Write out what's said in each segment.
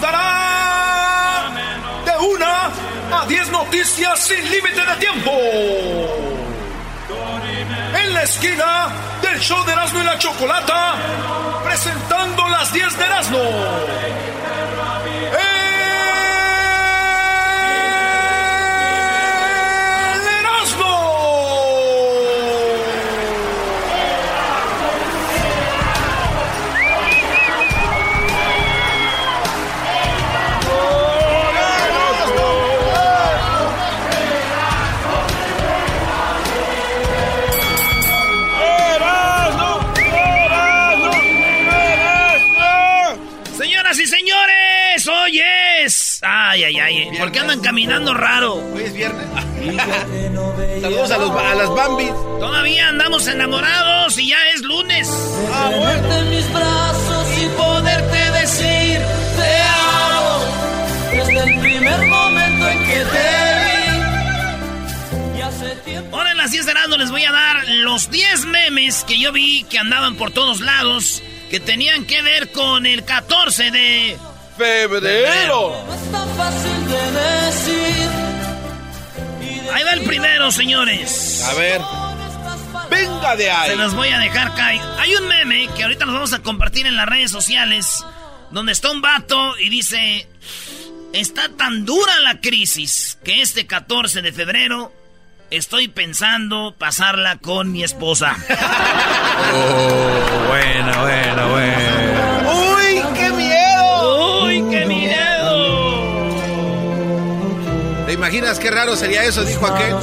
dará de una a 10 noticias sin límite de tiempo. En la esquina del show de Erasmo y la Chocolata, presentando las 10 de Erasmo. Ay, ay, ay. ¿Por qué andan caminando raro? Hoy es viernes. Saludos a, los, a las Bambis. Todavía andamos enamorados y ya es lunes. Ah, bueno. en mis brazos y poderte decir te amo desde el primer momento en que te vi. Y hace tiempo. Ahora en las 10 de Erasmo les voy a dar los 10 memes que yo vi que andaban por todos lados que tenían que ver con el 14 de. Febrero. Ahí va el primero, señores. A ver. Venga de ahí. Se los voy a dejar caer. Hay un meme que ahorita nos vamos a compartir en las redes sociales. Donde está un vato y dice. Está tan dura la crisis que este 14 de febrero estoy pensando pasarla con mi esposa. Oh, buena, buena, buena. Imaginas qué raro sería eso? Dijo aquel.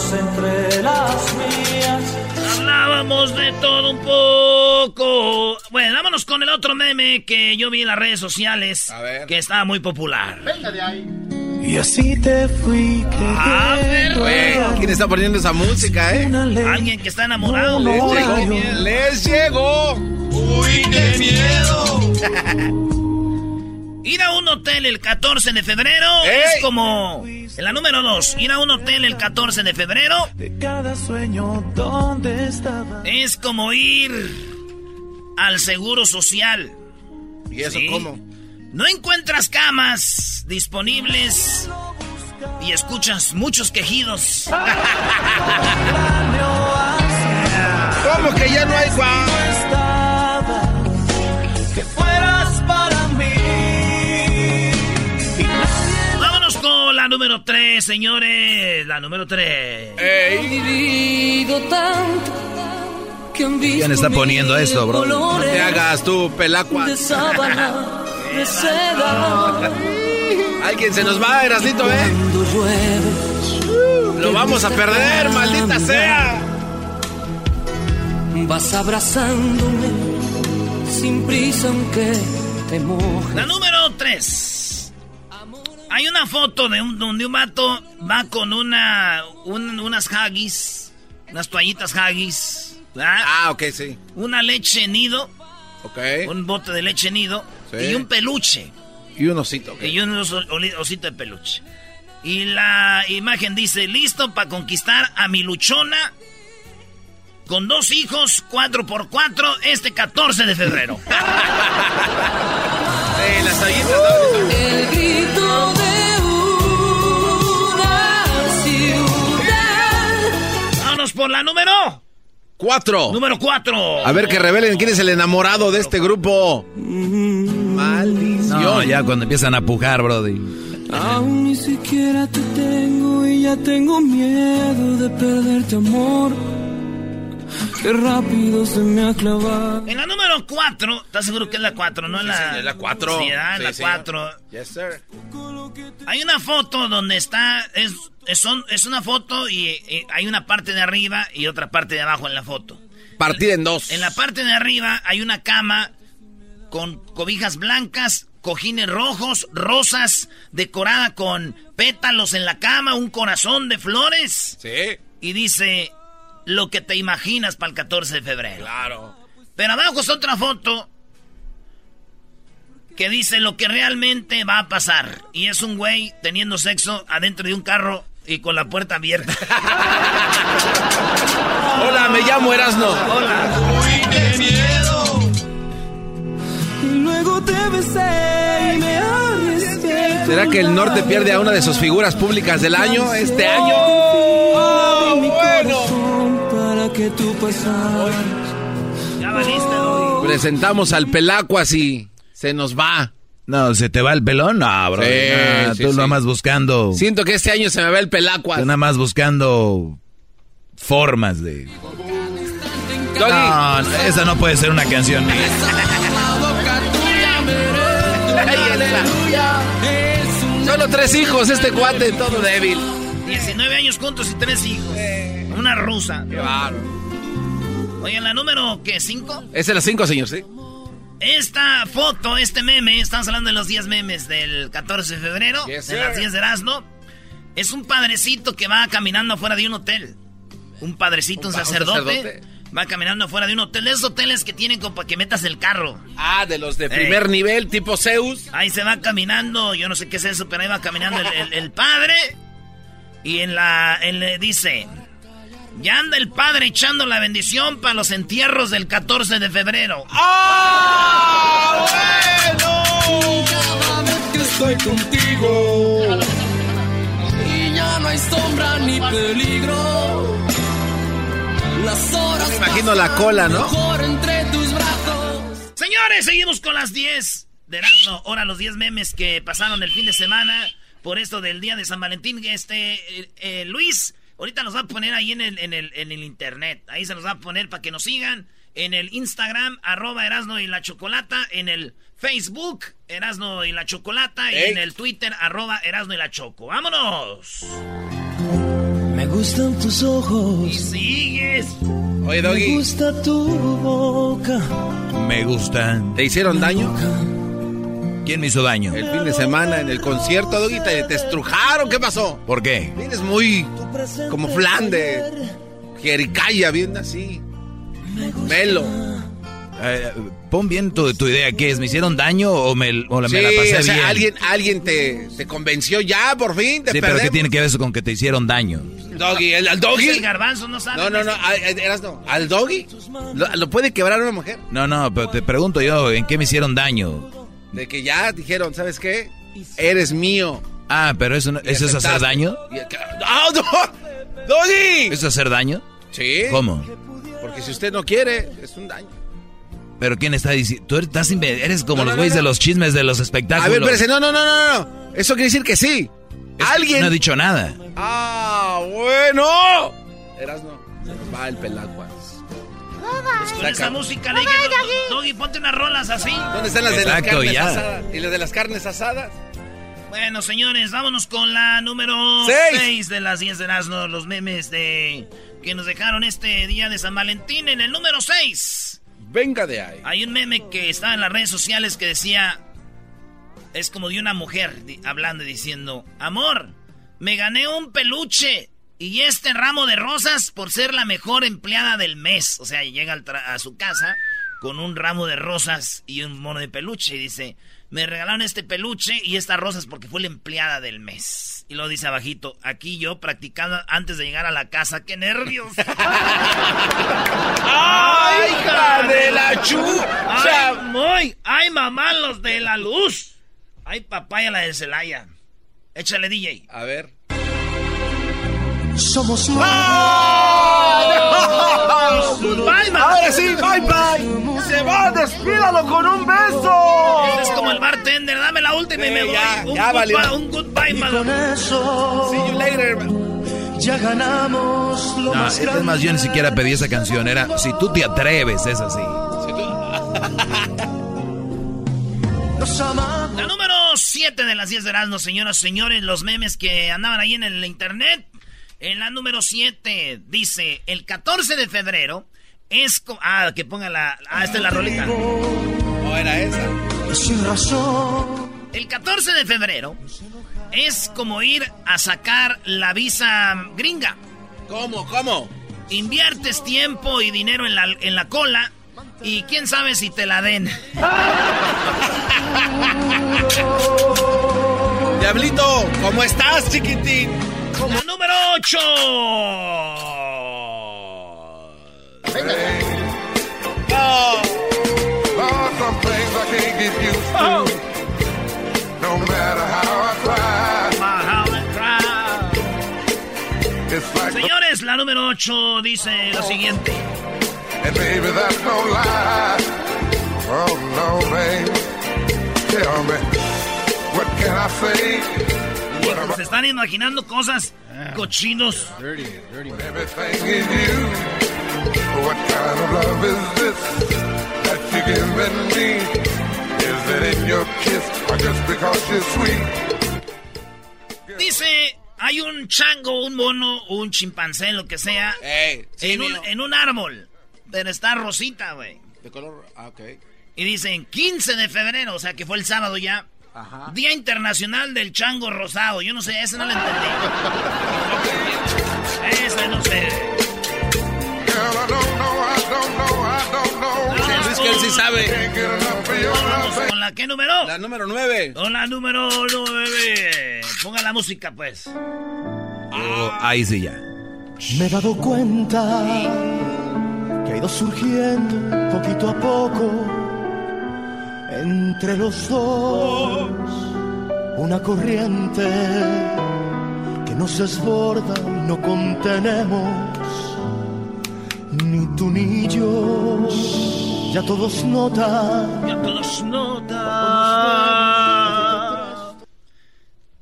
Hablábamos de todo un poco. Bueno, vámonos con el otro meme que yo vi en las redes sociales. A ver. Que estaba muy popular. Venga de ahí. Y así te fui A ver, Güey, ¿quién está poniendo esa música, eh? Alguien que está enamorado. Les llegó. Les llegó. ¡Uy, qué miedo! Ir a un hotel el 14 de febrero ¡Ey! es como. En la número 2, ir a un hotel el 14 de febrero de cada sueño donde estaba. es como ir al seguro social. ¿Y eso Sí. cómo? No encuentras camas disponibles y escuchas muchos quejidos. ¿Cómo que ya no hay guau? Con la número 3, señores. La número 3. Ey. ¿Quién está poniendo en bro? No te hagas tú, pelacua. de sábana, de seda. Alguien se nos va, Erasnito, ¿eh? Llueve, Lo vamos a perder, maldita sea. vas abrazándome sin prisa aunque te mojes. La número 3. Hay una foto de un, donde un vato va con una, un- unas haggis, unas toallitas haggis, ¿verdad? Ah, ok, sí. una leche nido, Ok. un bote de leche nido Sí. y un peluche. Y un osito. ok. Y un oso- osito de peluche. Y la imagen dice, listo para conquistar a mi luchona con dos hijos, cuatro por cuatro, este 14 de febrero. eh, las El grito por la número... Cuatro. Número cuatro. A ver que revelen quién es el enamorado de este grupo. Maldición. No, ya cuando empiezan a pujar, Brody. Aún ni siquiera te tengo y ya tengo miedo de perderte amor. Qué rápido se me ha clavado. En la número 4, ¿estás seguro que es la 4? No es la. es la cuatro. Sí, ah, Sí, la sí. 4. Yes, sir. Hay una foto donde está. Es, es, son- es una foto y, eh, hay una parte de arriba y otra parte de abajo en la foto. Partida en dos. En la parte de arriba hay una cama con cobijas blancas, cojines rojos, rosas, decorada con pétalos en la cama, un corazón de flores. Sí, Y dice lo que te imaginas para el 14 de febrero. claro. Pero abajo está otra foto que dice lo que realmente va a pasar. Y es un güey teniendo sexo adentro de un carro y con la puerta abierta. Hola, me llamo Erasno. Y luego te besé y me. ¿Será que el norte pierde a una de sus figuras públicas del año este año? Oh, mi bueno. corazón para que tú pasaras. ya valiste, Doggy. Presentamos al Pelacuas y se nos va. No, ¿se te va el pelón? No, bro. Sí, tú sí. nada más buscando. Siento que este año se me va el Pelacuas. Tú nada más buscando formas de. No, no, esa no puede ser una canción mía. solo tres hijos, este cuate, todo débil. 19 años juntos y tres hijos. Una rusa. Oye, la número, ¿qué? ¿Cinco? Es de las cinco, señor, sí. Esta foto, este meme, estamos hablando de los 10 memes del 14 de febrero, Yes, de las sir. 10 de Erasmo. Es un padrecito que va caminando afuera de un hotel. Un padrecito, un, Un sacerdote, sacerdote. Va caminando afuera de un hotel. Esos hoteles que tienen como para que metas el carro. Ah, de los de primer nivel, tipo Zeus. Ahí se va caminando, yo no sé qué es eso, pero ahí va caminando el, el- el padre. Y en la. en le dice. Ya anda el padre echando la bendición para los entierros del 14 de febrero. ¡Ah! Cada vez que estoy contigo y ya no hay sombra ni peligro. Las horas Me imagino la cola, ¿no? entre tus brazos. Señores, seguimos con las 10 de Erasmo. Ahora los 10 memes que pasaron el fin de semana por esto del día de San Valentín. Este, eh, eh, Luis, ahorita nos va a poner ahí en el, en, el, en el internet. Ahí se nos va a poner para que nos sigan. En el Instagram, arroba Erasno y la Chocolata. En el Facebook, Erasno y la Chocolata. Y en el Twitter, arroba Erasno y la Choco. ¡Vámonos! Me gustan tus ojos. Y sigues. Oye, Me Doggy, gusta tu boca. Me gustan. ¿te hicieron daño? ¿Quién me hizo daño? El fin de semana en el concierto, Doggy, te, te estrujaron. ¿Qué pasó? ¿Por qué? Vienes muy como flan de jericaya, bien así. Pelo. Eh, pon bien tu, tu idea. ¿Qué es? ¿Me hicieron daño o me, o la- me Sí, la pasé o sea, bien? alguien, alguien te, te convenció ya, por fin, te Sí, pero ¿qué perdemos. tiene que ver eso con que te hicieron daño? Doggy, el, al Doggy. el garbanzo, no sabe. No, no, no, eras no. Al Doggy lo, lo puede quebrar una mujer. No, no, pero te pregunto yo, ¿en qué me hicieron daño? De que ya dijeron, ¿sabes qué? Eres mío. Ah, pero eso, no- ¿eso es hacer daño? ¡Ah, no! ¡Doggy! ¿Eso es hacer daño? Sí. ¿Cómo? Porque si usted no quiere, es un daño. ¿Pero quién está diciendo? Tú eres, estás eres como No, los no, güeyes no, de los chismes de los espectáculos. A ver, espérese, no, no, no, no, no. Eso quiere decir que sí. Es que Alguien. No he dicho nada. ¡Ah, bueno! Eras no. Se nos va el pelacuas. Pues con esa música le dije, Doggy, ponte unas rolas así. ¿Dónde están las de las carnes ya. asadas? ¿Y las de las carnes asadas? Bueno, señores, vámonos con la número Seis. 6 de las 10 de Erasmo, los memes de que nos dejaron este día de San Valentín. En el número 6 Venga de ahí. hay un meme que estaba en las redes sociales que decía, es como de una mujer hablando y diciendo, amor, me gané un peluche y este ramo de rosas por ser la mejor empleada del mes. O sea, llega al tra- a su casa con un ramo de rosas y un mono de peluche. Y dice, me regalaron este peluche y estas rosas porque fue la empleada del mes. Y lo dice abajito, aquí yo practicando antes de llegar a la casa. ¡Qué nervios! ¡Ay, hija de la chu! ¡Ay, muy! ¡Ay, mamá, los de la luz! ¡Ay, papaya, la de Celaya! Échale, DJ. A ver. Somos Bye, ma. Ahora sí, bye bye. Se va, despídalo con un beso. Este es como el bartender, dame la última y me voy. ya, un, ya goodbye, un goodbye, madam. con eso See you later. ya ganamos lo No, más es grande. más, yo ni siquiera pedí esa canción. Era Si tú te atreves, es así. La número 7 de las 10 de Erasmo, señoras y señores, los memes que andaban ahí en el internet. En la número 7 dice, el 14 de febrero es... co- Ah, que ponga la... Ah, esta es la rolita. No era esa. Sin razón. El 14 de febrero es como ir a sacar la visa gringa. ¿Cómo? ¿Cómo? Inviertes tiempo y dinero en la, en la cola y quién sabe si te la den. Diablito, ¿cómo estás, chiquitín? La número 8. No. Lord, some things I can't get used to. No matter how I try, like, Señores, la número 8 dice lo siguiente. and baby, that's no lie. Oh no, babe. Tell me, what can I say? Hijos, se están imaginando cosas cochinos. Everything in you. What kind of love is this that you're giving me? Is it in your kiss or just because you're sweet? Dice, hay un chango, un mono, un chimpancé, lo que sea, sí, en, un, mío. en un árbol. Pero está rosita, güey. De color. Ah, ok. Y dicen 15 de febrero, o sea que fue el sábado ya. Ajá. Día Internacional del Chango Rosado. Yo no sé, ese no lo entendí. ese no sé. Luis, que él sí sabe. Vamos con la qué número. La número 9. Con la número 9. Ponga la música, pues. Oh, ahí sí ya. Me he dado cuenta que ha ido surgiendo poquito a poco entre los dos una corriente que nos desborda y no contenemos ni tú ni yo. Ya todos notan Ya todos notan.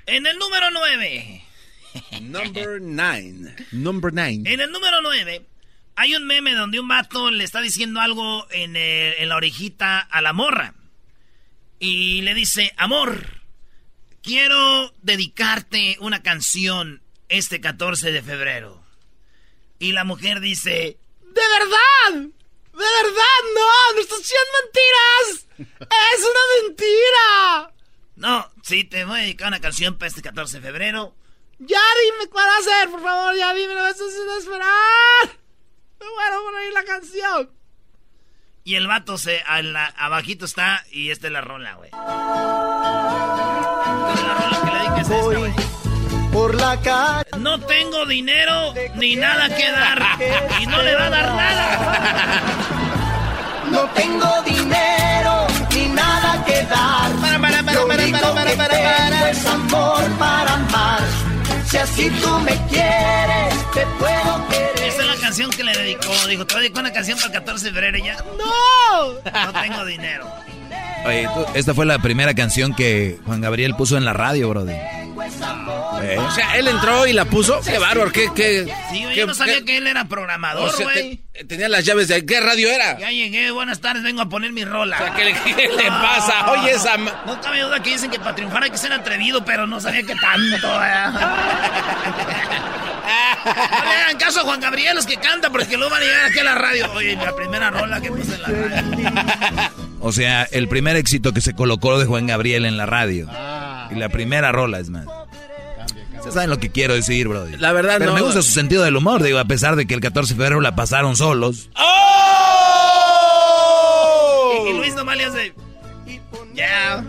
En el número 9. Number 9. Number 9. En el número 9 hay un meme donde un vato le está diciendo algo en, el- en la orejita a la morra. Y le dice, amor, quiero dedicarte una canción este 14 de febrero. Y la mujer dice, ¿de verdad? ¿De verdad? No, no estás diciendo mentiras. Es una mentira. No, sí, te voy a dedicar una canción para este 14 de febrero. Ya dime cuál va a ser, por favor, ya dime, no me estás haciendo esperar. Me muero por oír la canción. Y el vato se, a la- abajito está, y esta es la rola, güey. Esta es la rola que le dediques a esta, güey. por la calle. No tengo dinero ni nada que dar. Y no le va a dar nada. No tengo dinero ni nada que dar. Para, para, para, para, para, para, para, para. es amor para amar. Si así tú me quieres, te puedo querer. Esta es la canción que le dedicó. Dijo, te voy a dedicar una canción para el 14 de febrero y ya. ¡No! No tengo dinero. Oye, esta fue la primera canción que Juan Gabriel puso en la radio, brody. ¿Eh? O sea, él entró y la puso. Qué bárbaro, qué, qué. Sí, qué- yo no sabía qué- que él era o programador, sea, güey. te- tenía las llaves de qué radio era. Ya llegué, buenas tardes, vengo a poner mi rola. O sea, ¿qué le, qué le pasa? Oye, esa. No cabe duda que dicen que para triunfar hay que ser atrevido, pero no sabía que tanto. ¿eh? No le hagan caso a Juan Gabriel, los que cantan, porque luego van a llegar aquí a la radio. Oye, la primera rola que puse en la radio. O sea, el primer éxito que se colocó de Juan Gabriel en la radio. Y la primera rola, es más. Ustedes saben lo que quiero decir, brody. La verdad, Pero no. me gusta su sentido del humor, digo, a pesar de que el 14 de febrero la pasaron solos. ¡Oh! le hace. Ya.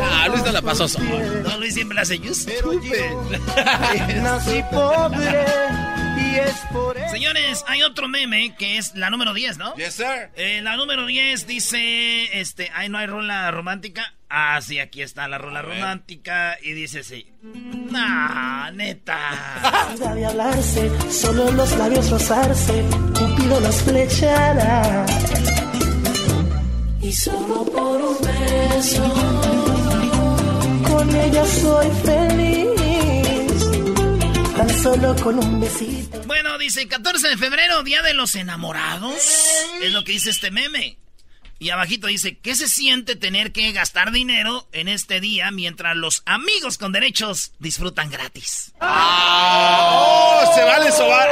Ah, Luis no la pasó solo. No, Luis siempre la hace. You Nací pobre y es por eso. Señores, hay otro meme que es la número 10, ¿no? Yes, sir. Eh, la número 10 dice, este, ay, no hay rola romántica. Ah, sí, aquí está la rola romántica. Y dice así. Nah, neta. De hablarse, solo los labios rozarse, Cupido los flechará. Y solo por un beso, con ella soy feliz. Tan solo con un besito. Bueno, dice 14 de febrero, Día de los Enamorados. Es lo que dice este meme. Y abajito dice, ¿qué se siente tener que gastar dinero en este día mientras los amigos con derechos disfrutan gratis? ¡Oh! ¡Se vale sobar!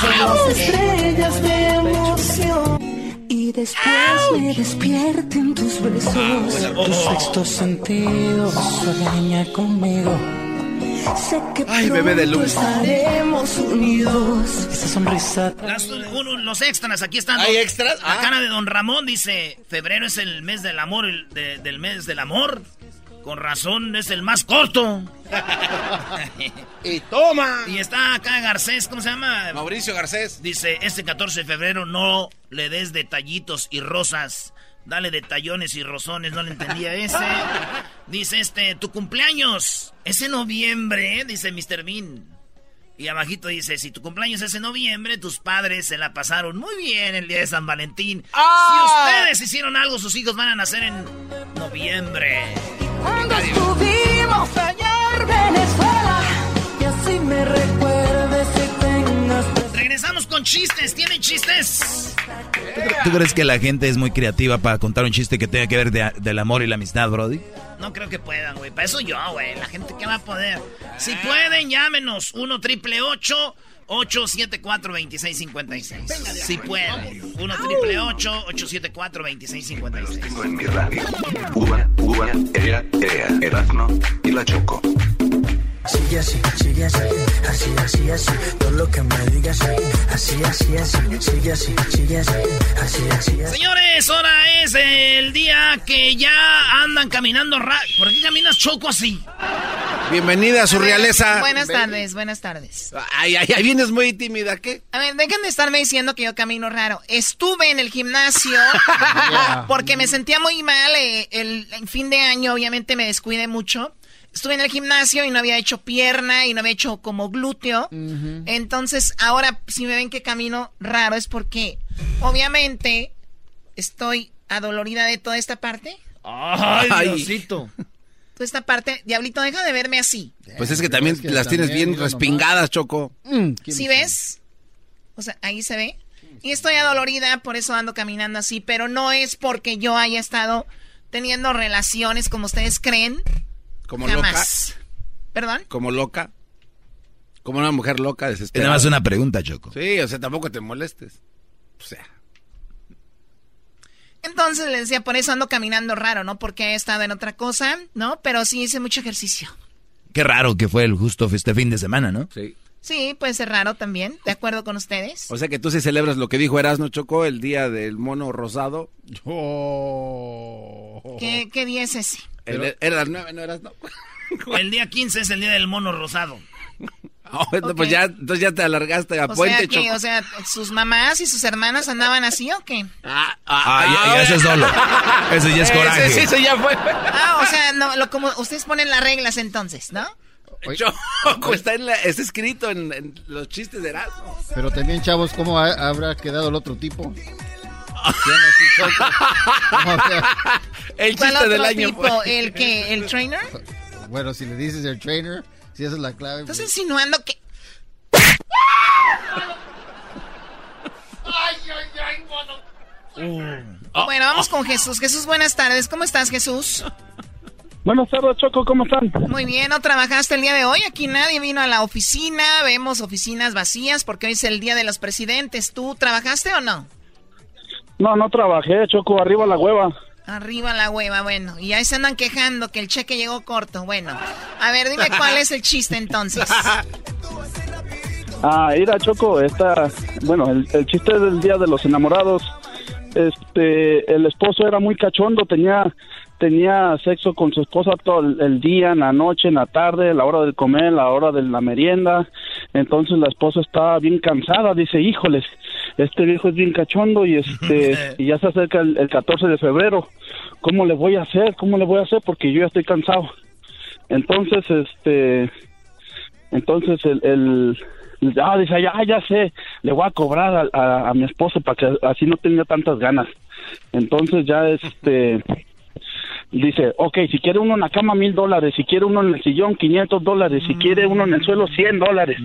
Son las estrellas de emoción. Y después me despierten tus besos. Tu sexto sentido sueña conmigo. Sé que Ay, bebé de luz. estaremos unidos. Esa sonrisa Las- uno- los extras, aquí están. ¿Hay extras? La Ah. cara de Don Ramón dice, febrero es el mes del amor, el de- del mes del amor. Con razón es el más corto. Y toma. Y está acá Garcés, ¿cómo se llama? Mauricio Garcés. Dice, este 14 de febrero no le des detallitos y rosas. Dale detallones y rosones, no le entendía ese. Dice este, tu cumpleaños es en noviembre, dice Mr. Bean. Y abajito dice, si tu cumpleaños es en noviembre, tus padres se la pasaron muy bien el día de San Valentín. Si ustedes hicieron algo, sus hijos van a nacer en noviembre. Cuando estuvimos en Venezuela. Y así me tengas Regresamos con chistes, ¿tienen chistes? ¿Tú crees que la gente es muy creativa para contar un chiste que tenga que ver de- del amor y la amistad, Brody? No creo que puedan, güey. Para eso yo, güey. La gente que va a poder. Si pueden, llámenos. 1 triple 874 2656. Si pueden. 1 triple 874 2656. Tengo en mi radio. Uva, uva, ea, ea, Erazno y la Choco. Sigue así, sigue así, así, así, así, todo lo que me digas, así, así, así, sigue así, sigue así, así, así, así. Señores, ahora es el día que ya andan caminando ra ¿Por qué caminas choco así? Bienvenida a su realeza. Buenas tardes, buenas tardes. Ay, ay, ay, vienes muy tímida, ¿qué? A ver, dejen de estarme diciendo que yo camino raro. Estuve en el gimnasio porque me sentía muy mal. eh, el, el fin de año, obviamente, me descuidé mucho. Estuve en el gimnasio y no había hecho pierna y no había hecho como glúteo. Entonces, ahora, si me ven que camino raro, es porque, obviamente, estoy adolorida de toda esta parte. Ay, Ay. Diosito. Toda esta parte. Diablito, deja de verme así. Pues es que también las tienes bien respingadas, Choco. ¿Sí ves? O sea, ahí se ve. Y estoy adolorida, por eso ando caminando así, pero no es porque yo haya estado teniendo relaciones como ustedes creen. Como Jamás. loca. ¿Perdón? Como loca. Como una mujer loca, Es desesperada. nada más una pregunta, Choco. Sí, o sea, tampoco te molestes. O sea. Entonces les decía, por eso ando caminando raro, ¿no? Porque he estado en otra cosa, ¿no? Pero sí hice mucho ejercicio. Qué raro que fue el justo este fin de semana, ¿no? Sí. Sí, puede ser raro también, de acuerdo con ustedes. O sea que tú sí celebras lo que dijo Erasmo Choco el día del mono rosado. ¿Qué, qué día es ese? El- era las nueve, no eras no. El día 15 es el día del mono rosado. Oh, Pues ya, entonces ya te alargaste a O puente, sea, que, Choco. o sea, sus mamás y sus hermanas andaban así o qué? Ah, Ah, ya, ya ese es dolo. Ese ya es coraje. Ese, sí, ese ya fue. Ah, o sea, no, lo, como ustedes ponen las reglas entonces, ¿no? Choco, está, en la- está escrito en, en los chistes de Erasmo. Pero también, chavos, ¿cómo ha- habrá quedado el otro tipo? El ¿Cuál chiste del otro año. tipo? fue- ¿El que ¿El trainer? Bueno, si le dices el trainer, si esa es la clave. Estás pues- insinuando que... Bueno, vamos con Jesús. Jesús, buenas tardes. ¿Cómo estás, Jesús? Buenas tardes, Choco, ¿cómo están? Muy bien, ¿no trabajaste el día de hoy? Aquí nadie vino a la oficina. Vemos oficinas vacías porque hoy es el día de los presidentes. ¿Tú trabajaste o no? No, no trabajé, Choco, arriba la hueva. Arriba la hueva, bueno. Y ahí se andan quejando que el cheque llegó corto. Bueno, a ver, dime cuál es el chiste entonces. Ah, mira, Choco, esta, bueno, el, el chiste del Día de los Enamorados este, el esposo era muy cachondo, tenía tenía sexo con su esposa todo el, el día, en la noche, en la tarde, a la hora del comer, a la hora de la merienda. Entonces la esposa estaba bien cansada, dice, híjoles, este viejo es bien cachondo y este y ya se acerca el, el 14 de febrero. ¿Cómo le voy a hacer? ¿Cómo le voy a hacer? Porque yo ya estoy cansado. Entonces, este, entonces el, el ah, dice, ya, ya sé, le voy a cobrar a, a- a mi esposo para que así no tenga tantas ganas. Entonces ya este dice, ok, si quiere uno en la cama, mil dólares, si quiere uno en el sillón, 500 dólares, si quiere uno en el suelo, 100 dólares.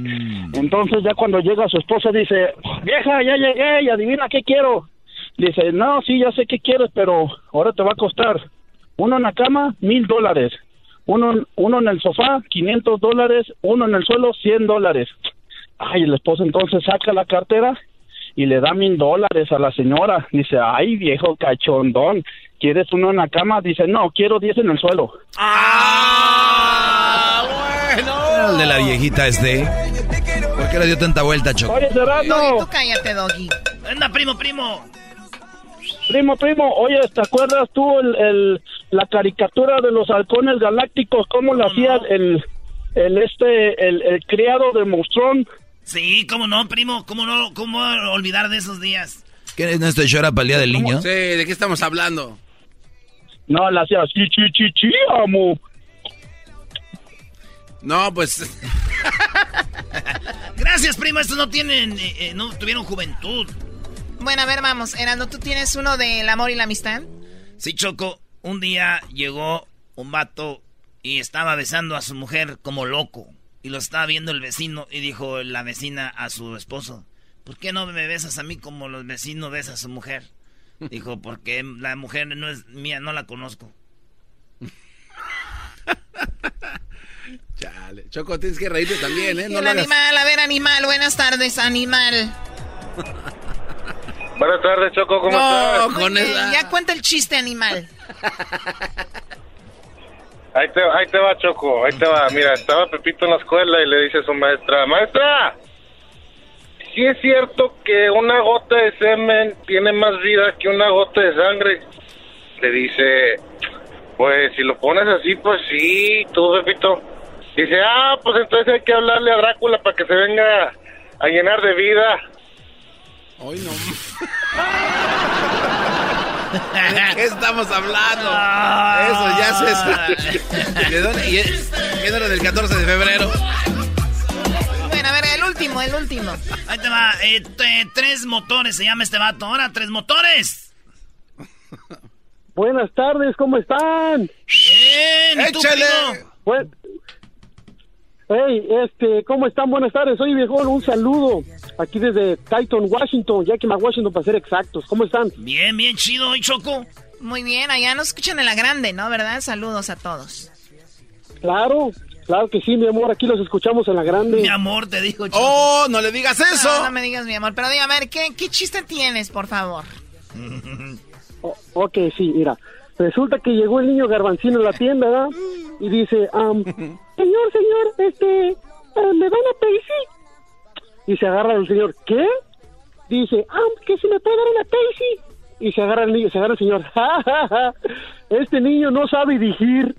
Entonces ya cuando llega su esposa dice, vieja, ya llegué y adivina qué quiero. Dice, no, sí, ya sé qué quieres, pero ahora te va a costar. Uno en la cama, mil dólares. Uno, uno en el sofá, 500 dólares. Uno en el suelo, 100 dólares. Ay, el esposo entonces saca la cartera y le da mil dólares a la señora. Dice, ay, viejo cachondón, ¿quieres uno en la cama? Dice, no, quiero 10 en el suelo. Era el de la viejita este. ¿Por qué le dio tanta vuelta, Choco? Oye, Serrano. Tú cállate, Doggy. Anda, primo, primo. Primo, primo, oye, ¿te acuerdas tú el, el- la caricatura de los halcones galácticos? ¿Cómo lo hacía el, el este, el, el criado de Monstrón? Sí, cómo no, primo, cómo no, cómo olvidar de esos días. ¿Qué no este show era para el día del niño? Sí, ¿de qué estamos hablando? No, la hacía así, chi, chi, chi, amo. No, pues. Gracias, primo, estos no tienen, eh, eh, no tuvieron juventud. Bueno, a ver, vamos. Erando, ¿tú tienes uno del amor y la amistad? Sí, Choco, un día llegó un vato y estaba besando a su mujer como loco. Y lo estaba viendo el vecino y dijo la vecina a su esposo, ¿por qué no me besas a mí como los vecinos besan a su mujer? Dijo, porque la mujer no es mía, no la conozco. Chale. Choco, tienes que reírte también, ¿eh? No el animal, a ver, animal, buenas tardes, animal. Buenas tardes, Choco, ¿cómo estás? Ya cuenta el chiste, animal. Ahí te, ahí te va, Choco, ahí te va. Mira, estaba Pepito en la escuela y le dice a su maestra, maestra, si es cierto que una gota de semen tiene más vida que una gota de sangre. Le dice, pues si lo pones así, pues sí, tú, Pepito. Dice, ah, pues entonces hay que hablarle a Drácula para que se venga a llenar de vida. Hoy no. ¿De qué estamos hablando? Eso ya se. ¿De dónde? ¿Y es- ¿Qué era del 14 de febrero? Bueno, a ver, el último, el último. Ahí te va, eh, tres motores se llama este vato. Ahora, tres motores. Buenas tardes, ¿cómo están? Bien, ¿y tú, ¡Échale! primo? Hey, este, ¿cómo están? Buenas tardes, soy viejón, un saludo aquí desde Titan, Washington, Yakima, Washington, para ser exactos. ¿Cómo están? Bien, bien chido, ¿y Choco? Muy bien, allá nos escuchan en la grande, ¿no? ¿Verdad? Saludos a todos. Claro, claro que sí, mi amor, aquí los escuchamos en la grande. Mi amor, te digo, Choco. ¡Oh, no le digas eso! No, no me digas mi amor, pero dígame, a ver, ¿qué, qué chiste tienes, por favor? O- ok, sí, mira. Resulta que llegó el niño garbancino a la tienda, ¿verdad? Y dice, am, señor, señor, este, eh, ¿me da una Pepsi? Y se agarra el señor, ¿qué? Dice, ah, que si me puede dar una Pepsi. Y se agarra el niño, se agarra el señor, ja, ja, ja, este niño no sabe dirigir.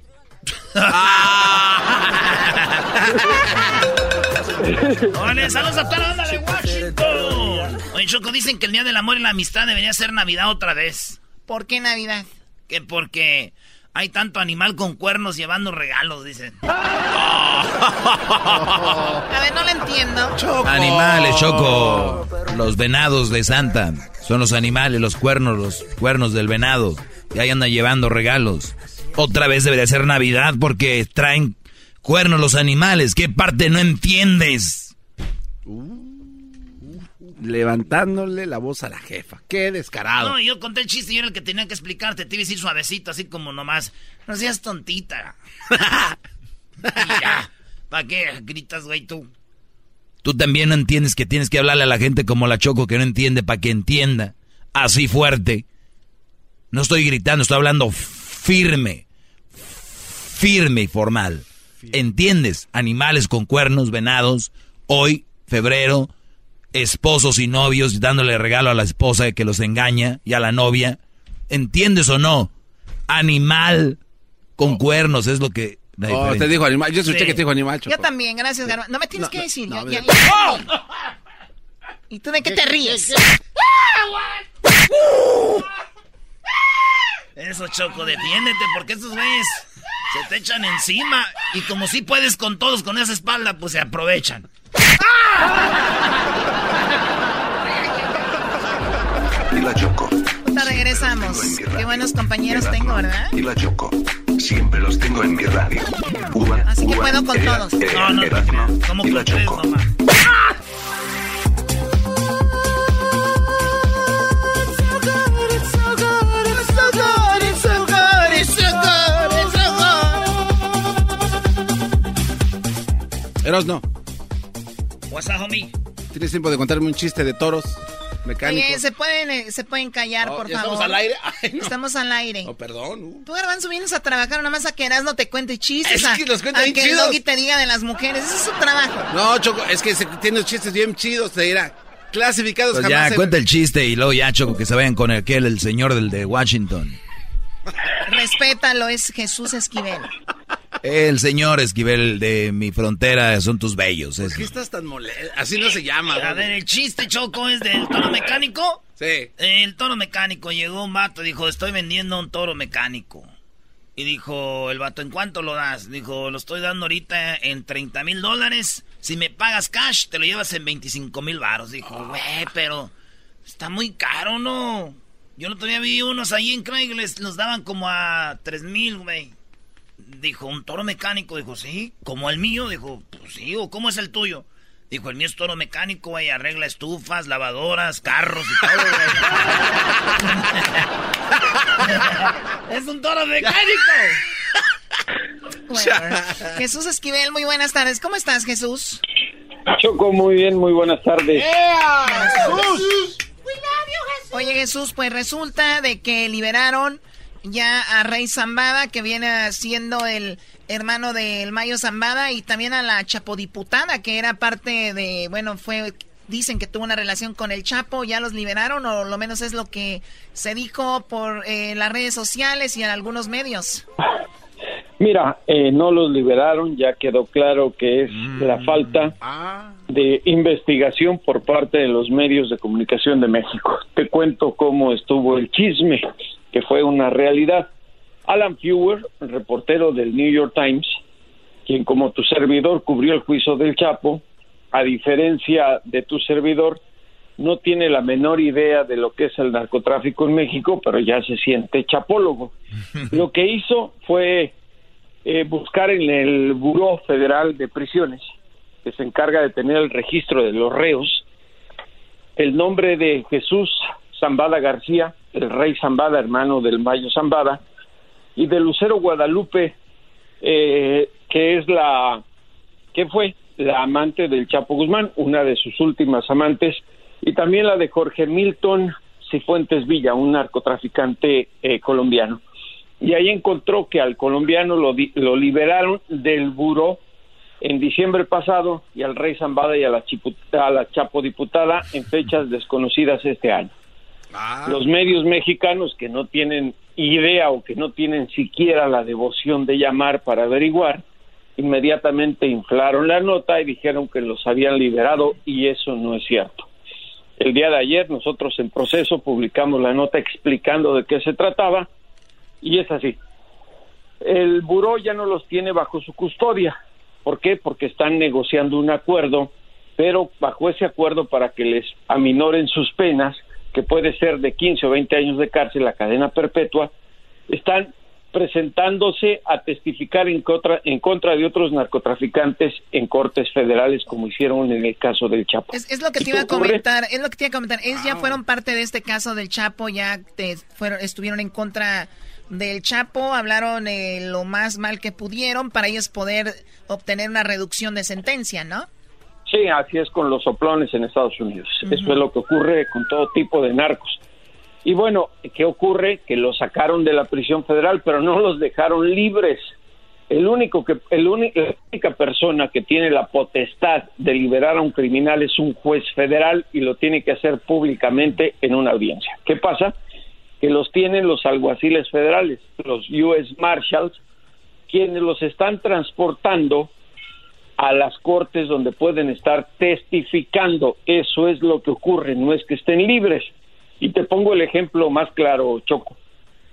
Órale, saludos a toda la banda de Washington. Oye, Choco, dicen que el Día del Amor y la Amistad debería ser Navidad otra vez. ¿Por qué Navidad? Que porque hay tanto animal con cuernos llevando regalos, dicen. A ver, no lo entiendo. Animales, Choco. Los venados de Santa. Son los animales, los cuernos, los cuernos del venado. Y ahí andan llevando regalos. Otra vez debería ser Navidad porque traen cuernos los animales. ¿Qué parte no entiendes? Levantándole la voz a la jefa. Qué descarado. No, yo conté el chiste y yo era el que tenía que explicarte. Te iba a decir suavecito, así como nomás. No seas tontita. y ya. ¿Para qué gritas, güey, tú? Tú también no entiendes que tienes que hablarle a la gente como la Choco que no entiende para que entienda. Así fuerte. No estoy gritando, estoy hablando firme. Firme y formal. ¿Entiendes? Animales con cuernos, venados. Hoy, febrero, esposos y novios dándole regalo a la esposa que los engaña y a la novia. ¿Entiendes o no? Animal con cuernos es lo que... Oh, te dijo animal. Yo escuché que te dijo animal, Yo también, gracias, Garbanzo. No me tienes que decir. ¿Y tú de qué te ríes? Eso, Choco, defiéndete, porque estos güeyes se te echan encima. Y como si puedes con todos con esa espalda, pues se aprovechan. Y la Choco. Regresamos. Qué buenos compañeros tengo, ¿verdad? Y la Choco. Siempre los tengo en mi radio. Así que puedo con todos. ea, No, no, Erasmo como y la con tres Eros no. What's up, homie? ¿Tienes tiempo de contarme un chiste de toros mecánicos? Oye, ¿se pueden, eh, se pueden callar, Oh, por ¿ya favor? estamos al aire? Ay, no. Estamos al aire. Oh, perdón. uh. Tú, Garbanzo, vienes a trabajar, nada más a que no te cuente chistes. Es a- que los cuenta bien que chidos. Doggy te diga de las mujeres. Ese es su trabajo. No, Choco, es que se, tiene chistes bien chidos, te dirá. Clasificados Pues jamás. ya, en- cuenta el chiste y luego ya, Choco, que se vayan con aquel, el señor del de Washington. Respétalo, es Jesús Esquivel. El señor Esquivel de mi frontera son tus bellos. ¿Por qué estás tan molesto? Así no se llama. A ver, el chiste, Choco, es del toro mecánico. Sí. El toro mecánico llegó un vato, dijo, estoy vendiendo un toro mecánico. Y dijo el vato, ¿en cuánto lo das? Dijo, lo estoy dando ahorita en 30 mil dólares. Si me pagas cash, te lo llevas en 25 mil baros. Dijo, güey, pero está muy caro, ¿no? Yo no todavía vi unos ahí en Craigslist, los daban como a 3 mil, güey. Dijo, ¿un toro mecánico? Dijo, sí. ¿Como el mío? Dijo, pues sí. ¿O cómo es el tuyo? Dijo, el mío es toro mecánico, güey. Arregla estufas, lavadoras, carros y todo, güey. es un toro mecánico. Bueno, Jesús Esquivel, muy buenas tardes. ¿Cómo estás, Jesús? Choco, muy bien, muy buenas tardes. Oye, Jesús, pues resulta de que liberaron ya a Rey Zambada, que viene siendo el hermano del Mayo Zambada, y también a la chapodiputada, que era parte de, bueno, fue, dicen que tuvo una relación con el Chapo, ya los liberaron, o lo menos es lo que se dijo por eh, las redes sociales y en algunos medios. Mira, eh, no los liberaron, ya quedó claro que es la falta de investigación por parte de los medios de comunicación de México. Te cuento cómo estuvo el chisme, que fue una realidad. Alan Fewer, reportero del New York Times, quien como tu servidor cubrió el juicio del Chapo, a diferencia de tu servidor, no tiene la menor idea de lo que es el narcotráfico en México, pero ya se siente chapólogo. Lo que hizo fue eh, buscar en el Buró Federal de Prisiones, que se encarga de tener el registro de los reos, el nombre de Jesús Zambada García, el rey Zambada, hermano del Mayo Zambada, y de Lucero Guadalupe, eh, que es la, que fue la amante del Chapo Guzmán, una de sus últimas amantes, y también la de Jorge Milton Cifuentes Villa, un narcotraficante eh, colombiano. Y ahí encontró que al colombiano lo, lo liberaron del buró en diciembre pasado y al rey Zambada y a la, chipu- a la Chapo diputada en fechas desconocidas este año. Los medios mexicanos que no tienen idea o que no tienen siquiera la devoción de llamar para averiguar, inmediatamente inflaron la nota y dijeron que los habían liberado y eso no es cierto. El día de ayer nosotros en proceso publicamos la nota explicando de qué se trataba y es así. El buró ya no los tiene bajo su custodia. ¿Por qué? Porque están negociando un acuerdo, pero bajo ese acuerdo para que les aminoren sus penas, que puede ser de 15 o 20 años de cárcel, la cadena perpetua, están presentándose a testificar en contra, en contra de otros narcotraficantes en cortes federales, como hicieron en el caso del Chapo. Es, es lo que ¿Y te iba a ocurre? comentar, es lo que te iba a comentar. Ellos ya fueron parte de este caso del Chapo, ya te fueron, estuvieron en contra del Chapo, hablaron eh, lo más mal que pudieron para ellos poder obtener una reducción de sentencia, ¿no? Sí, así es con los soplones en Estados Unidos. Eso es lo que ocurre con todo tipo de narcos. Y bueno, ¿qué ocurre? Que los sacaron de la prisión federal, pero no los dejaron libres. El único que, el la única persona que tiene la potestad de liberar a un criminal es un juez federal y lo tiene que hacer públicamente en una audiencia. ¿Qué pasa? Que los tienen los alguaciles federales, los U.S. Marshals, quienes los están transportando a las cortes donde pueden estar testificando. Eso es lo que ocurre, no es que estén libres. Y te pongo el ejemplo más claro, Choco.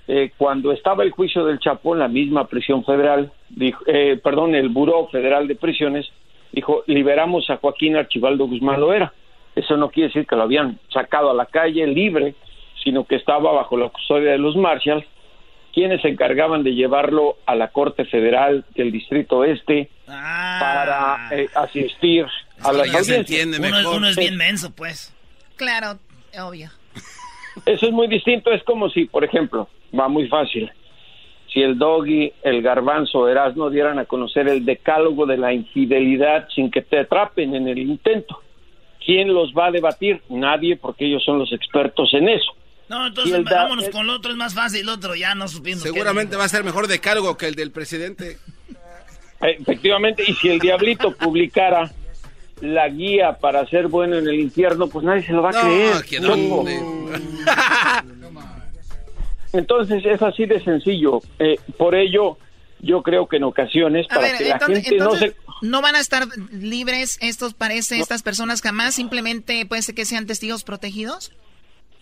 Eh, cuando estaba el juicio del Chapo, la misma prisión federal, dijo, eh, perdón, el Buró Federal de Prisiones, dijo, liberamos a Joaquín Archibaldo Guzmán Loera. Eso no quiere decir que lo habían sacado a la calle libre, sino que estaba bajo la custodia de los Marshalls, quienes se encargaban de llevarlo a la Corte Federal del Distrito Este para eh, asistir a la. Uno, uno, es bien menso, pues. Claro, obvio. Eso es muy distinto. Es como si, por ejemplo, va muy fácil. Si el doggy, el garbanzo, Erasmo dieran a conocer el decálogo de la infidelidad sin que te atrapen en el intento, ¿quién los va a debatir? Nadie, porque ellos son los expertos en eso. No, entonces vámonos con el otro, es más fácil el otro, ya no supimos. Seguramente va a ser mejor decálogo que el del presidente. Efectivamente, y si el diablito publicara la guía para ser bueno en el infierno, pues nadie se lo va a creer. Entonces es así de sencillo. Eh, por ello, yo creo que en ocasiones para que la gente no se no van a estar libres estos parece estas personas jamás simplemente puede ser que sean testigos protegidos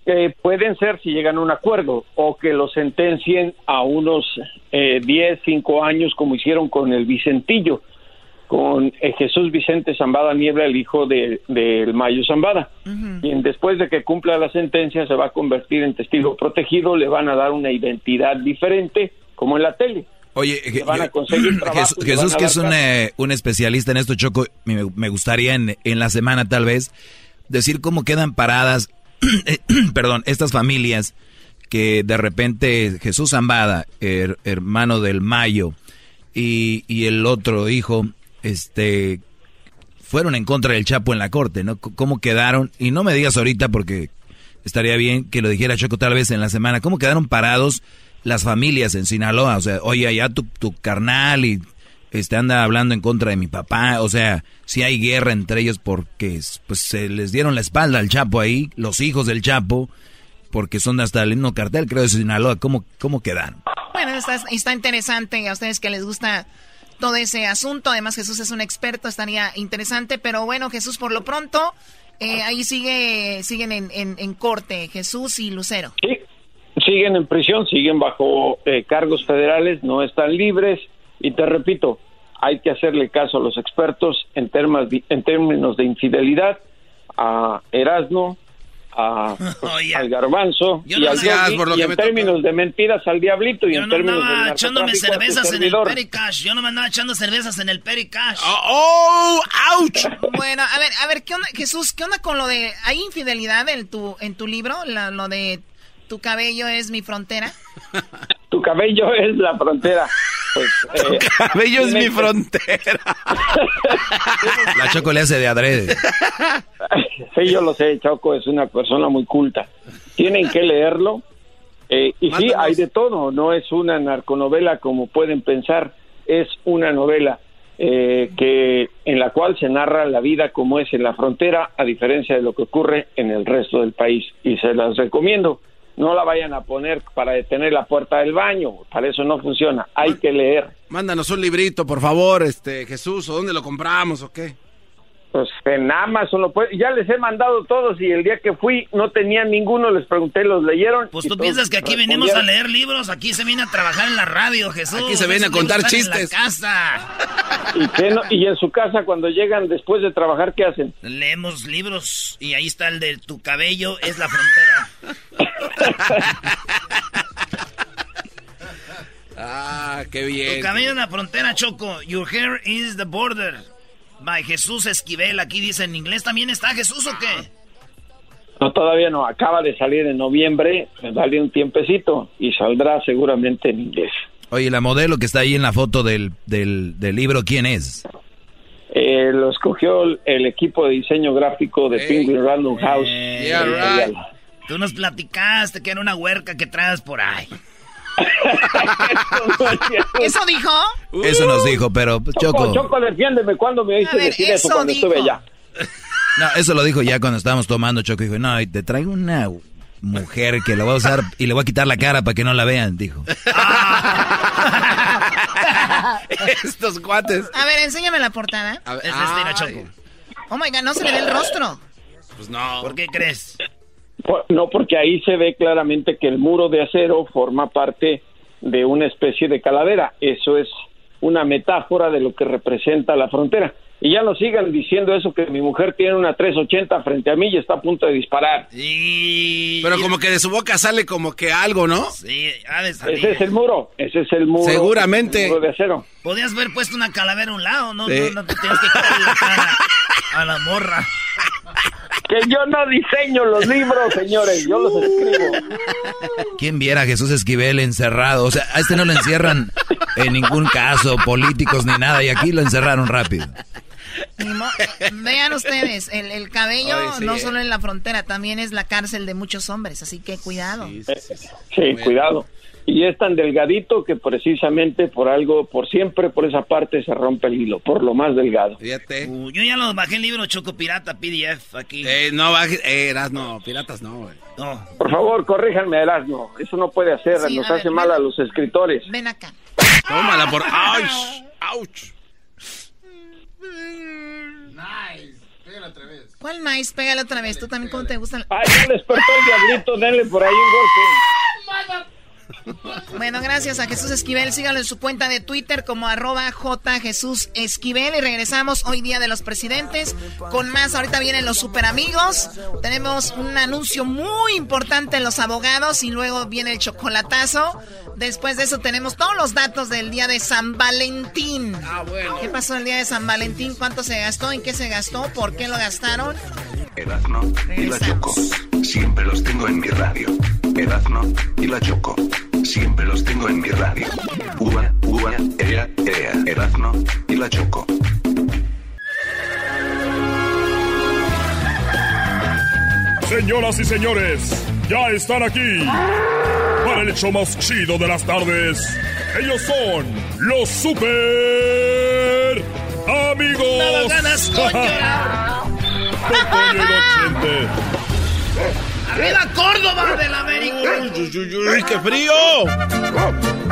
eh, pueden ser si llegan a un acuerdo o que los sentencien a unos eh, 10, 5 años como hicieron con el Vicentillo con eh, Jesús Vicente Zambada Niebla, el hijo del de, Mayo Zambada. Y después de que cumpla la sentencia se va a convertir en testigo protegido, le van a dar una identidad diferente, como en la tele. Oye, van a conseguir Jesús, que es un, eh, un, especialista en esto, Choco, me, me gustaría en, en, la semana tal vez decir cómo quedan paradas, perdón, estas familias que de repente Jesús Zambada, hermano del Mayo, y, y el otro hijo, este, fueron en contra del Chapo en la corte, ¿no? ¿Cómo quedaron? Y no me digas ahorita porque estaría bien que lo dijera Choco tal vez en la semana. ¿Cómo quedaron parados las familias en Sinaloa? O sea, oye, allá tu, tu carnal y este anda hablando en contra de mi papá. O sea, si hay guerra entre ellos porque pues se les dieron la espalda al Chapo ahí, los hijos del Chapo, porque son hasta el mismo cartel, creo, de Sinaloa. ¿Cómo, cómo quedaron? Bueno, está, está interesante a ustedes que les gusta todo ese asunto. Además, Jesús es un experto, estaría interesante. Pero bueno, Jesús, por lo pronto, eh, ahí sigue, siguen en, en, corte, Jesús y Lucero. Sí, siguen en prisión, siguen bajo eh, cargos federales, no están libres. Y te repito, hay que hacerle caso a los expertos en, en términos de infidelidad, a Erasmo, al garbanzo y, al y en términos de mentiras al diablito y yo en términos de echándome cervezas en el Pericash. Yo no me andaba echando cervezas en el Pericash. ¡Oh, oh ouch! Bueno, a ver, a ver, ¿qué onda, Jesús? ¿Qué onda con lo de... ¿Hay infidelidad en tu, en tu libro? lo de tu cabello es mi frontera. tu cabello es la frontera. Pues, tu eh, cabello es mi frontera. la Choco le hace de adrede. sí, yo lo sé, Choco es una persona muy culta. Tienen que leerlo. Eh, y sí, hay de todo, no es una narconovela como pueden pensar, es una novela eh, que en la cual se narra la vida como es en la frontera, a diferencia de lo que ocurre en el resto del país. Y se las recomiendo no la vayan a poner para detener la puerta del baño, para eso no funciona, hay que leer. Mándanos un librito, por favor, este Jesús, ¿o dónde lo compramos o qué? Pues en Amazon lo puede, ya les he mandado todos y el día que fui no tenía ninguno, les pregunté, los leyeron. Pues tú piensas que aquí venimos a leer libros, aquí se viene a trabajar en la radio, Jesús. Aquí se viene a contar chistes. En casa. ¿Y, y en su casa cuando llegan después de trabajar, ¿qué hacen? Leemos libros y ahí está el de tu cabello es la frontera. ah, qué bien. Tu cabello es la frontera, Choco. Your hair is the border. By Jesús Esquivel, aquí dice en inglés. ¿También está Jesús o qué? No, todavía no. Acaba de salir en noviembre. Dale un tiempecito y saldrá seguramente en inglés. Oye, la modelo que está ahí en la foto del, del, libro, ¿quién es? Eh, lo escogió el equipo de diseño gráfico de Penguin Random House. Tú nos platicaste que era una huerca que traes por ahí. ¿Eso dijo? Eso nos dijo, pero pues, Choco. Choco, Choco, defiéndeme cuando me ver, decir eso eso cuando dijo. estuve allá. No, eso lo dijo ya cuando estábamos tomando Choco. Dijo, no, te traigo una mujer que la voy a usar y le voy a quitar la cara para que no la vean, dijo. Estos cuates. A ver, enséñame la portada. A ver, Es Choco. Oh my god, no se le ve el rostro. Pues no. ¿Por qué crees? No, porque ahí se ve claramente que el muro de acero forma parte de una especie de calavera. Eso es una metáfora de lo que representa la frontera. Y ya no sigan diciendo eso que mi mujer tiene una 380 frente a mí y está a punto de disparar. Pero como que de su boca sale como que algo, ¿no? Sí, ha de salir. Ese es el muro, ese es el muro. Seguramente. el muro de acero. Podías haber puesto una calavera a un lado, ¿no? Sí. No, no te tienes que quitarle la cara a la morra. Que yo no diseño los libros, señores, yo los escribo. ¿Quién viera a Jesús Esquivel encerrado? O sea, a este no lo encierran en ningún caso, políticos ni nada, y aquí lo encerraron rápido. Vean ustedes, el, el cabello Ay, sí, no eh. solo en la frontera, también es la cárcel de muchos hombres, así que cuidado. Sí, cuidado. Y es tan delgadito que precisamente por algo, por siempre, por esa parte se rompe el hilo, por lo más delgado. Fíjate. Uh, yo ya lo bajé el libro Choco Pirata PDF aquí. Eh, no, baje- eh, eras, no, piratas no, güey. No. Por favor, corríjanme, Erasmo. Eso no puede hacer, Sí, nos hace ver, mal ven. a los escritores. Ven acá. Tómala por... ¡Auch! ¡Auch! ¿Cuál maíz? Pégale otra vez. ¿Tú también cómo te gustan? Ay, ya despertó el diablito, denle por ahí un golpe. Bueno, gracias a Jesús Esquivel. Síganlo en su cuenta de Twitter como arroba J Jesús Esquivel. Y regresamos hoy día de los presidentes con más. Ahorita vienen los super amigos. Tenemos un anuncio muy importante en los abogados y luego viene el chocolatazo. Después de eso tenemos todos los datos del día de San Valentín. Ah, bueno. ¿Qué pasó el día de San Valentín? ¿Cuánto se gastó? ¿En qué se gastó? ¿Por qué lo gastaron? Erazno y la Choco. Siempre los tengo en mi radio. Erazno y la Choco. Siempre los tengo en mi radio. Ua, ua, ea, ea. Erazno y la Choco. Señoras y señores, ya están aquí para el hecho más chido de las tardes. Ellos son los super amigos. Daba ganas ¡Arriba Córdoba del América! ¡Uy, uy, uy, qué frío!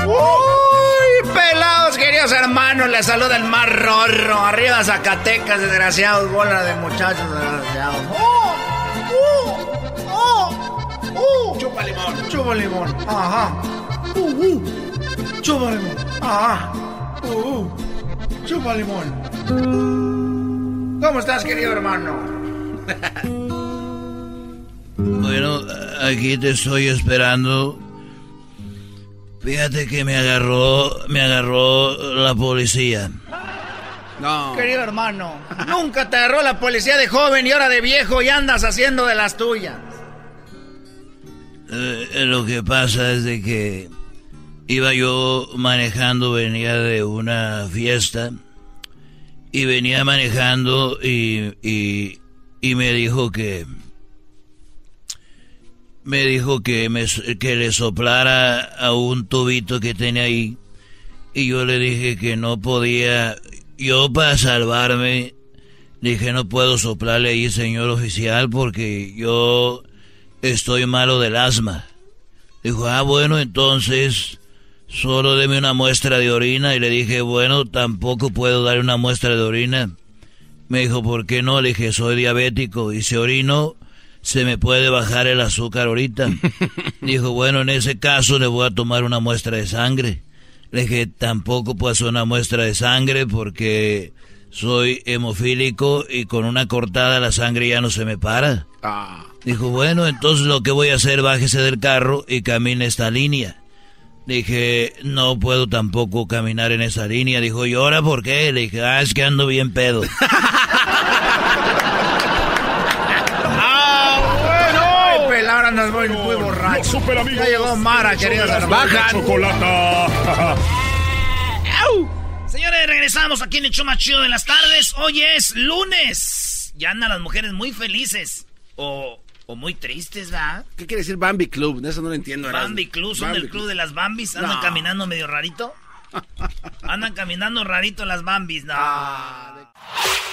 ¡Uy, pelados, queridos hermanos! Les saluda el más rorro. Arriba Zacatecas, desgraciados. Bola de muchachos desgraciados. ¡Oh! ¡Oh! ¡Oh! ¡Oh! Chupa limón. Chupa limón. Ajá. ¡Uh, uh! Chupa limón. Ajá. ¡Uh, uh! Chupa limón. ¿Cómo estás, querido hermano? Bueno, aquí te estoy esperando. Fíjate que me agarró, me agarró la policía. No. Querido hermano, nunca te agarró la policía de joven y ahora de viejo y andas haciendo de las tuyas. Eh, lo que pasa es de que iba yo manejando, venía de una fiesta y venía manejando y, y, y me dijo que me dijo que me que le soplara a un tubito que tenía ahí. Y yo le dije que no podía yo para salvarme dije no puedo soplarle ahí señor oficial porque yo estoy malo del asma. Dijo ah bueno entonces solo deme una muestra de orina. Y le dije bueno tampoco puedo dar una muestra de orina. Me dijo por qué no le dije soy diabético y si orino se me puede bajar el azúcar ahorita. Dijo, bueno, en ese caso le voy a tomar una muestra de sangre. Le dije, tampoco puedo hacer una muestra de sangre porque soy hemofílico y con una cortada la sangre ya no se me para. Dijo, bueno, entonces lo que voy a hacer, bájese del carro y camine esta línea. Dije, no puedo tampoco caminar en esa línea. Dijo, ¿y ahora por qué? Le dije, ah, es que ando bien pedo. andas muy, muy borracho. Los super amigos. Ya llegó Mara, queridos hermanos. la chocolata. Señores, regresamos aquí en el show más chido de las tardes. Hoy es lunes. Ya andan las mujeres muy felices. O O muy tristes, ¿verdad? ¿Qué quiere decir Bambi Club? Eso no lo entiendo. Bambi Club, son del club de las Bambis. Andan caminando medio rarito. Andan caminando rarito las Bambis, no. Ah,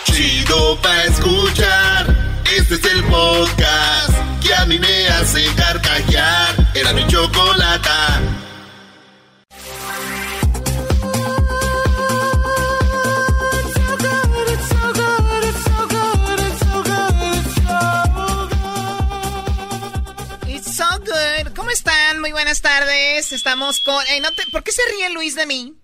Chido pa' escuchar. Este es el podcast que a mí me hace carcajear. Era mi chocolata. ¿Cómo están? Muy buenas tardes. Estamos con... Eh, ¿Por qué se ríe Luis de mí?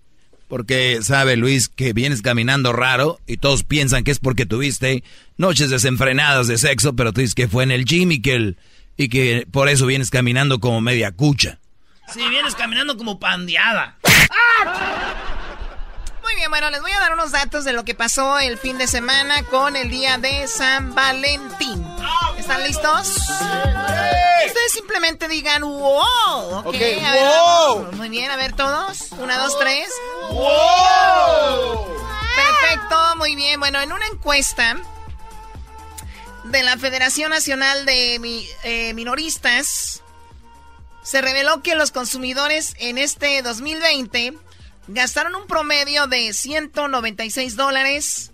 Porque sabe Luis que vienes caminando raro y todos piensan que es porque tuviste noches desenfrenadas de sexo, pero tú dices que fue en el gym y que, y que por eso vienes caminando como media cucha. Sí, vienes caminando como pandeada. Muy bien, bueno, les voy a dar unos datos de lo que pasó el fin de semana con el día de San Valentín. ¿Están listos? Ustedes simplemente digan wow. Ok, wow. muy bien, a ver todos. Una, dos, tres. Wow. Perfecto, muy bien. Bueno, en una encuesta de la Federación Nacional de eh, Minoristas, se reveló que los consumidores en este 2020 gastaron un promedio de 196 dólares.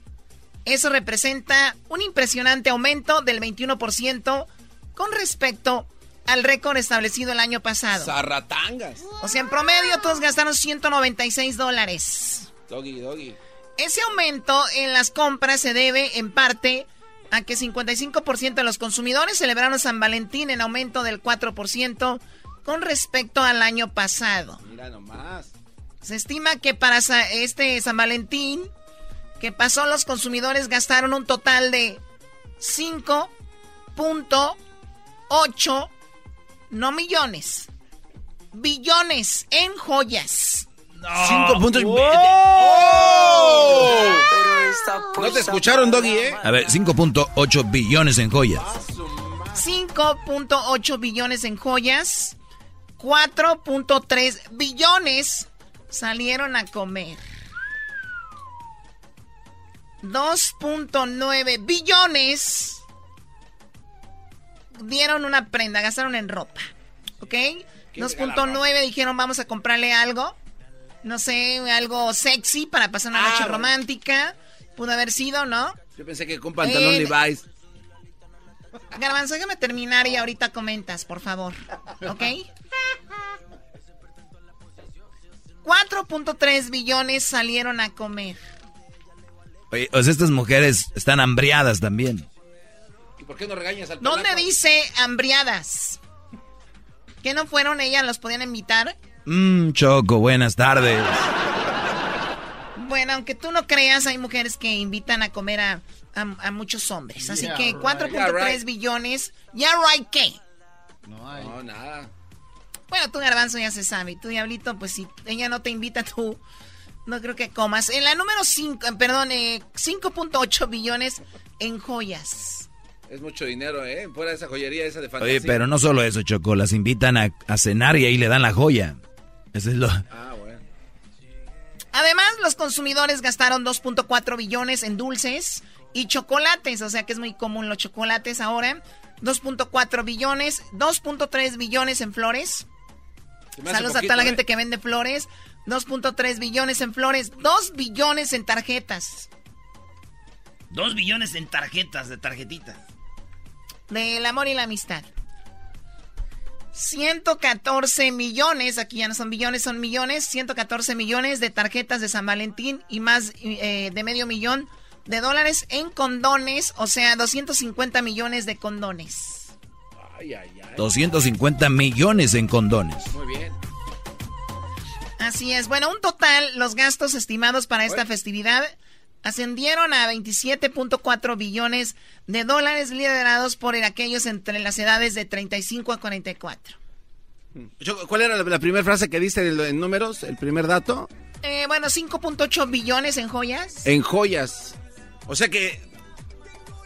Eso representa un impresionante aumento del 21% con respecto al récord establecido el año pasado. Zarratangas. O sea, en promedio todos gastaron 196 dólares. Doggy, doggy. Ese aumento en las compras se debe en parte a que 55% de los consumidores celebraron San Valentín en aumento del 4% con respecto al año pasado. Mira nomás. Se estima que para este San Valentín que pasó, los consumidores gastaron un total de 5.8, no millones, billones en joyas. No. 5.8 ¡Oh! No te escucharon, Doggy, ¿eh? A ver, 5.8 billones en joyas. 5.8 billones en joyas. 4.3 billones salieron a comer. 2.9 billones dieron una prenda, gastaron en ropa. ¿Ok? 2.9 dijeron vamos a comprarle algo. No sé, algo sexy para pasar una noche romántica. Pudo haber sido, ¿no? Yo pensé que con pantalón eh, Levi's. Garbanzo, déjame terminar y ahorita comentas, por favor. ¿Ok? 4.3 billones salieron a comer. Oye, o sea, estas mujeres están hambriadas también. ¿Y por qué no regañas al ¿Dónde dice hambriadas? ¿Que no fueron ellas? ¿Los podían invitar? Mmm, Choco, buenas tardes. Bueno, aunque tú no creas, hay mujeres que invitan a comer a, muchos hombres. Así que 4.3 billones. ¿Ya right qué? No hay. No, nada. Bueno, tú garbanzo ya se sabe. Tú diablito, pues si ella no te invita, tú no creo que comas. En la número 5, eh, perdón, 5.8 eh, billones en joyas. Es mucho dinero, ¿eh? Fuera de esa joyería esa de fantasía. Oye, pero no solo eso, Choco. Las invitan a, cenar y ahí le dan la joya. Eso es lo... Ah, bueno. Además, los consumidores gastaron 2.4 billones en dulces y chocolates. O sea que es muy común los chocolates ahora. 2.4 billones, 2.3 billones en flores. Saludos a toda la gente ¿eh? que vende flores. 2.3 billones en flores. 2 billones en tarjetas. 2 billones en tarjetas, de tarjetitas. Del amor y la amistad. 114 millones, aquí ya no son billones, son millones. 114 millones de tarjetas de San Valentín y más eh, de medio millón de dólares en condones, o sea, 250 millones de condones. Ay, ay, ay. 250 millones en condones. Muy bien. Así es. Bueno, un total, los gastos estimados para esta festividad ascendieron a 27.4 billones de dólares liderados por aquellos entre las edades de 35 a 44. ¿Cuál era la, primera frase que diste en números? ¿El primer dato? Eh, bueno, 5.8 billones en joyas. En joyas. O sea que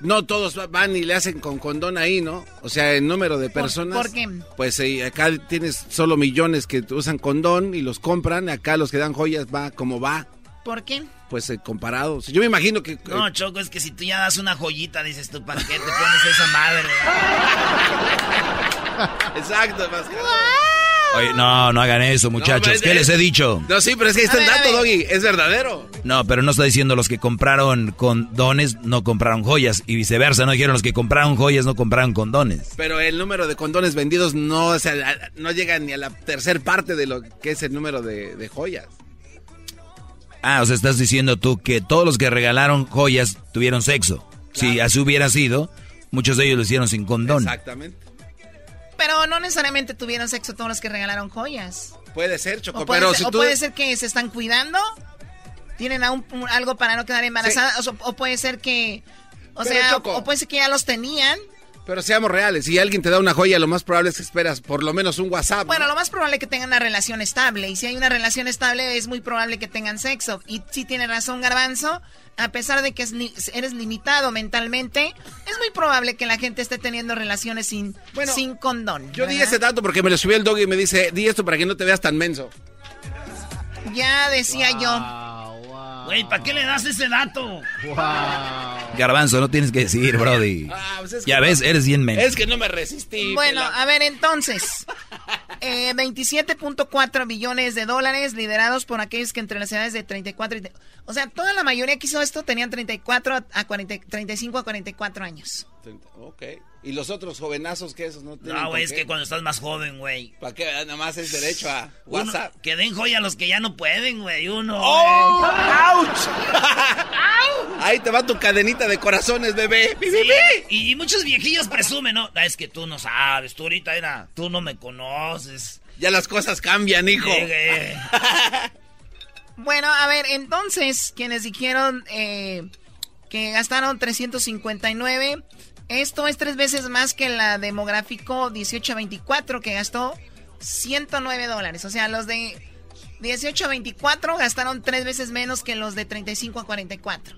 no todos van y le hacen con condón ahí, ¿no? O sea, el número de personas. ¿Por, qué? Pues eh, acá tienes solo millones que usan condón y los compran. Acá los que dan joyas va como va. ¿Por qué? pues eh, comparado. Yo me imagino que... No, Choco, es que si tú ya das una joyita, dices tú, ¿para qué te pones esa madre? Exacto, más Oye, no, no hagan eso, muchachos. ¿Qué les he dicho? No, sí, pero es que ahí está el dato, Doggy. Es verdadero. No, pero no está diciendo los que compraron condones no compraron joyas y viceversa. No dijeron los que compraron joyas no compraron condones. Pero el número de condones vendidos no, o sea, no llega ni a la tercer parte de lo que es el número de, joyas. Ah, o sea, estás diciendo tú que todos los que regalaron joyas tuvieron sexo. Si así hubiera sido, muchos de ellos lo hicieron sin condón. Exactamente. Pero no necesariamente tuvieron sexo todos los que regalaron joyas. Puede ser, Choco, o puede pero ser, o puede ser que se están cuidando, tienen algo para no quedar embarazadas, o, puede ser que, o sea, o puede ser que ya los tenían pero seamos reales, si alguien te da una joya, lo más probable es que esperas por lo menos un WhatsApp. Bueno, lo más probable es que tengan una relación estable. Y si hay una relación estable, es muy probable que tengan sexo. Y si tiene razón Garbanzo, a pesar de que eres limitado mentalmente, es muy probable que la gente esté teniendo relaciones sin, sin condón. Yo di ese dato porque me lo subió el dog y me dice, di esto para que no te veas tan menso. Ya decía yo. Güey, ¿para qué le das ese dato? Garbanzo, no tienes que decir, Brody. Ah, pues ya ves, eres bien menso. Es que no me resistí. Bueno, a ver, entonces. 27.4 eh, billones de dólares liderados por aquellos que entre las edades de 34 y... O sea, toda la mayoría que hizo esto tenían 34 a 40, 35 a 44 años. Ok. ¿Y los otros jovenazos que esos no tienen? No, güey, es que cuando estás más joven, güey. ¿Para qué? Nada más es derecho a WhatsApp. que den joya a los que ya no pueden, güey. Uno. ¡Oh! ¡Auch! Ahí te va tu cadenita de corazones, bebé. y, muchos viejillos presumen, ¿no? Ah, es que tú no sabes, tú ahorita era. Tú no me conoces. Ya las cosas cambian, hijo. bueno, a ver, entonces, quienes dijeron eh, que gastaron 359 esto es tres veces más que la demográfico 18-24 que gastó 109 dólares. O sea, los de 18 a 24 gastaron tres veces menos que los de 35 a 44.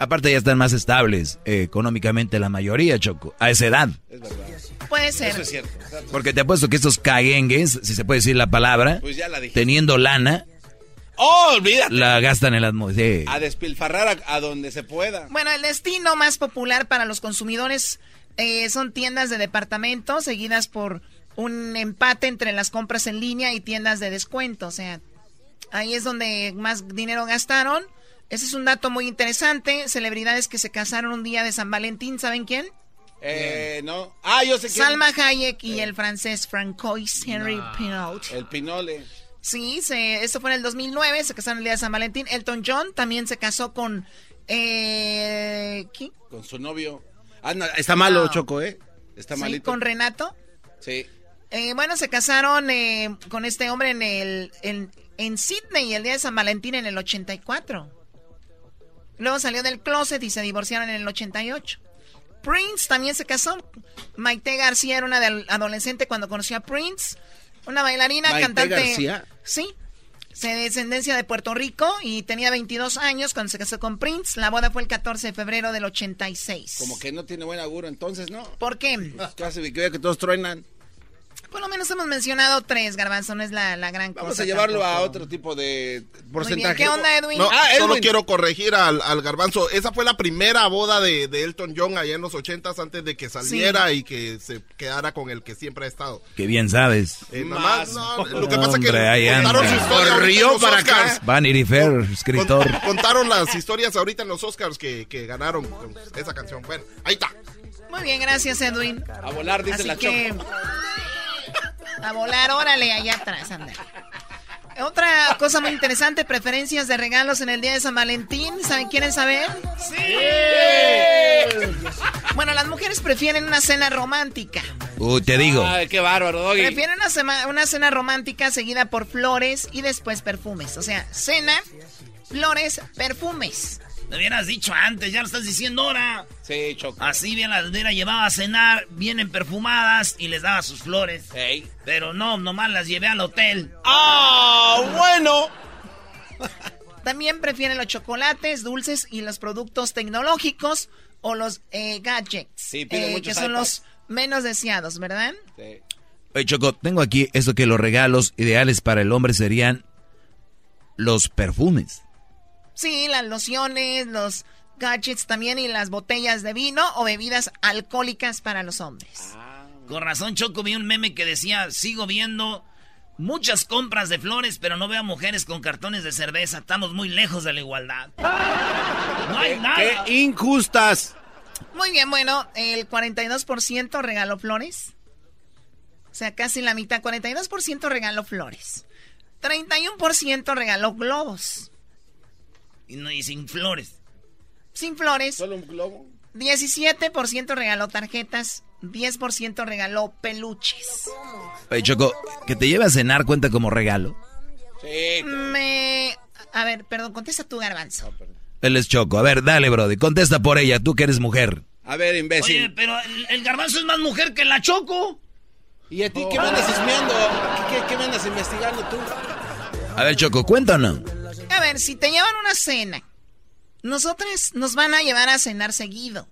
Aparte ya están más estables eh, económicamente la mayoría, Choco, a esa edad. Es verdad. Puede ser. Eso es cierto. Porque te apuesto que estos caguengues, si se puede decir la palabra, pues teniendo lana, Oh, olvídate. La gastan en las sí. A despilfarrar a, donde se pueda. Bueno, el destino más popular para los consumidores eh, son tiendas de departamento, seguidas por un empate entre las compras en línea y tiendas de descuento. O sea, ahí es donde más dinero gastaron. Ese es un dato muy interesante. Celebridades que se casaron un día de San Valentín, ¿saben quién? Eh, no. Ah, yo sé quién. Salma Hayek y el francés Francois Henry Pinot. El Pinole. Sí, se, esto fue en el 2009, se casaron el día de San Valentín. Elton John también se casó con... Eh, ¿Quién? Con su novio. Ah, está malo, Choco, ¿eh? Está sí, malito. con Renato. Sí. Eh, bueno, se casaron eh, con este hombre en el en, en Sydney el día de San Valentín en el 84. Luego salió del closet y se divorciaron en el 88. Prince también se casó. Maite García era una adolescente cuando conoció a Prince. Una bailarina, cantante. García? Sí. De descendencia de Puerto Rico y tenía 22 años cuando se casó con Prince. La boda fue el 14 de febrero del 86. Como que no tiene buen auguro entonces, ¿no? ¿Por qué? Pues casi que que todos truenan. Por lo menos hemos mencionado tres, Garbanzo, no es la, gran cosa. Vamos a llevarlo a otro tipo de porcentaje. ¿Qué onda, Edwin? No, ah, solo quiero corregir al, Garbanzo. Esa fue la primera boda de, Elton John allá en los ochentas antes de que saliera y que se quedara con el que siempre ha estado. Que bien sabes. Eh, más, no, lo que pasa es que contaron su historia Río para acá. Vanity Fair, escritor. Contaron las historias ahorita en los Oscars que, que ganaron esa canción. Bueno, ahí está. Muy bien, gracias, Edwin. A volar, dice la que... A volar, órale, allá atrás, anda. Otra cosa muy interesante, preferencias de regalos en el día de San Valentín. ¿Saben, quieren saber? ¡Sí! Bueno, las mujeres prefieren una cena romántica. Uy, te digo. Ay, qué bárbaro, Doggy. Prefieren una, una cena romántica seguida por flores y después perfumes. O sea, cena, flores, perfumes. Me hubieras dicho antes, ya lo estás diciendo ahora. Sí, Choco. Así bien las hubiera llevaba a cenar, vienen perfumadas y les daba sus flores. Hey. Pero no, nomás las llevé al hotel. ¡Ah, bueno! También prefieren los chocolates, dulces y los productos tecnológicos o los eh, gadgets. Sí, eh, que son los menos deseados, ¿verdad? Sí. Oye, Choco, tengo aquí esto que los regalos ideales para el hombre serían los perfumes. Sí, las lociones, los gadgets también y las botellas de vino o bebidas alcohólicas para los hombres. Con razón, Choco, vi un meme que decía, sigo viendo muchas compras de flores, pero no veo a mujeres con cartones de cerveza. Estamos muy lejos de la igualdad. No hay nada. ¡Qué injustas! Muy bien, bueno, el 42% regaló flores. O sea, casi la mitad, 42% regaló flores. 31% regaló globos. Y, no, y sin flores. Sin flores. ¿Solo un globo? 17% regaló tarjetas, 10% regaló peluches. Oye, Choco, que te lleve a cenar cuenta como regalo. Sí. Me... A ver, perdón, contesta tú, Garbanzo. Él es Choco. A ver, dale, Brody. Contesta por ella, tú que eres mujer. A ver, imbécil. Oye, pero el, el garbanzo es más mujer que la Choco. ¿Y a ti qué me andas esmeando? ¿Qué, qué, qué me andas investigando tú? A ver, Choco, ¿cuenta o no? A ver, si te llevan una cena, nosotros nos van a llevar a cenar seguido.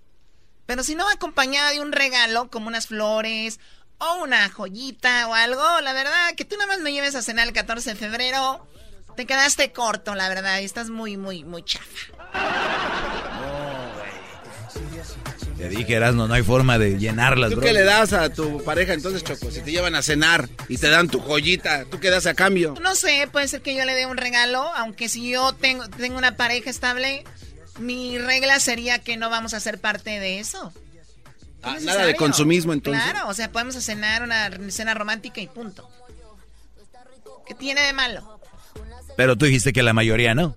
Pero si no va acompañada de un regalo, como unas flores o una joyita o algo, la verdad, que tú nada más me lleves a cenar el 14 de febrero, te quedaste corto, la verdad, y estás muy, muy, muy chafa. Te dije, Erasmo, no hay forma de llenarlas, ¿Tú bro. qué le das a tu pareja entonces, Choco? Si te llevan a cenar y te dan tu joyita, ¿tú qué das a cambio? No sé, puede ser que yo le dé un regalo, aunque si yo tengo, tengo una pareja estable, mi regla sería que no vamos a ser parte de eso. Ah, nada de consumismo entonces. Claro, o sea, podemos cenar una cena romántica y punto. ¿Qué tiene de malo? Pero tú dijiste que la mayoría no.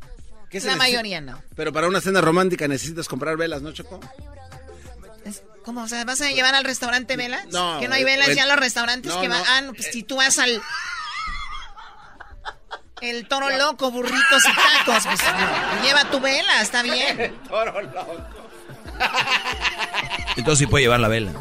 ¿Qué se La mayoría no. Pero para una cena romántica necesitas comprar velas, ¿no, Choco? ¿Cómo? O sea, ¿vas a llevar al restaurante velas? No, ¿Que no hay velas ya en los restaurantes? no, que va- no. Ah, no, pues si tú vas al... El toro loco, burritos y tacos, pues lleva tu vela, está bien. Toro loco. Entonces sí puede llevar la vela.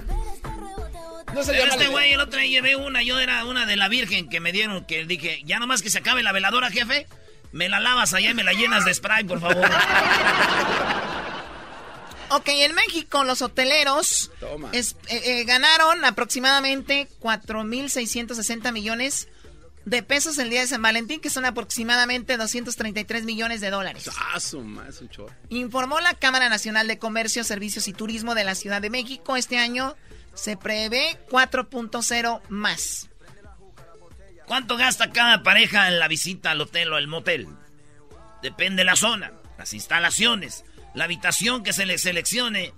No se Pero llama este la- güey, el otro día llevé una, yo era una de la Virgen que me dieron, que dije, ya nomás que se acabe la veladora, jefe, me la lavas allá y me la llenas de spray, por favor. Ok, en México los hoteleros Toma. es- eh, eh, ganaron aproximadamente 4.660 millones de pesos el día de San Valentín, que son aproximadamente 233 millones de dólares. Ah. Informó la Cámara Nacional de Comercio, Servicios y Turismo de la Ciudad de México. Este año se prevé 4.0 más. ¿Cuánto gasta cada pareja en la visita al hotel o al motel? Depende de la zona, las instalaciones, la habitación que se les seleccione,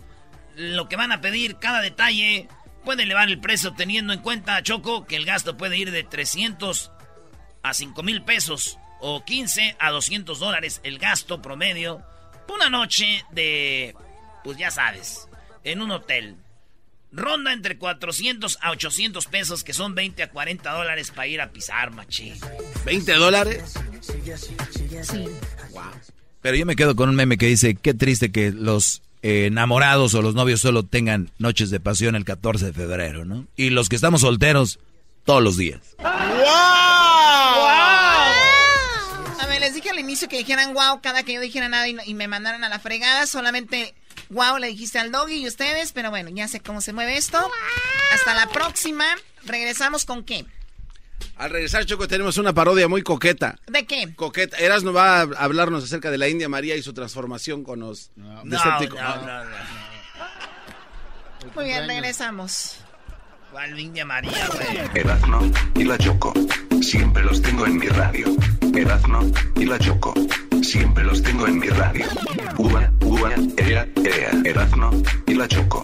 lo que van a pedir, cada detalle. Puede elevar el precio teniendo en cuenta, Choco, que el gasto puede ir de 300 a 5 mil pesos o 15 a 200 dólares el gasto promedio por una noche de, pues ya sabes, en un hotel. Ronda entre 400 a 800 pesos, que son 20 a 40 dólares para ir a pisar, machín. ¿20 dólares? Sí. Pero yo me quedo con un meme que dice, qué triste que los eh, enamorados o los novios solo tengan noches de pasión el 14 de febrero, ¿no? Y los que estamos solteros, todos los días. A ver, les dije al inicio que dijeran wow cada que yo dijera nada y, me mandaran a la fregada. Solamente wow le dijiste al doggy y ustedes, pero bueno, ya sé cómo se mueve esto. Hasta la próxima. Regresamos con qué? Al regresar, Choco, tenemos una parodia muy coqueta. ¿De qué? Coqueta. Erasmo va a hablarnos acerca de la India María y su transformación con los Decepticons. no, no, no. Muy bien, regresamos. ¿Cuál India María, güey? Erazno y la Choco. Siempre los tengo en mi radio. Erazno y la Choco. Siempre los tengo en mi radio. Ua, ua, ea, ea. Erazno y la Choco.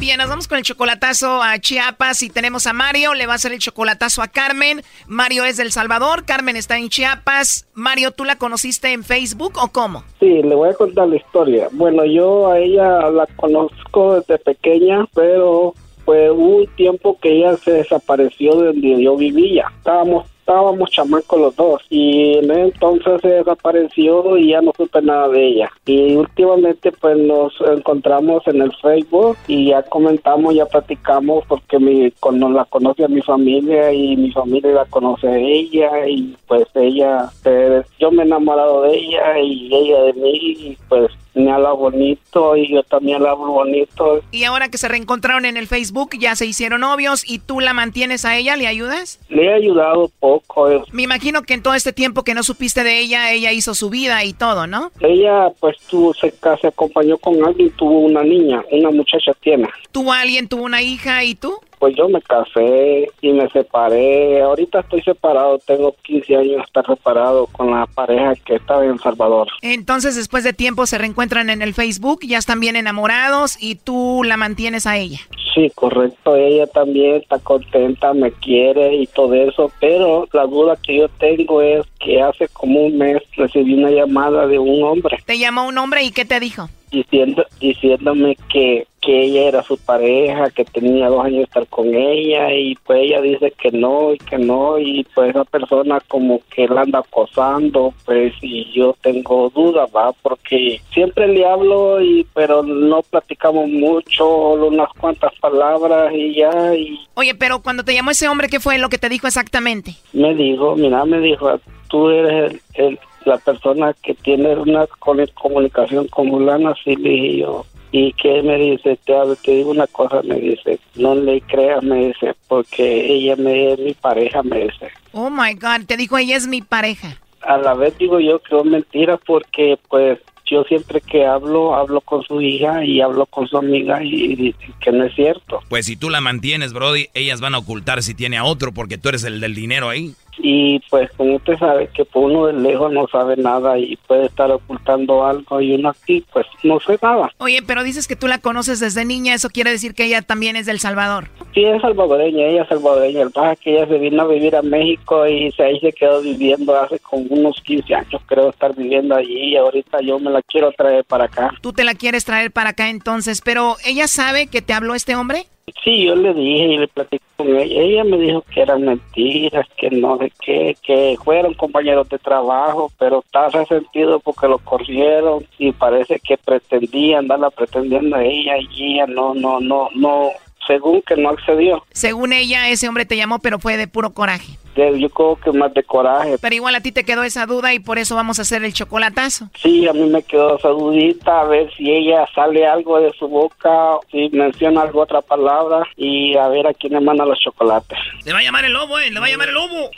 Bien, nos vamos con el chocolatazo a Chiapas y tenemos a Mario, le va a hacer el chocolatazo a Carmen. Mario es del Salvador, Carmen está en Chiapas. Mario, ¿tú la conociste en Facebook o cómo? Sí, le voy a contar la historia. Bueno, yo a ella la conozco desde pequeña, pero fue un tiempo que ella se desapareció de donde yo vivía. Estábamos estábamos chamacos los dos y en entonces se desapareció y ya no supe nada de ella. Y últimamente pues nos encontramos en el Facebook y ya comentamos, ya platicamos porque mi, cuando la conoce a mi familia y mi familia la conoce a ella y pues ella, pues, yo me he enamorado de ella y ella de mí y pues me habla bonito y yo también la hablo bonito. Y ahora que se reencontraron en el Facebook, ya se hicieron novios y tú la mantienes a ella, ¿le ayudas? Le he ayudado poco. eh. Me imagino que en todo este tiempo que no supiste de ella, ella hizo su vida y todo, ¿no? Ella pues tuvo, se, se acompañó con alguien, tuvo una niña, una muchacha tiene. ¿Tuvo alguien, tuvo una hija y tú? Pues yo me casé y me separé. Ahorita estoy separado, tengo 15 años estar separado con la pareja que estaba en Salvador. Entonces, después de tiempo, se reencuentran en el Facebook, ya están bien enamorados y tú la mantienes a ella. Sí, correcto. Ella también está contenta, me quiere y todo eso. Pero la duda que yo tengo es que hace como un mes recibí una llamada de un hombre Te llamó un hombre y ¿qué te dijo? Diciendo diciéndome que, que ella era su pareja, que tenía dos años de estar con ella y pues ella dice que no y que no y pues esa persona como que la anda acosando pues y yo tengo dudas va porque siempre le hablo y pero no platicamos mucho solo unas cuantas palabras y ya y Oye, pero cuando te llamó ese hombre, ¿qué fue lo que te dijo exactamente? me dijo mira me dijo tú eres el, el- la persona que tiene una comunicación con fulana así le dije yo y que me dice te, te digo una cosa me dice no le creas me dice porque ella me es mi pareja me dice Oh my God, te dijo ella es mi pareja. a la vez digo yo que es mentira porque pues yo siempre que hablo hablo con su hija y hablo con su amiga y, dicen que no es cierto Pues si tú la mantienes, Brody, ellas van a ocultar si tiene a otro porque tú eres el del dinero ahí. Y pues como usted sabe que uno de lejos no sabe nada y puede estar ocultando algo y uno aquí pues no sé nada Oye, pero dices que tú la conoces desde niña, eso quiere decir que ella también es del Salvador. Sí, es salvadoreña, ella es salvadoreña. El pasa es que ella se vino a vivir a México y se, ahí se quedó viviendo hace como unos 15 años, creo, estar viviendo allí. Y ahorita yo me la quiero traer para acá. Tú te la quieres traer para acá entonces, pero ¿ella sabe que te habló este hombre? Sí, yo le dije y le platiqué con ella. Ella me dijo que eran mentiras, que no sé qué, que fueron compañeros de trabajo, pero está resentido porque lo corrieron y parece que pretendía andarla pretendiendo a ella y ella no, no, no, no, según que no accedió. Según ella, ese hombre te llamó, pero fue de puro coraje. De- Yo creo que más de coraje. Pero igual a ti te quedó esa duda y por eso vamos a hacer el chocolatazo. Sí, a mí me quedó esa dudita, a ver si ella sale algo de su boca, si menciona alguna otra palabra y a ver a quién le manda los chocolates. Le va a llamar el lobo, eh, le va a llamar el lobo.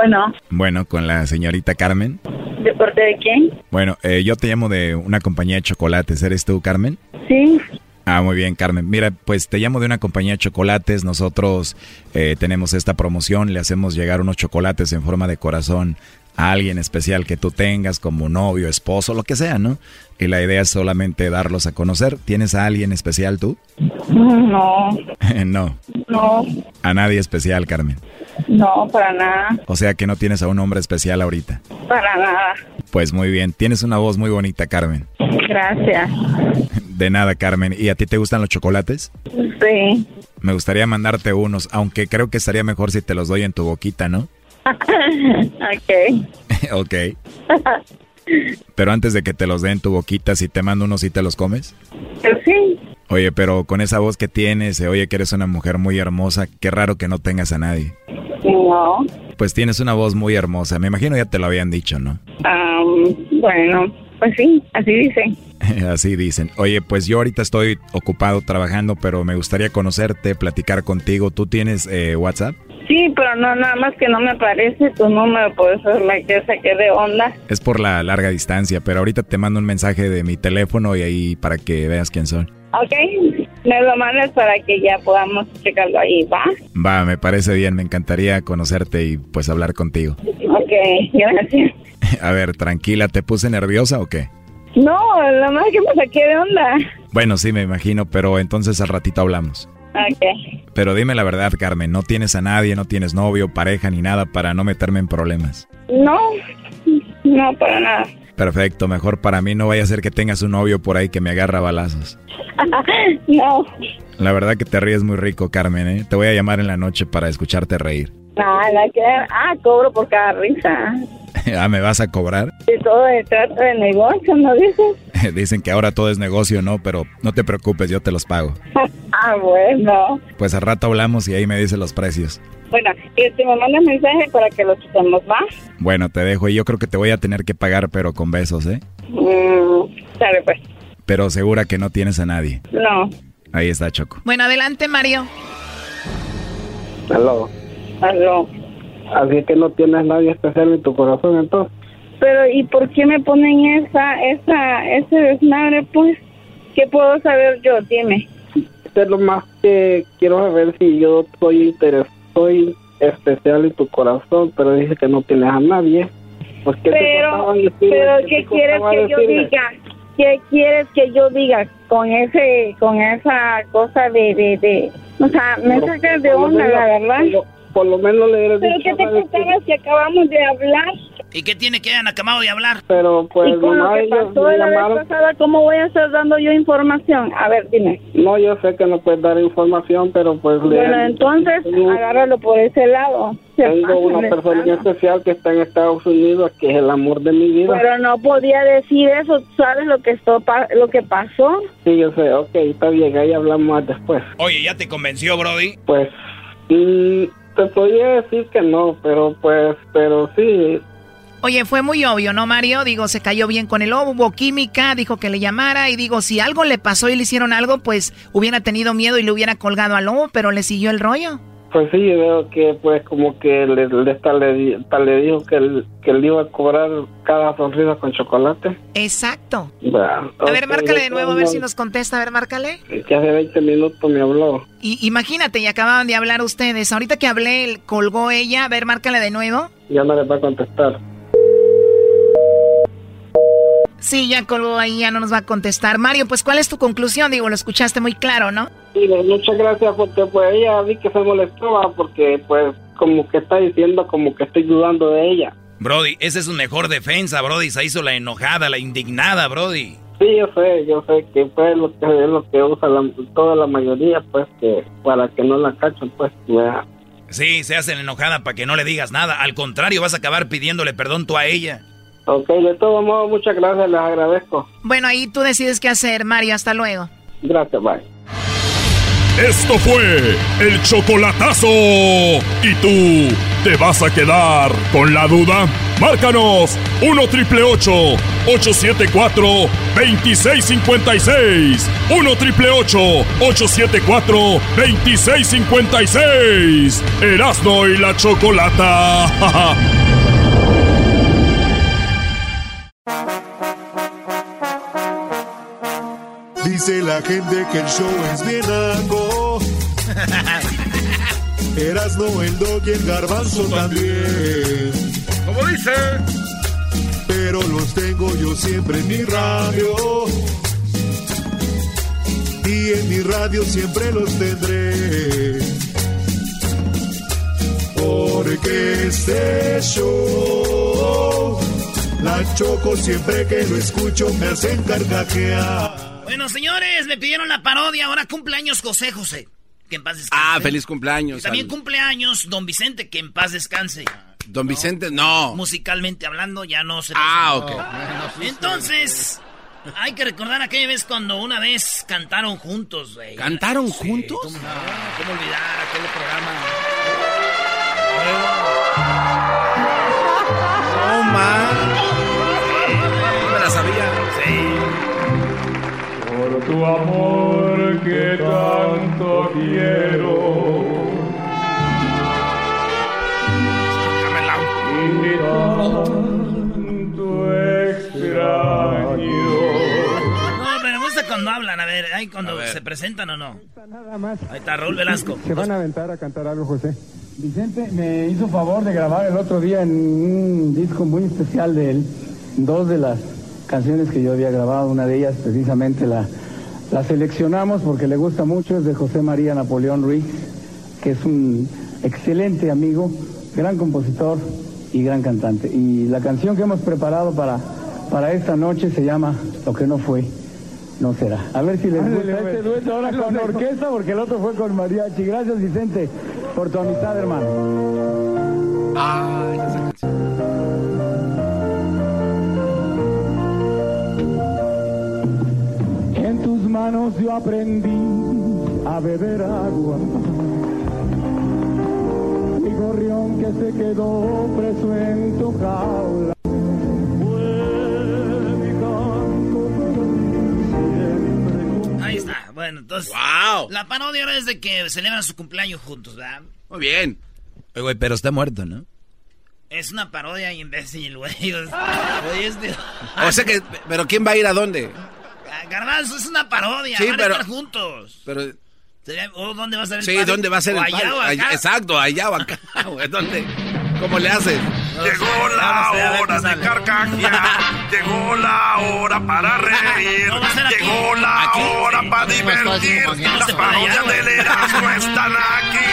Bueno, Bueno, con la señorita Carmen. ¿de parte de quién? Bueno, eh, yo te llamo de una compañía de chocolates. ¿Eres tú, Carmen? Sí. Ah, muy bien, Carmen. Mira, pues te llamo de una compañía de chocolates. Nosotros eh, tenemos esta promoción. Le hacemos llegar unos chocolates en forma de corazón a alguien especial que tú tengas, como novio, esposo, lo que sea, ¿no? Y la idea es solamente darlos a conocer. ¿Tienes a alguien especial tú? No, no, no, a nadie especial, Carmen. No, para nada, O sea que no tienes a un hombre especial ahorita. para nada. Pues muy bien, tienes una voz muy bonita, Carmen. Gracias. De nada, Carmen. ¿Y a ti te gustan los chocolates? Sí. Me gustaría mandarte unos, aunque creo que estaría mejor si te los doy en tu boquita, ¿no? ok. ok. Pero antes de que te los dé en tu boquita, si te mando unos, ¿sí te los comes? Sí. Oye, pero con esa voz que tienes, se oye que eres una mujer muy hermosa, qué raro que no tengas a nadie. No. Pues tienes una voz muy hermosa, me imagino ya te lo habían dicho, ¿no? Am, bueno, pues sí, así dicen. Así dicen. Oye, pues yo ahorita estoy ocupado trabajando, pero me gustaría conocerte, platicar contigo. ¿Tú tienes eh, WhatsApp? Sí, pero no, nada más que no me aparece tu número, por eso me que saqué de onda. Es por la larga distancia, pero ahorita te mando un mensaje de mi teléfono y ahí para que veas quién soy. Ok, me lo mandas para que ya podamos checarlo ahí, ¿va? Va, me parece bien, me encantaría conocerte y pues hablar contigo. Ok, gracias. A ver, tranquila, ¿te puse nerviosa o qué? No, nada más que me saqué de onda. Bueno, sí, me imagino, pero entonces al ratito hablamos. Ok. Pero dime la verdad, Carmen, no tienes a nadie, no tienes novio, pareja ni nada para no meterme en problemas. No, no, para nada. Perfecto, mejor para mí no vaya a ser que tengas un novio por ahí que me agarra balazos. no. La verdad que te ríes muy rico, Carmen, ¿eh? Te voy a llamar en la noche para escucharte reír. Ah, que... ah, cobro por cada risa. ah, ¿me vas a cobrar? Y todo se trata de negocio, ¿no dices? Dicen que ahora todo es negocio, ¿no? Pero no te preocupes, yo te los pago. Ah, bueno. Pues al rato hablamos y ahí me dices los precios. Bueno, y te me mandas mensaje para que lo quitemos, ¿va? Bueno, te dejo y yo creo que te voy a tener que pagar, pero con besos, ¿eh? Mm, sabe pues. Pero segura que no tienes a nadie. No. Ahí está, Choco. Bueno, adelante, Mario. Aló. Aló. Así que no tienes nadie especial en tu corazón, entonces. Pero, ¿y por qué me ponen esa, esa, ese desmadre, pues? ¿Qué puedo saber yo? Dime. Lo más que quiero saber si yo soy interesado, soy especial en tu corazón, pero dice que no tienes a nadie. ¿Por qué pero, pero ¿qué quieres que yo diga? ¿Qué quieres que yo diga con ese, con esa cosa de, de, de o sea, me sacas de onda, la verdad? Por lo menos le ¿Pero qué te contaba si acabamos de hablar? ¿Y qué tiene que hayan acabado de hablar? Pero pues ¿Y con lo que pasó la vez pasada, ¿cómo voy a estar dando yo información? A ver, dime. No, yo sé que no puedes dar información, pero pues... Bueno, entonces, agárralo por ese lado. Tengo una persona especial que está en Estados Unidos, que es el amor de mi vida. Pero no podía decir eso, ¿sabes lo que, esto, lo que pasó? Sí, yo sé, ok, está bien, ahí hablamos más después. Oye, ¿ya te convenció, Brody? Pues... Mm, te podría decir que no, pero pues, pero sí. Oye, fue muy obvio, ¿no, Mario? Digo, se cayó bien con el lobo, hubo química, dijo que le llamara y digo, si algo le pasó y le hicieron algo, pues hubiera tenido miedo y le hubiera colgado al lobo, pero le siguió el rollo. Pues sí, veo que pues como que le, le, le, le dijo que, que le iba a cobrar cada sonrisa con chocolate. Exacto. a ver, márcale de nuevo, a ver si nos contesta. A ver, márcale. Que hace 20 minutos me habló. Y imagínate, y acababan de hablar ustedes. Ahorita que hablé, colgó ella. A ver, márcale de nuevo. Ya no le va a contestar. Sí, ya colgó ahí, ya no nos va a contestar. Mario, pues, ¿cuál es tu conclusión? Digo, lo escuchaste muy claro, ¿no? Sí, muchas gracias porque pues ella vi que se molestó porque pues como que está diciendo como que estoy dudando de ella. Brody, esa es su mejor defensa, Brody. Se hizo la enojada, la indignada, Brody. Sí, yo sé, yo sé que fue lo que es lo que usa toda la mayoría, pues que para que no la cachen, pues ya. Sí, se hace la enojada para que no le digas nada. Al contrario, vas a acabar pidiéndole perdón tú a ella. Ok, de todo modo, muchas gracias, les agradezco. Bueno, ahí tú decides qué hacer, Mario. Hasta luego. Gracias, bye. Esto fue el chocolatazo. ¿Y tú te vas a quedar con la duda? Márcanos 1 triple 874 2656. 1 triple 874 2656. Erasno y la chocolata. Dice la gente que el show es bien algo. Erasno, el dog y el garbanzo también. Como dice. Pero los tengo yo siempre en mi radio. Y en mi radio siempre los tendré. Porque este show, la choco siempre que lo escucho me hacen carcajear. Bueno, señores, me pidieron la parodia. Ahora cumpleaños José José. Que en paz descanse. Ah, feliz cumpleaños. Y también cumpleaños Don Vicente, que en paz descanse. Don Vicente, no. Musicalmente hablando, ya no se. Ah, ok. Entonces, hay que recordar aquella vez cuando una vez cantaron juntos, güey. ¿Cantaron juntos? ¿cómo, ¿Cómo olvidar aquel programa? Tu amor que tanto quiero. Y tanto extraño. No, pero me gusta cuando hablan, a ver, ahí cuando se presentan o no. Ahí está Raúl Velasco. Se van a aventar a cantar algo, José. Vicente me hizo favor de grabar el otro día en un disco muy especial de él, dos de las canciones que yo había grabado, una de ellas precisamente la, la seleccionamos porque le gusta mucho, es de José María Napoleón Ruiz, que es un excelente amigo, gran compositor y gran cantante. Y la canción que hemos preparado para, para esta noche se llama Lo que no fue, no será. A ver si les gusta este dueto ahora con orquesta, porque el otro fue con mariachi. Gracias, Vicente, por tu amistad, hermano. Manos yo aprendí a beber agua. Mi gorrión que se quedó preso en tu jaula. Ahí está. Bueno, entonces. ¡Wow! La parodia ahora es de que celebran su cumpleaños juntos, ¿verdad? Muy bien. Oye, güey, pero está muerto, ¿no? Es una parodia imbécil, güey. Oye, este- O sea que, pero ¿quién va a ir a dónde? Garbanzo, es una parodia. Sí, van pero- a estar juntos. Pero, ¿O dónde va a ser el sí, padre? ¿dónde va a ser O el allá padre? o acá. Allá- exacto, allá o acá. güey, ¿Dónde? ¿Cómo le haces? Llegó la hora de carcajear. Llegó la hora para reír. Llegó la hora para Es más fácil divertir. imaginar. Las parodias del Erasmo están aquí.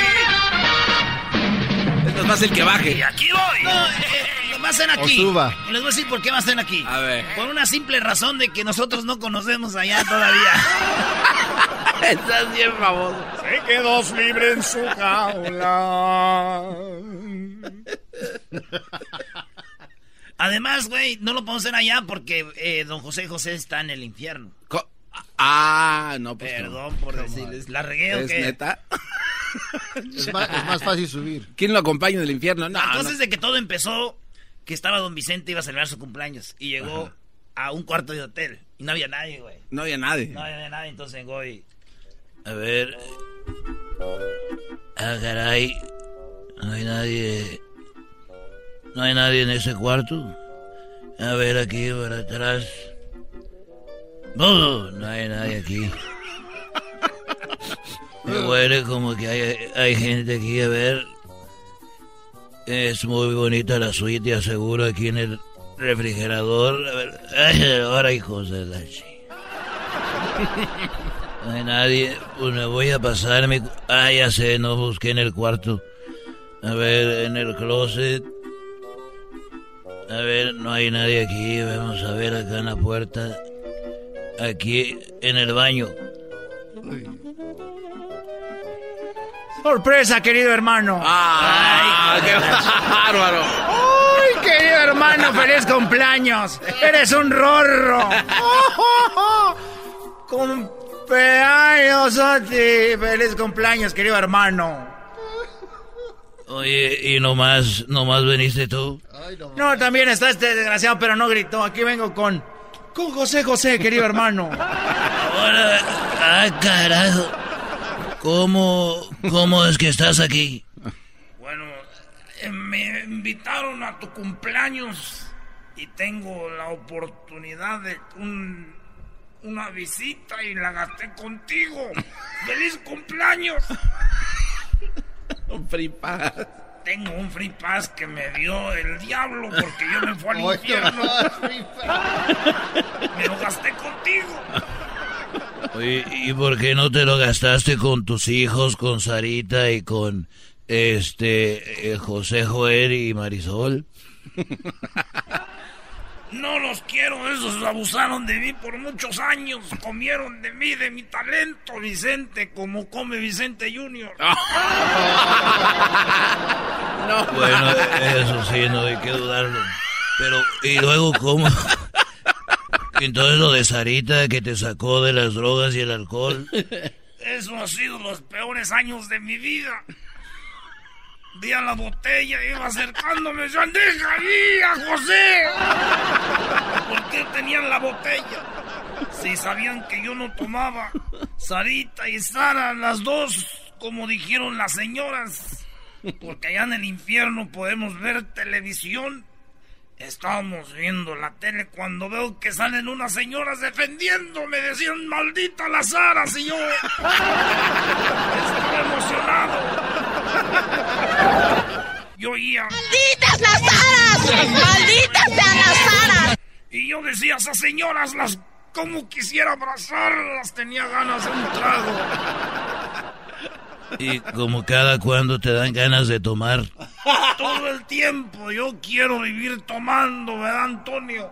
Es más fácil que Y baje. aquí voy. Va a aquí. Les voy a decir por qué va a ser aquí. A ver. Por una simple razón de que nosotros no conocemos allá todavía. Estás bien famoso. Se quedó libre en su jaula. Además, güey, no lo podemos hacer allá porque eh, don José José está en el infierno. Co- Ah, no, pues. no. Perdón por decirles. ¿La regué o ¿Es qué? neta? Es más, es más fácil subir. ¿Quién lo acompaña del infierno? No, Entonces, no. de que todo empezó, que estaba don Vicente, iba a celebrar su cumpleaños. Y llegó a un cuarto de hotel. Y no había nadie, güey. No había nadie. No había nadie, entonces llegó y... A ver... Ah, caray. No hay nadie... No hay nadie en ese cuarto. A ver, aquí, por atrás. No, no hay nadie aquí. Me huele como que hay, hay gente aquí, a ver. Es muy bonita la suite, aseguro, aquí en el refrigerador. A ver, ay, ahora hijos de la chi. No hay nadie, pues me voy a pasar mi... Ah, ya sé, no busqué en el cuarto. A ver, en el closet. A ver, no hay nadie aquí. Vamos a ver acá en la puerta. Aquí en el baño. Sorpresa, querido hermano. ¡Ah! ¡Qué bárbaro! ¡Ay, querido hermano! ¡Feliz cumpleaños! ¡Eres un rorro! ¡Cumpleaños a ti! ¡Feliz cumpleaños, querido hermano! Oye, y nomás, nomás veniste tú. No, también está este desgraciado, pero no gritó. Aquí vengo con... Con José José, querido hermano. Ahora, ah, carajo. ¿Cómo, cómo es que estás aquí? Bueno, eh, me invitaron a tu cumpleaños y tengo la oportunidad de un, una visita y la gasté contigo. ¡Feliz cumpleaños! Un free pass. Tengo un free pass que me dio el diablo porque yo me fui al Oye, infierno. Me lo gasté contigo. Oye, ¿y por qué no te lo gastaste con tus hijos, con Sarita y con este eh, José Joel y Marisol? No los quiero, esos abusaron de mí por muchos años, comieron de mí, de mi talento, Vicente, como come Vicente Junior. Bueno, eso sí, no hay que dudarlo. Pero, ¿y luego cómo? Entonces lo de Sarita que te sacó de las drogas y el alcohol. Eso ha sido los peores años de mi vida. Vi a la botella, iba acercándome, yo deja ahí a José. ¿Por qué tenían la botella? Si sabían que yo no tomaba. Sarita y Sara, las dos, como dijeron las señoras. Porque allá en el infierno podemos ver televisión. Estábamos viendo la tele cuando veo que salen unas señoras defendiéndome. Decían, maldita las aras. Y yo estaba emocionado. Yo oía... ¡Malditas las aras! ¡Malditas sean las aras! Y yo decía, esas señoras, las... Como quisiera abrazarlas, tenía ganas de un trago. Y como cada cuando te dan ganas de tomar. Todo el tiempo yo quiero vivir tomando, ¿verdad, Antonio?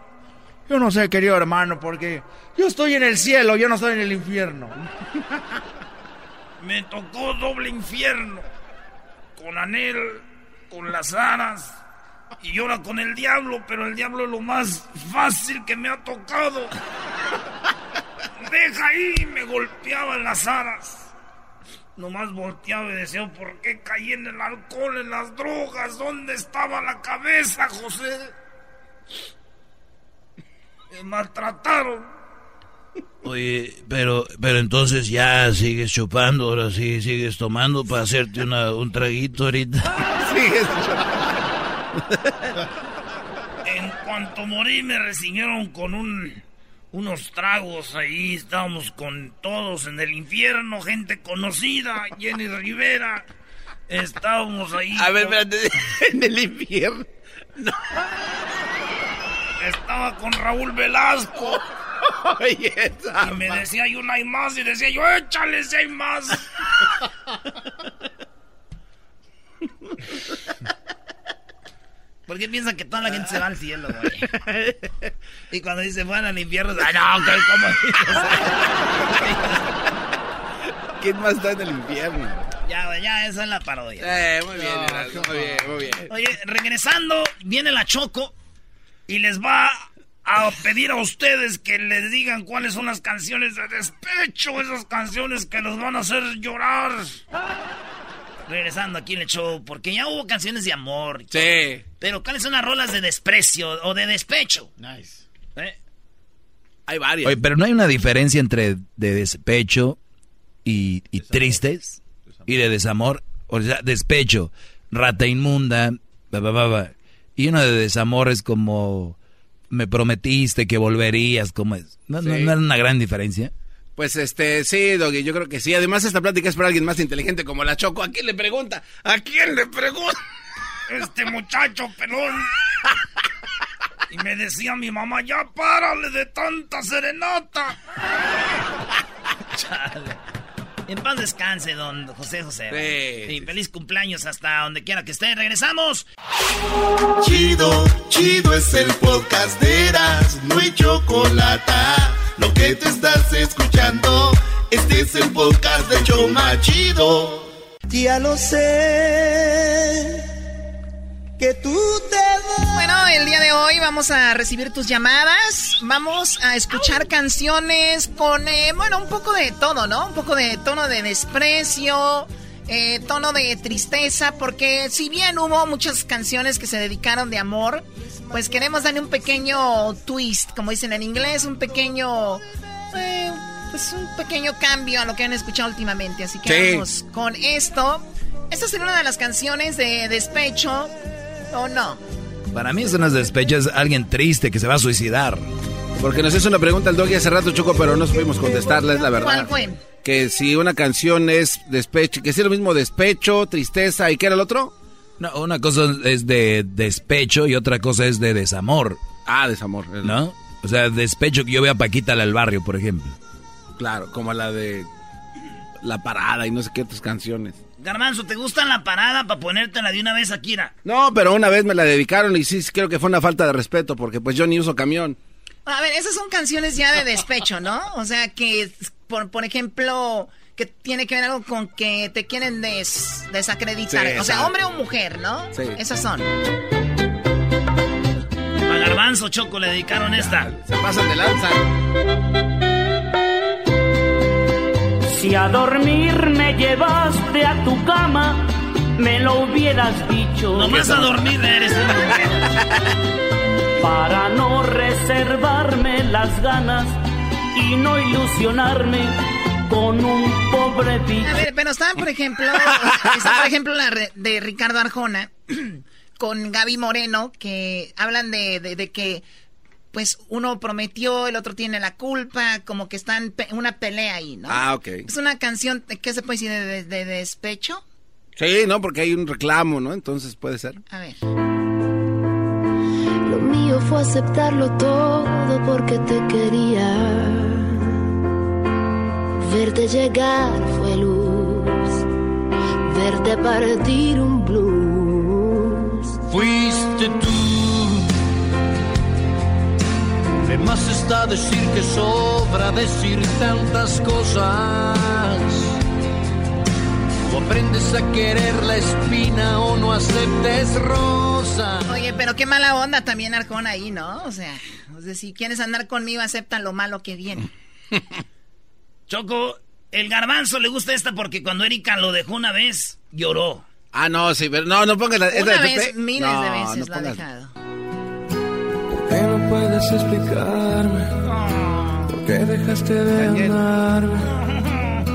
Yo no sé, querido hermano, porque yo estoy en el cielo, yo no estoy en el infierno. Me tocó doble infierno. Con Anel, con las aras y ahora con el diablo, pero el diablo es lo más fácil que me ha tocado. Deja ahí, me golpeaba en las aras. Nomás volteaba y decía, ¿por qué caí en el alcohol, en las drogas? ¿Dónde estaba la cabeza, José? Me maltrataron. Oye, pero, pero entonces ya sigues chupando, ahora sí sigues tomando para hacerte una, un traguito ahorita. Sigues en cuanto morí me recibieron con un, unos tragos ahí, estábamos con todos en el infierno, gente conocida, Jenny Rivera, estábamos ahí. A ver, espérate, en el infierno. Estaba con Raúl Velasco. y me decía yo, no hay más. Y decía yo, échale si hay más. ¿Por qué piensan que toda la gente se va al cielo, güey? Y cuando dice van al infierno, ¡ay, no! ¿Cómo ¿Quién más está en el infierno? Ya, güey, ya, esa es la parodia. Eh, muy bien, muy bien, muy bien. Oye, regresando, viene la Choco y les va a pedir a ustedes que les digan cuáles son las canciones de despecho, esas canciones que los van a hacer llorar. Regresando aquí en el show, porque ya hubo canciones de amor. Sí. Pero ¿cuáles son las rolas de desprecio o de despecho? Nice. ¿Eh? Hay varias. Oye, pero no hay una diferencia entre de despecho y, y tristes y de desamor. O sea, despecho, rata inmunda, ba, ba, ba. y uno de desamor es como me prometiste que volverías, como es. ¿No, no, Sí. no era una gran diferencia? Pues este, sí, Doggy, yo creo que sí. Además, esta plática es para alguien más inteligente como la Choco. ¿A quién le pregunta? ¿A quién le pregunta? Este muchacho pelón. Y me decía mi mamá, ya párale de tanta serenata. Chale. En paz descanse, don José José. Sí, feliz cumpleaños hasta donde quiera que esté. Regresamos. Chido, chido es el podcast de Eras, no hay chocolate. Lo que te estás escuchando, este es el podcast de Choma Chido. Ya lo sé que tú te Bueno, el día de hoy vamos a recibir tus llamadas. Vamos a escuchar canciones con, eh, bueno, un poco de todo, ¿no? Un poco de tono de desprecio, eh, tono de tristeza, porque si bien hubo muchas canciones que se dedicaron de amor, pues queremos darle un pequeño twist, como dicen en inglés, un pequeño, eh, pues un pequeño cambio a lo que han escuchado últimamente. Así que Sí. vamos con esto. Esta sería una de las canciones de despecho, ¿o no? Para mí eso no es despecho, es alguien triste que se va a suicidar. Porque nos hizo una pregunta el Doggy hace rato, Choco, pero no supimos contestarla, es la verdad. ¿Cuál fue? Que si una canción es despecho, que si es lo mismo despecho, tristeza, ¿y qué era el otro? No, una cosa es de despecho y otra cosa es de desamor. Ah, desamor. ¿No? O sea, despecho que yo veo a Paquita la del barrio, por ejemplo. Claro, como la de La Parada y no sé qué otras canciones. Garbanzo, ¿te gusta la parada para ponértela de una vez a Kira? No, pero una vez me la dedicaron y sí, creo que fue una falta de respeto porque pues yo ni uso camión. A ver, esas son canciones ya de despecho, ¿no? O sea, que, por, por ejemplo, que tiene que ver algo con que te quieren des- desacreditar. Sí, o sea, hombre o mujer, ¿no? Sí. Esas son. A Garbanzo Choco le dedicaron esta. Se pasan de lanza. Si a dormir me llevaste a tu cama, me lo hubieras dicho. Nomás a dormir eres Para no reservarme las ganas y no ilusionarme con un pobre bicho. A ver, pero está, por ejemplo, está, por ejemplo, la re- de Ricardo Arjona con Gaby Moreno, que hablan de, de- de que, pues, uno prometió, el otro tiene la culpa, como que están pe- una pelea ahí, ¿no? Ah, ok. Es una canción, ¿qué se puede decir? ¿De, de- de despecho? Sí, no, porque hay un reclamo, ¿no? Entonces puede ser. A ver. Lo mío fue aceptarlo todo porque te quería. Verte llegar fue luz, verte partir un blues. Decir que sobra decir tantas cosas. O aprendes a querer la espina o no aceptes rosa. Oye, pero qué mala onda también Arcón ahí, ¿no? O sea, si quieres andar conmigo, acepta lo malo que viene. Choco, el garbanzo le gusta esta porque cuando Erika lo dejó una vez, lloró. Ah, no, sí, pero no, no pongas la... Una vez, miles de veces lo ha dejado. ¿Por qué no puedes explicarme? ¿Por qué dejaste de amarme?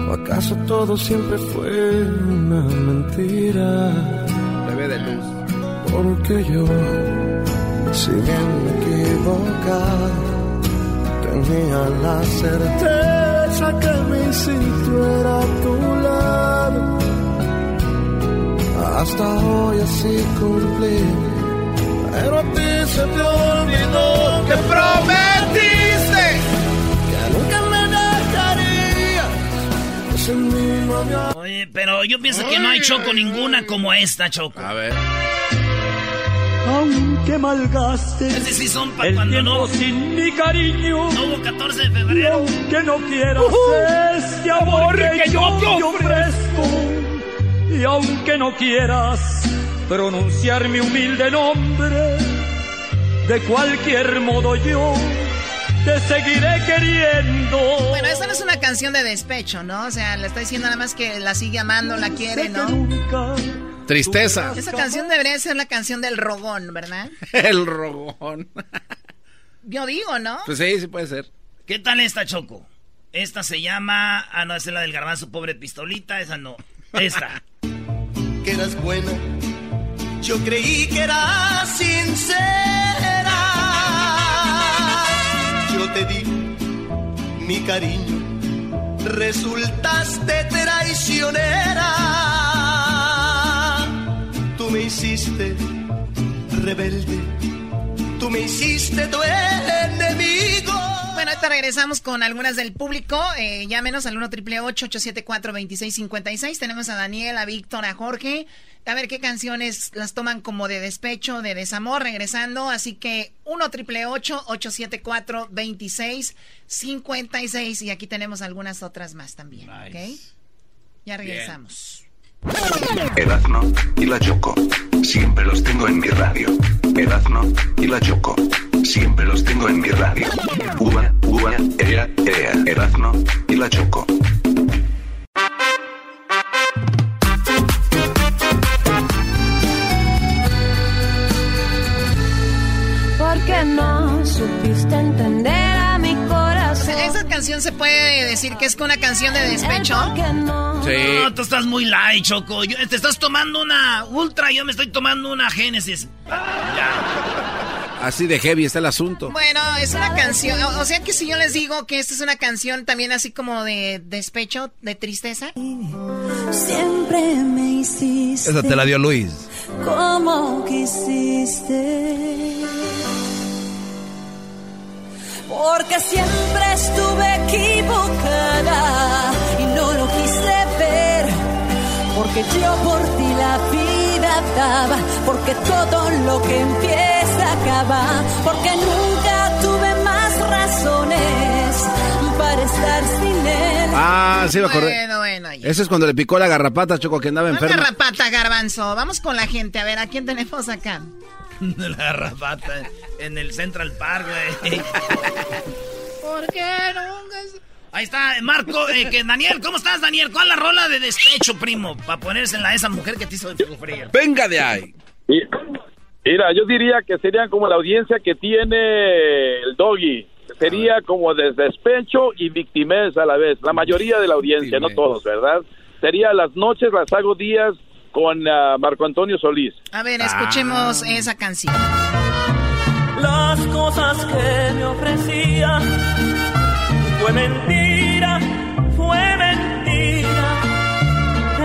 ¿O acaso todo siempre fue una mentira? Bebé de luz. Porque yo, si bien me equivocado, tenía la certeza que mi sitio era tu lado. Hasta hoy así cumplí, pero a ti se te olvidó que prometiste que nunca me dejarías. Ese mismo había... Oye, pero yo pienso que no hay Choco ninguna como esta, Choco. A ver. Aunque malgastes Esas sí son pa' el cuando tiempo no- sin mi cariño. No hubo 14 de Y febrero. aunque no quieras este amor que yo te ofrezco, y aunque no quieras pronunciar mi humilde nombre, de cualquier modo yo te seguiré queriendo. Bueno, esta no es una canción de despecho, ¿no? O sea, le está diciendo nada más que la sigue amando, la quiere, ¿no? Tristeza. Esa canción debería ser la canción del rogón, ¿verdad? El rogón. Yo digo, ¿no? Pues sí, sí puede ser. ¿Qué tal esta, Choco? Esta se llama... Ah, no, esa es la del garbanzo, pobre pistolita. Esa no. Esta. que eras buena. Yo creí que eras sincera. Yo te di mi cariño. Resultaste traicionera. Tú me hiciste rebelde. Tú me hiciste tu enemigo. Bueno, ahorita regresamos con algunas del público. Eh, llámenos al 1 triple 874 2656 Tenemos a Daniel, a Víctor, a Jorge. A ver qué canciones las toman como de despecho, de desamor, regresando. Así que 1 triple 874 2656 Y aquí tenemos algunas otras más también. ¿Ok? Ya regresamos. Erazno y la Choco. Siempre los tengo en mi radio. Erazno y la Choco. Siempre los tengo en mi radio. Uva, uva, ea, ea. Erazno y la Choco. Porque no supiste entender canción se puede decir que es una canción de despecho. no. No, tú estás muy light, Choco. Yo- te estás tomando una Ultra, yo me estoy tomando una Génesis. Así de heavy está el asunto. Bueno, es una canción. O, o sea que si yo les digo que esta es una canción también así como de despecho, de tristeza. Siempre me hiciste Esa te la dio Luis. como quisiste. Porque siempre estuve equivocada y no lo quise ver. Porque yo por ti la vida daba. Porque todo lo que empieza acaba. Porque nunca tuve más razones para estar sin él. Ah, sí me acordé. Bueno, bueno. ya. Ese es cuando le picó la garrapata, Choco, que andaba No enferma. garrapata, garbanzo. Vamos con la gente. A ver, ¿a quién tenemos acá? La garrapata en el Central Park, güey. ¿Por qué nunca? Ahí está, Marco, eh, que Daniel, ¿cómo estás, Daniel? ¿Cuál es la rola de despecho, primo? Para ponérsela a esa mujer que te hizo sufrir. Venga de ahí. Mira, yo diría que serían como la audiencia que tiene el doggy. Sería como de despecho y victimez a la vez. La mayoría de la audiencia, no todos, ¿verdad? Sería las noches, las hago días con ah, Marco Antonio Solís. A ver, escuchemos esa canción. Las cosas que me ofrecía fue mentira, fue mentira.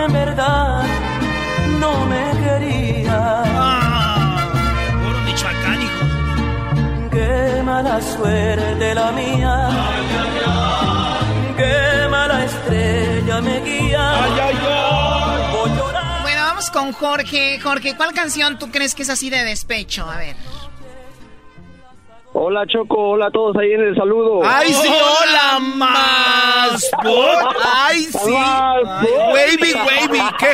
En verdad no me quería. Puro Michoacán, hijo. Qué mala suerte la mía. Qué mala estrella me guía. Con Jorge. Jorge, ¿cuál canción tú crees que es así de despecho? A ver. Hola Choco, hola a todos ahí en el saludo. ¡Ay, sí! ¡Hola, más! ¡Ay, sí! ¡Wavy, wavy! ¿Qué?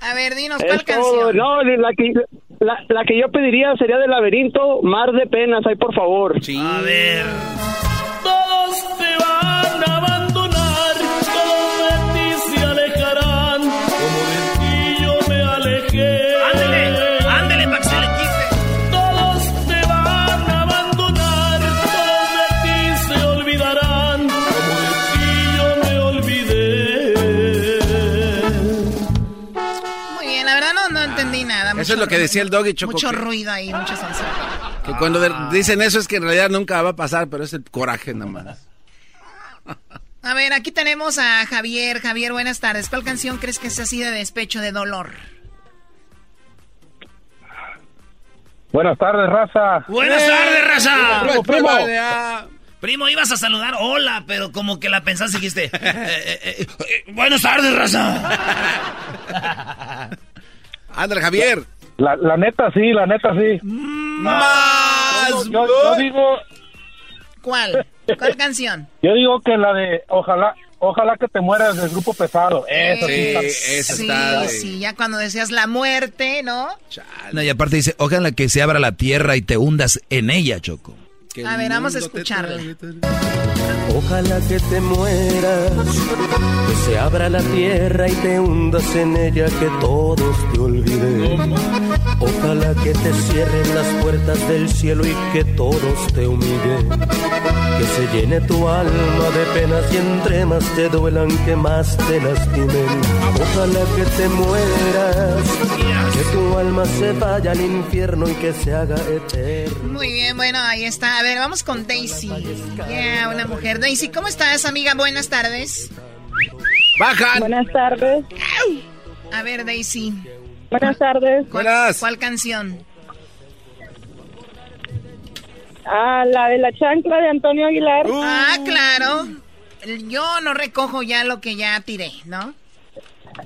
A ver, dinos, Es ¿cuál todo. canción? No, la que, la, la que yo pediría sería de laberinto, Mar de Penas, ahí por favor. A ver. Todos te van a Ándele, ándele, para que se le quite. Todos te van a abandonar, todos de ti se olvidarán, como de ti yo me olvidé. Muy bien, la verdad no, no entendí nada. Eso es lo que decía el doggy, Choco, Mucho que- ruido ahí, mucha censura. Que cuando de- dicen eso es que en realidad nunca va a pasar, pero es el coraje nomás. A ver, aquí tenemos a Javier. Javier, buenas tardes. ¿Cuál canción crees que es así de despecho, de dolor? Buenas tardes, raza. Buenas tardes, raza. Primo, primo. Primo, ibas a saludar, hola, pero como que la pensaste y dijiste, eh, eh, eh, buenas tardes, raza. Ándale, Javier. La, la neta sí, la neta sí. Más. Yo, yo- yo digo, ¿Cuál? ¿Cuál canción? yo digo que la de ojalá, ojalá que te mueras del grupo pesado. Esa sí, está- sí, está sí, ya cuando decías la muerte, ¿no? No, y aparte dice, ojalá que se abra la tierra y te hundas en ella, Choco. A ver, vamos a escucharla. Ojalá que te mueras, que se abra la tierra y te hundas en ella, que todos te olviden. Ojalá que te cierren las puertas del cielo y que todos te humillen. Que se llene tu alma de penas y entre más te duelan, que más te lastimen. Ojalá que te mueras, que tu alma se vaya al infierno y que se haga eterno. Muy bien, bueno, ahí está. A ver, vamos con Daisy. Yeah, una mujer. Daisy, ¿cómo estás, amiga? Buenas tardes. ¡Bajan! Buenas tardes. A ver, Daisy. Buenas tardes. ¿Cuál, cuál canción? Ah, la de la chancla de Antonio Aguilar. Ah, claro. Yo no recojo ya lo que ya tiré, ¿no?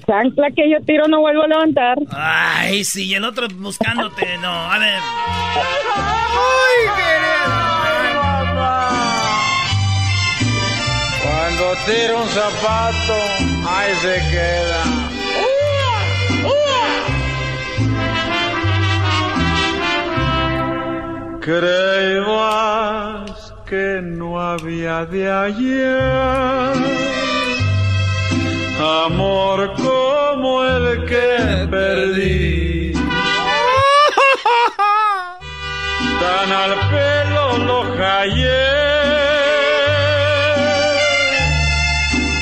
Chancla que yo tiro no vuelvo a levantar. Ay, sí, y el otro buscándote, no, a ver. Cuando tira un zapato, ahí se queda. Creías que no había de ayer amor como el que perdí. Tan al pelo lo hallé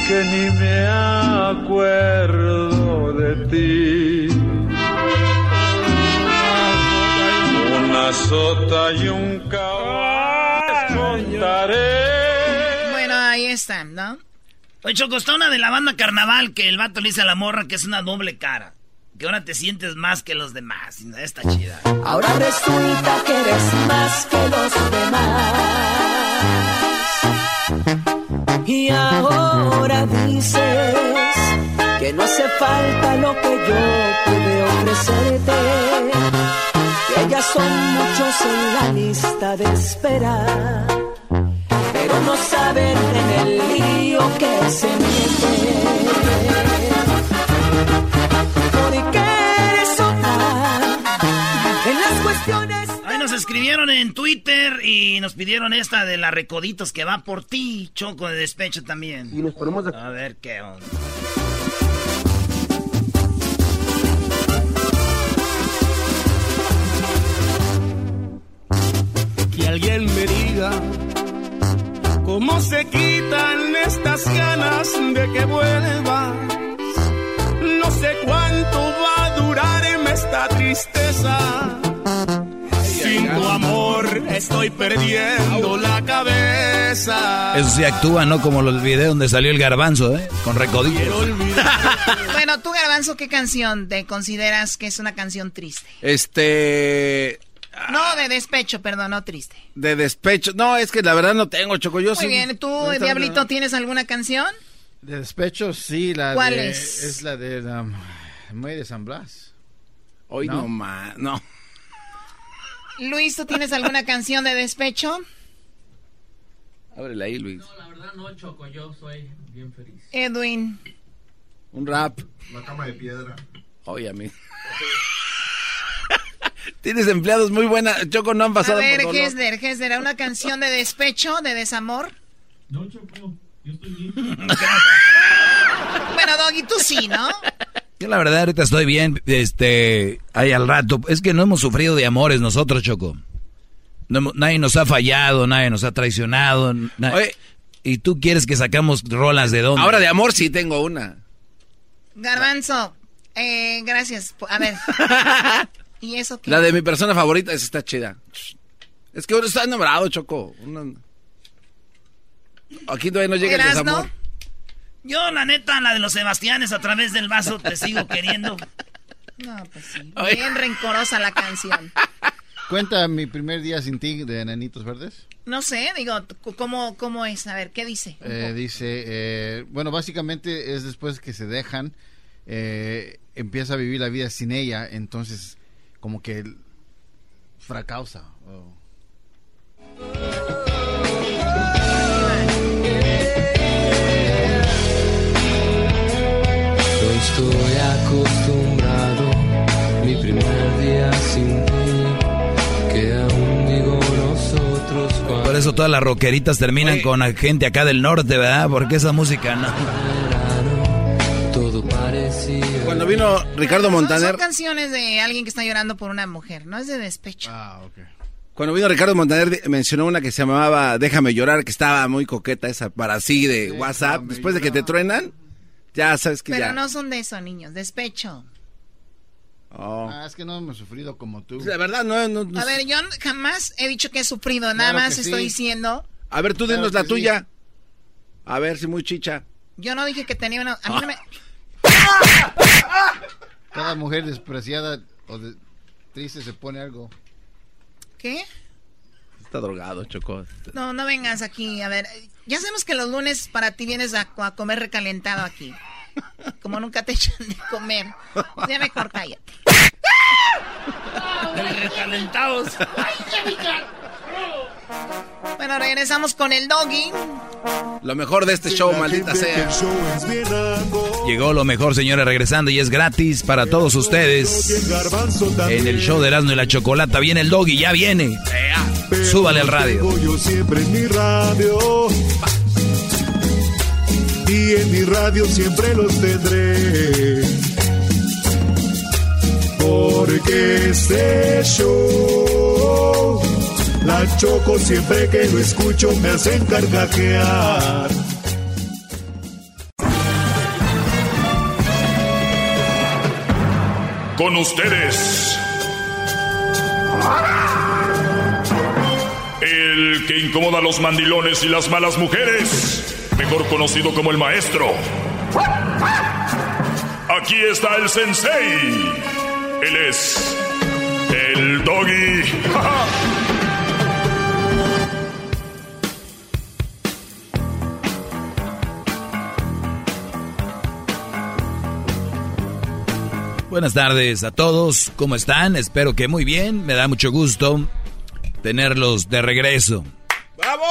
que ni me acuerdo de ti. Una sota y un caballo montaré. Bueno, ahí está, ¿no? Oye, Choco, está una de la banda Carnaval que el vato le dice a la morra que es una doble cara. Que ahora te sientes más que los demás. y Está chida. Ahora resulta que eres más que los demás. Y ahora dices que no hace falta lo que yo pude ofrecerte. Que ya son muchos en la lista de espera. Pero no saben en el lío que se mete. Ahí nos escribieron en Twitter y nos pidieron esta de la Recoditos que va por ti, Choco de despecho también. Y nos ponemos de- A ver qué onda. Que alguien me diga cómo se quitan estas ganas de que vuelvas. No sé cuánto va a durarme esta tristeza. Sin tu amor estoy perdiendo la cabeza. Eso sí actúa, ¿no? Como los videos donde salió el garbanzo, ¿eh? Con recoditos. Bueno, tú, Garbanzo, ¿qué canción te consideras que es una canción triste? Este. No, de despecho, perdón, no triste. De despecho. No, es que la verdad no tengo, Choco. Yo Muy sí- bien, ¿tú, Diablito, tienes alguna canción? De despecho, sí, la ¿Cuál de, es? Es la de um, Muelle de San Blas. Hoy no, más, no. Luis, ¿tú tienes alguna canción de despecho? Ábrela ahí, Luis. No, la verdad no, Choco, yo soy bien feliz. Edwin. Un rap. La cama de piedra. Oye, a mí. Tienes empleados muy buenas. Choco, no han pasado A ver, por Hesler, ¿una canción de despecho, de desamor? No, Choco, yo estoy bien. Bueno, Doggy, tú sí, ¿no? Yo la verdad ahorita estoy bien, este, ahí al rato. Es que no hemos sufrido de amores nosotros, Choco. No nadie nos ha fallado, nadie nos ha traicionado. na- y tú quieres que sacamos rolas de dónde? Ahora de amor sí tengo una. Garbanzo, eh, gracias. A ver. ¿Y eso qué? La de mi persona favorita, esa está chida. Es que uno está enamorado, Choco. Uno- Aquí todavía no llega el desamor. Yo, la neta, la de los Sebastianes a través del vaso te sigo queriendo. No, pues sí. Bien rencorosa la canción. Cuenta mi primer día sin ti de Enanitos Verdes. No sé, digo, ¿cómo, cómo es? A ver, ¿qué dice? Eh, dice, eh, bueno, básicamente es después que se dejan, eh, empieza a vivir la vida sin ella, entonces como que fracasa. o- estoy acostumbrado, mi primer día sin ti, que aún digo nosotros cuando Por eso todas las rockeritas terminan con gente acá del norte, ¿verdad? Porque esa música no. todo parecía... Cuando vino Ricardo No, Montaner, son canciones de alguien que está llorando por una mujer, no es de despecho. Ah, ok. cuando vino Ricardo Montaner mencionó una que se llamaba Déjame llorar, que estaba muy coqueta esa para así de WhatsApp. Después de que te truenan, ya sabes que Pero ya. no son de eso, niños, despecho. Oh. Ah, es que no hemos sufrido como tú. La verdad, no, no- no- A ver, yo jamás he dicho que he sufrido, nada Claro más estoy sí. diciendo. A ver, tú Claro dinos la tuya. A ver si muy chicha. Yo no dije que tenía una. A mí no me. Cada mujer despreciada o de- triste se pone algo. ¿Qué? Está drogado, Choco. No, no vengas aquí. A ver, ya sabemos que los lunes para ti vienes a, a comer recalentado aquí. Como nunca te echan de comer. Ya mejor cállate. Recalentados. Bueno, regresamos con el doggy. Lo mejor de este show, maldita sea. Llegó lo mejor, señores, regresando y es gratis para todos ustedes. En el show de Erasmo y la Chocolata viene el doggy, ya viene. Súbale al radio. Tengo yo siempre en mi radio. Y en mi radio siempre los tendré. Porque este show, la choco siempre que lo escucho me hacen carcajear. Con ustedes. El que incomoda a los mandilones y las malas mujeres. Mejor conocido como el maestro. Aquí está el sensei. Él es el doggy. Buenas tardes a todos, ¿cómo están? Espero que muy bien, me da mucho gusto tenerlos de regreso. ¡Bravo!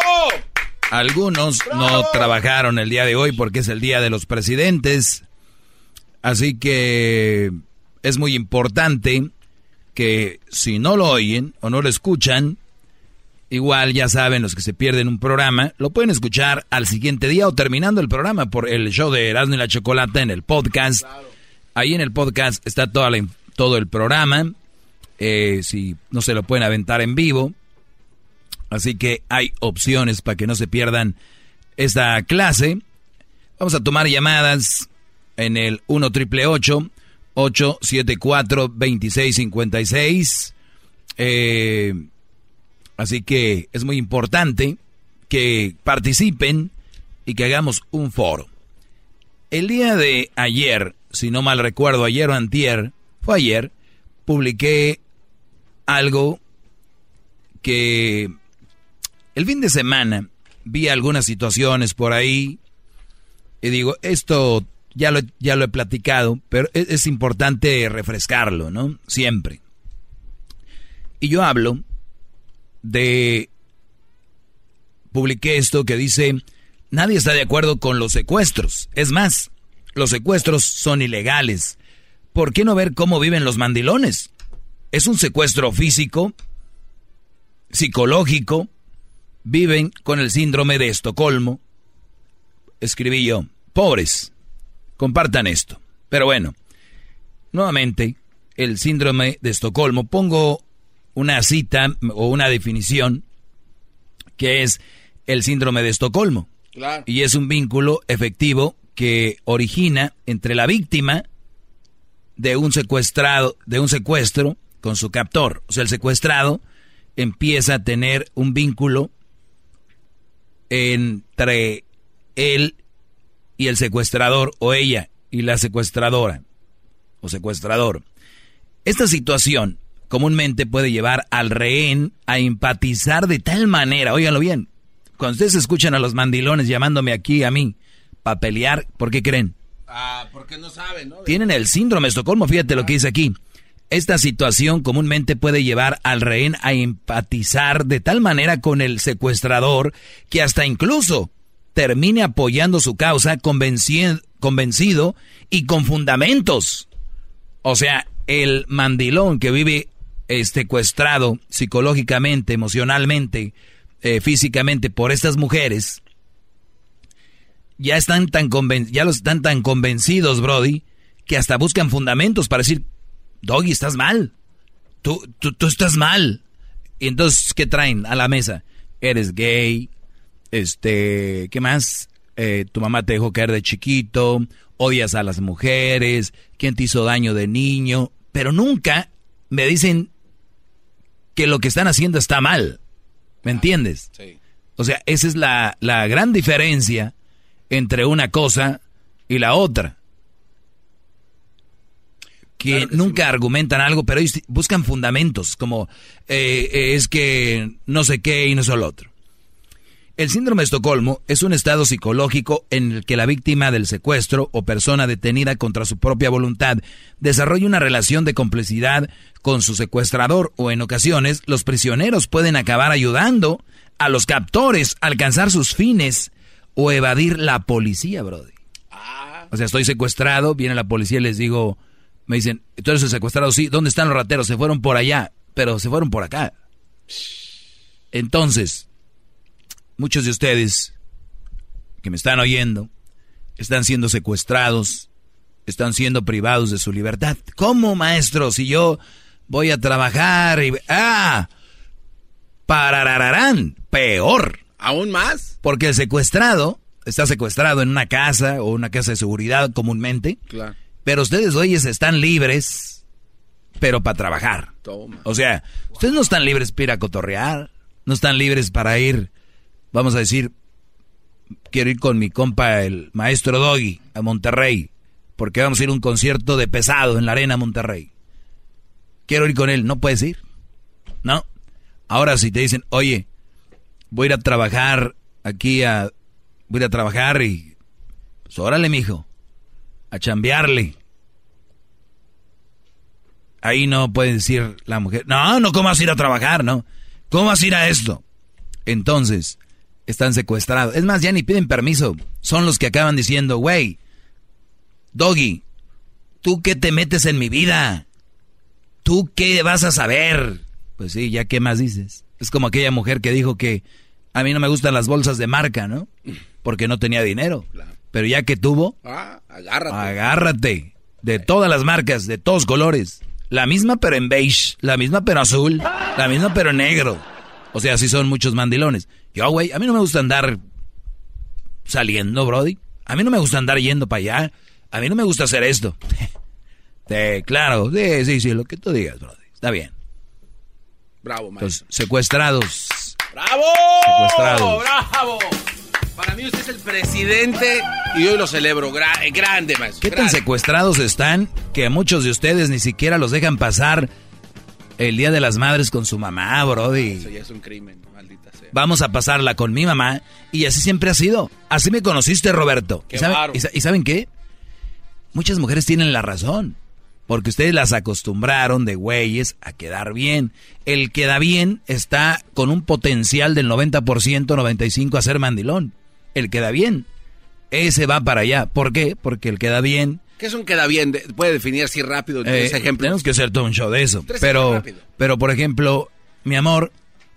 Algunos no trabajaron el día de hoy porque es el día de los presidentes, así que es muy importante que si no lo oyen o no lo escuchan, igual ya saben los que se pierden un programa, lo pueden escuchar al siguiente día o terminando el programa por el show de Erasmo y la Chocolata en el podcast. Ahí en el podcast está toda la, todo el programa. eh, si no se lo pueden aventar en vivo. Así que hay opciones para que no se pierdan esta clase. Vamos a tomar llamadas en el 1 triple 874 2656. Eh, así que es muy importante que participen y que hagamos un foro. El día de ayer, si no mal recuerdo, ayer o antier, fue ayer, publiqué algo que el fin de semana vi algunas situaciones por ahí y digo, esto ya lo, ya lo he platicado, pero es, es importante refrescarlo, ¿no? Siempre. Y yo hablo de... Publiqué esto que dice, nadie está de acuerdo con los secuestros. Es más, los secuestros son ilegales. ¿Por qué no ver cómo viven los mandilones? Es un secuestro físico, psicológico, viven con el síndrome de Estocolmo. Escribí yo, pobres, compartan esto. Pero bueno, nuevamente, el síndrome de Estocolmo, pongo una cita o una definición que es el síndrome de Estocolmo. Y es un vínculo efectivo que origina entre la víctima de un secuestrado, de un secuestro con su captor. O sea, el secuestrado empieza a tener un vínculo entre él y el secuestrador o ella y la secuestradora o secuestrador. Esta situación comúnmente puede llevar al rehén a empatizar de tal manera, óiganlo bien, cuando ustedes escuchan a los mandilones llamándome aquí a mí para pelear, ¿por qué creen? Ah, porque no saben, ¿no? Tienen el síndrome de Estocolmo, fíjate lo que dice aquí. Esta situación comúnmente puede llevar al rehén a empatizar de tal manera con el secuestrador que hasta incluso termine apoyando su causa convencido y con fundamentos. O sea, el mandilón que vive secuestrado psicológicamente, emocionalmente, eh, físicamente por estas mujeres, ya están tan ya los están tan convencidos, Brody, que hasta buscan fundamentos para decir, Doggy, estás mal. Tú, tú, tú estás mal. Y entonces, ¿qué traen a la mesa? Eres gay, este, ¿qué más? Eh, tu mamá te dejó caer de chiquito, odias a las mujeres, quién te hizo daño de niño, pero nunca me dicen que lo que están haciendo está mal. ¿Me entiendes? Sí. O sea, esa es la, la gran diferencia entre una cosa y la otra que, nunca argumentan algo, pero ellos buscan fundamentos, como eh, eh, es que no sé qué y no sé lo otro. El síndrome de Estocolmo es un estado psicológico en el que la víctima del secuestro o persona detenida contra su propia voluntad desarrolla una relación de complicidad con su secuestrador o en ocasiones los prisioneros pueden acabar ayudando a los captores a alcanzar sus fines o evadir la policía, Brody. Ah. O sea, estoy secuestrado, viene la policía y les digo, me dicen, tú eres el secuestrado, sí, ¿dónde están los rateros? Se fueron por allá, pero se fueron por acá. Entonces, muchos de ustedes que me están oyendo están siendo secuestrados, están siendo privados de su libertad. ¿Cómo, maestro? Si yo voy a trabajar y... ¡Ah! Parararán, peor. ¿Aún más? Porque el secuestrado está secuestrado en una casa o una casa de seguridad comúnmente. Claro pero ustedes, oyes, están libres, pero para trabajar. O sea, ustedes no están libres para ir a cotorrear, no están libres para ir, vamos a decir, quiero ir con mi compa, el maestro Doggy, a Monterrey, porque vamos a ir a un concierto de pesado en la arena Monterrey. Quiero ir con él, no puedes ir. No. Ahora si te dicen, oye, voy a ir a trabajar aquí a... Voy a trabajar y... Pues órale, mijo. A chambearle ahí no puede decir la mujer, no, no, ¿cómo vas a ir a trabajar? No, ¿cómo vas a ir a esto? Entonces, están secuestrados. Es más, ya ni piden permiso. Son los que acaban diciendo, güey, Doggy, ¿tú qué te metes en mi vida? ¿Tú qué vas a saber? Pues sí, ya qué más dices. Es como aquella mujer que dijo que a mí no me gustan las bolsas de marca, ¿no? Porque no tenía dinero. Pero ya que tuvo, ah, agárrate. Agárrate. De todas las marcas, de todos colores. La misma pero en beige, la misma pero azul, la misma pero negro. O sea, sí son muchos mandilones. Yo, güey, a mí no me gusta andar saliendo, Brody. A mí no me gusta andar yendo para allá. A mí no me gusta hacer esto. claro, sí, sí, sí, lo que tú digas, Brody. Está bien. Bravo, man. secuestrados. ¡Bravo! Secuestrados. ¡Bravo! Para mí usted es el presidente y hoy lo celebro eh, grande, más. ¿Qué tan secuestrados están que muchos de ustedes ni siquiera los dejan pasar el Día de las Madres con su mamá, brody? Eso ya es un crimen, maldita sea. Vamos a pasarla con mi mamá y así siempre ha sido. Así me conociste, Roberto. ¿Y, ¿Y saben qué? Muchas mujeres tienen la razón. Porque ustedes las acostumbraron de güeyes a quedar bien. El queda bien está con un potencial del 90%, 95% a ser mandilón. El queda bien. Ese va para allá. ¿Por qué? Porque el queda bien. ¿Qué es un queda bien? De- Puede definir así rápido Eh, ese ejemplo. Tenemos que hacer todo un show de eso. Tres Pero, pero, por ejemplo, mi amor,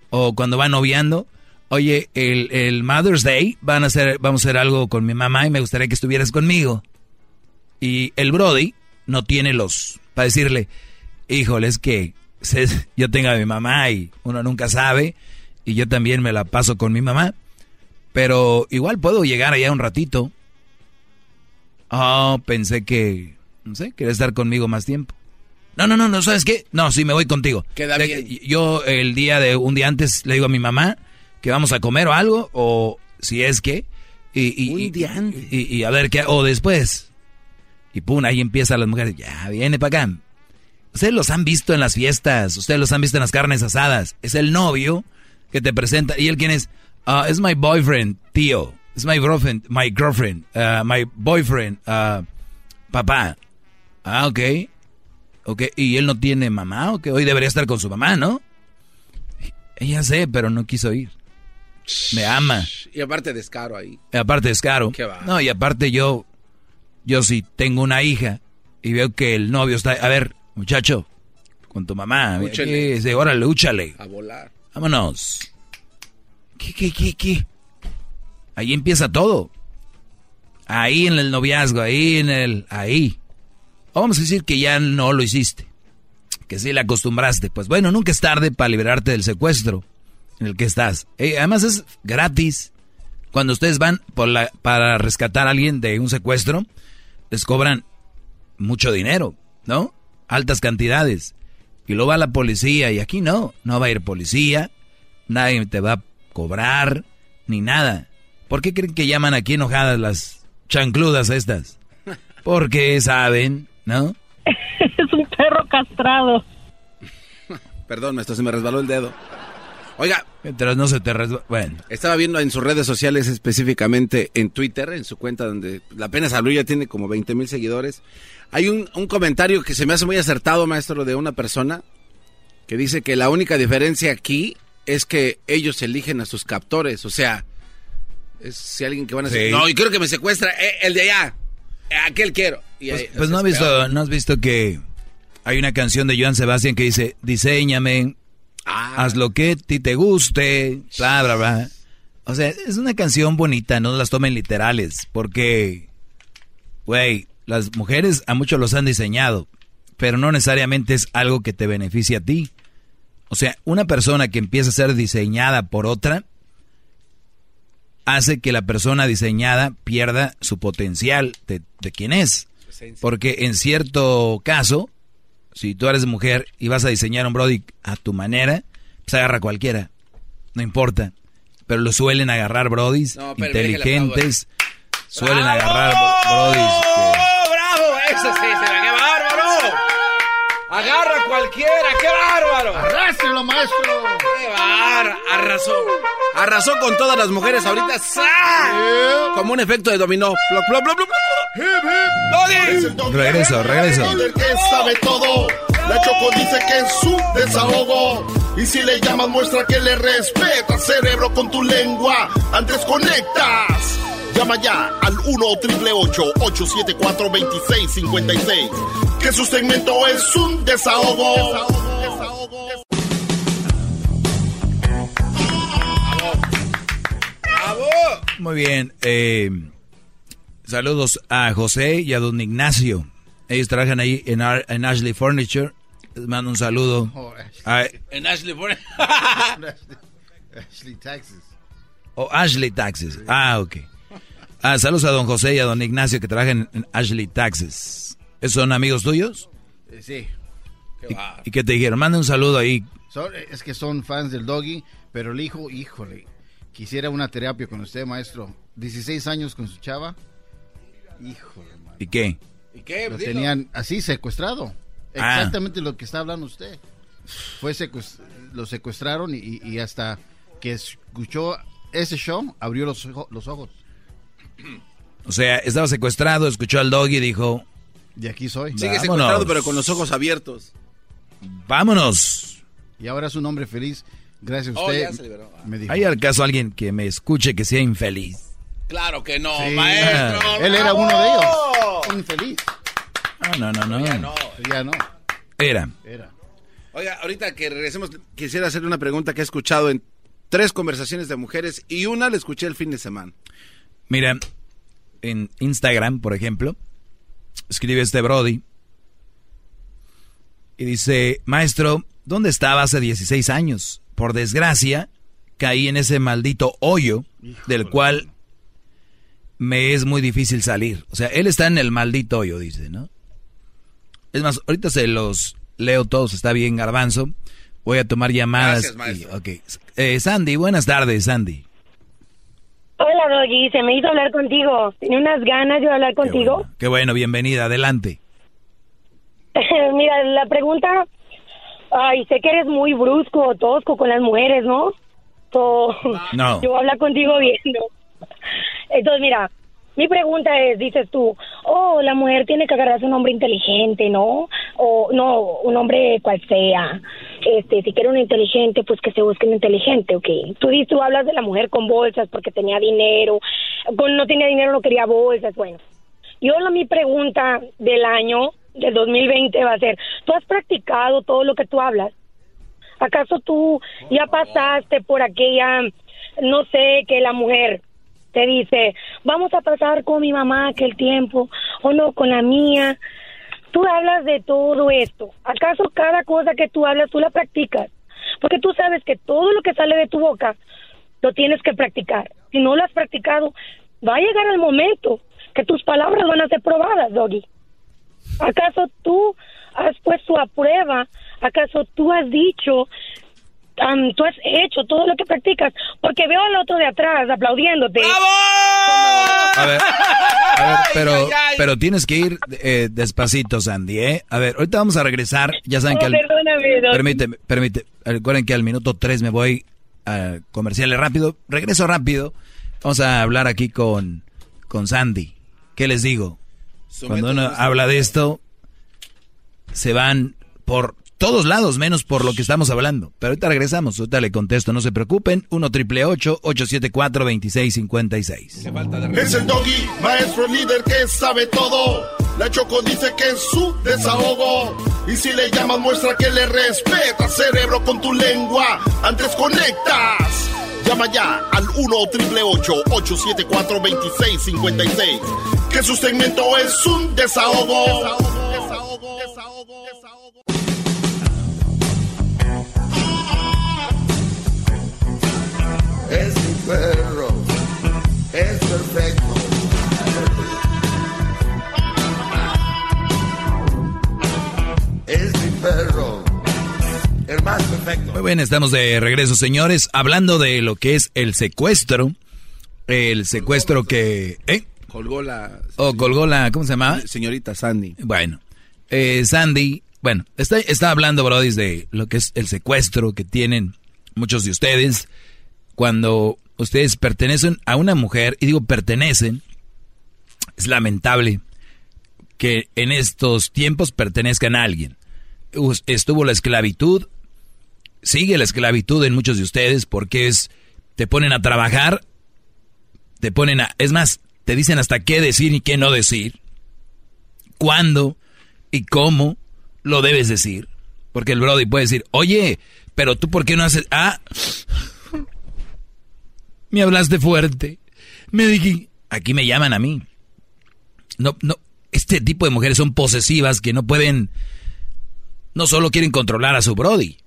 o cuando va noviando, oye, el, el Mother's Day van a hacer, vamos a hacer algo con mi mamá y me gustaría que estuvieras conmigo. Y el Brody no tiene los, para decirle, híjole, es que yo tengo a mi mamá y uno nunca sabe, y yo también me la paso con mi mamá, pero igual puedo llegar allá un ratito. Oh, pensé que, no sé, quería estar conmigo más tiempo. No, no, no, no, ¿sabes qué? No, sí, me voy contigo. Queda bien. Yo el día de, un día antes le digo a mi mamá que vamos a comer o algo, o si es que, y, y, Un día antes. y, y a ver qué, o después. Y pum, ahí empiezan las mujeres, ya, viene para acá. Ustedes los han visto en las fiestas, ustedes los han visto en las carnes asadas. Es el novio que te presenta. ¿Y él quién es? Ah, es my boyfriend, tío. Es my girlfriend, my girlfriend, ah, my boyfriend, ah, papá. Ah, ok. Ok, y él no tiene mamá, ok. Hoy debería estar con su mamá, ¿no? Ella sé, pero no quiso ir. Me ama. Y aparte descaro ahí. Y aparte es caro. Qué va. No, y aparte yo, yo si tengo una hija y veo que el novio está, a ver, muchacho, con tu mamá, Úchale. ¿qué? Dice, órale, úchale, A volar. vámonos. ¿Qué, qué, qué, qué? Ahí empieza todo. Ahí en el noviazgo, ahí en el, ahí. Vamos a decir que ya no lo hiciste, que sí le acostumbraste. Pues bueno, nunca es tarde para liberarte del secuestro en el que estás. Eh, además es gratis. Cuando ustedes van por la, para rescatar a alguien de un secuestro, les cobran mucho dinero, ¿no? Altas cantidades. Y luego va la policía y aquí no, no va a ir policía, nadie te va a cobrar, ni nada. ¿Por qué creen que llaman aquí enojadas las chancludas estas? Porque saben, ¿no? es un perro castrado. Perdón, maestro, se me resbaló el dedo. Oiga, Mientras no se te Bueno, estaba viendo en sus redes sociales, específicamente en Twitter, en su cuenta donde apenas abrió, ya tiene como 20 mil seguidores. Hay un, un comentario que se me hace muy acertado, maestro, de una persona que dice que la única diferencia aquí es que ellos eligen a sus captores. O sea, es si alguien que van a decir, Sí. no, y quiero que me secuestra, eh, el de allá, aquel quiero. Y pues, pues no has visto, no has visto que hay una canción de Joan Sebastián que dice, diseñame, Ah. haz lo que a ti te guste, bla, bla, bla. O sea, es una canción bonita, no las tomen literales, porque, güey, las mujeres a muchos los han diseñado, pero no necesariamente es algo que te beneficie a ti. O sea, una persona que empieza a ser diseñada por otra, hace que la persona diseñada pierda su potencial de, de quién es. Porque en cierto caso, si tú eres mujer y vas a diseñar un Brody a tu manera, pues agarra a cualquiera. No importa. Pero lo suelen agarrar Brodis No, inteligentes. Suelen ¡Bravo! agarrar Brodis. ¡Oh, bravo! ¡Eso sí, se la- ¡Qué bárbaro! ¡Agarra a cualquiera! ¡Qué bárbaro! ¡Arrástrelo, maestro! ¡Qué bárbaro! Arrasó. Arrasó con todas las mujeres ahorita. ¡Sa! Como un efecto de dominó. Plop, plop, plop, plop. ¡Doggy! Regreso, regreso. El que sabe todo. La Choco dice que es su desahogo. Y si le llamas, muestra que le respeta, cerebro, con tu lengua. Antes conectas. Llama ya al 1-888-874-2656. Que su segmento es un desahogo. Muy bien. eh, saludos a José y a don Ignacio. Ellos trabajan ahí en, Ar- en Ashley Furniture. Les mando un saludo. Oh, A- En Ashley Ford. Ashley, Texas. o Ashley Taxes. Ah, ok. Ah, saludos a don José y a don Ignacio que trabajan en Ashley Taxes. ¿Esos son amigos tuyos? Eh, Sí. ¿Y, y qué te dijeron? Manda un saludo ahí. Son- es que son fans del doggy, pero el hijo, híjole, quisiera una terapia con usted, maestro. 16 años con su chava. Híjole, man. ¿Y qué? ¿Y qué? Lo Dilo. tenían así secuestrado. Ah. Exactamente lo que está hablando usted. Fue secues- lo secuestraron y, y hasta que escuchó ese show, abrió los, los ojos. O sea, estaba secuestrado, escuchó al doggy y dijo, De aquí soy. Sigue secuestrado, pero con los ojos abiertos. Vámonos. Y ahora es un hombre feliz. Gracias a Oh, usted. ya se liberó. me dijo. ¿Hay al caso alguien que me escuche que sea infeliz? Claro que no, Sí. maestro. Él era uno de ellos. Infeliz. Ah, no, no, no. Ya no. Ya no. Era. Era. Oiga, ahorita que regresemos, quisiera hacerle una pregunta que he escuchado en tres conversaciones de mujeres y una la escuché el fin de semana. Mira, en Instagram, por ejemplo, escribe este Brody y dice, maestro, ¿dónde estaba hace 16 años? Por desgracia, caí en ese maldito hoyo del cual me es muy difícil salir. O sea, él está en el maldito hoyo, dice, ¿no? Es más, ahorita se los leo todos, está bien, garbanzo. Voy a tomar llamadas. Gracias, maestro. y- ok. Eh, Sandy, buenas tardes, Sandy. Hola, Doggy. Se me hizo hablar contigo. Tenía unas ganas de hablar contigo. Qué bueno, bienvenida, adelante. Mira, la pregunta... Ay, sé que eres muy brusco o tosco con las mujeres, ¿no? So, No. Yo voy a hablar contigo bien, ¿no? Entonces, mira, mi pregunta es, dices tú, oh, la mujer tiene que agarrarse un hombre inteligente, ¿no? O no, un hombre cual sea. Este, si quiere un inteligente, pues que se busque un inteligente, ¿ok? Tú, dices, tú hablas de la mujer con bolsas porque tenía dinero, con no tenía dinero no quería bolsas, bueno. Yo la mi pregunta del año del 2020 va a ser, ¿tú has practicado todo lo que tú hablas? ¿Acaso tú ya pasaste por aquella, no sé, que la mujer te dice, vamos a pasar con mi mamá aquel tiempo, o no, con la mía? Tú hablas de todo esto. ¿Acaso cada cosa que tú hablas tú la practicas? Porque tú sabes que todo lo que sale de tu boca lo tienes que practicar. Si no lo has practicado, va a llegar el momento que tus palabras van a ser probadas, Doggy. ¿Acaso tú has puesto a prueba? ¿Acaso tú has dicho, am, tú has hecho todo lo que practicas? Porque veo al otro de atrás aplaudiéndote. A ver, a ver, pero, pero tienes que ir eh, despacito, Sandy, ¿eh? A ver, ahorita vamos a regresar. Ya saben Oh, que al, perdóname, Doggy. permíteme, permíteme. Recuerden que al minuto 3 me voy a comerciales rápido. Regreso rápido. Vamos a hablar aquí con, con Sandy. ¿Qué les digo? Cuando uno habla de esto, se van por todos lados, menos por lo que estamos hablando. Pero ahorita regresamos, ahorita le contesto, no se preocupen. 1 triple 874 2656 Es el doggy, maestro líder que sabe todo. La Choco dice que es su desahogo. Y si le llamas, muestra que le respeta, cerebro, con tu lengua. Antes conectas. Llama ya al 1 triple 874 2656. Que su segmento es un desahogo. Desahogo, desahogo, desahogo. Es mi perro. Es perfecto. Es mi perro. El más perfecto. Muy bien, estamos de regreso, señores, hablando de lo que es el secuestro. El secuestro que... ¿Eh? Colgó la O colgó la... ¿Cómo se llama? señorita Sandy. Bueno, eh, Sandy, bueno, está, está hablando, Brody, de lo que es el secuestro que tienen muchos de ustedes cuando ustedes pertenecen a una mujer, y digo pertenecen, es lamentable que en estos tiempos pertenezcan a alguien. Estuvo la esclavitud, sigue la esclavitud en muchos de ustedes porque es, te ponen a trabajar, te ponen a, es más, te dicen hasta qué decir y qué no decir cuándo y cómo lo debes decir. Porque el Brody puede decir, oye, pero tú por qué no haces... Ah, me hablaste fuerte. Me dije, aquí me llaman a mí. No, no, este tipo de mujeres son posesivas que no pueden, no solo quieren controlar a su Brody,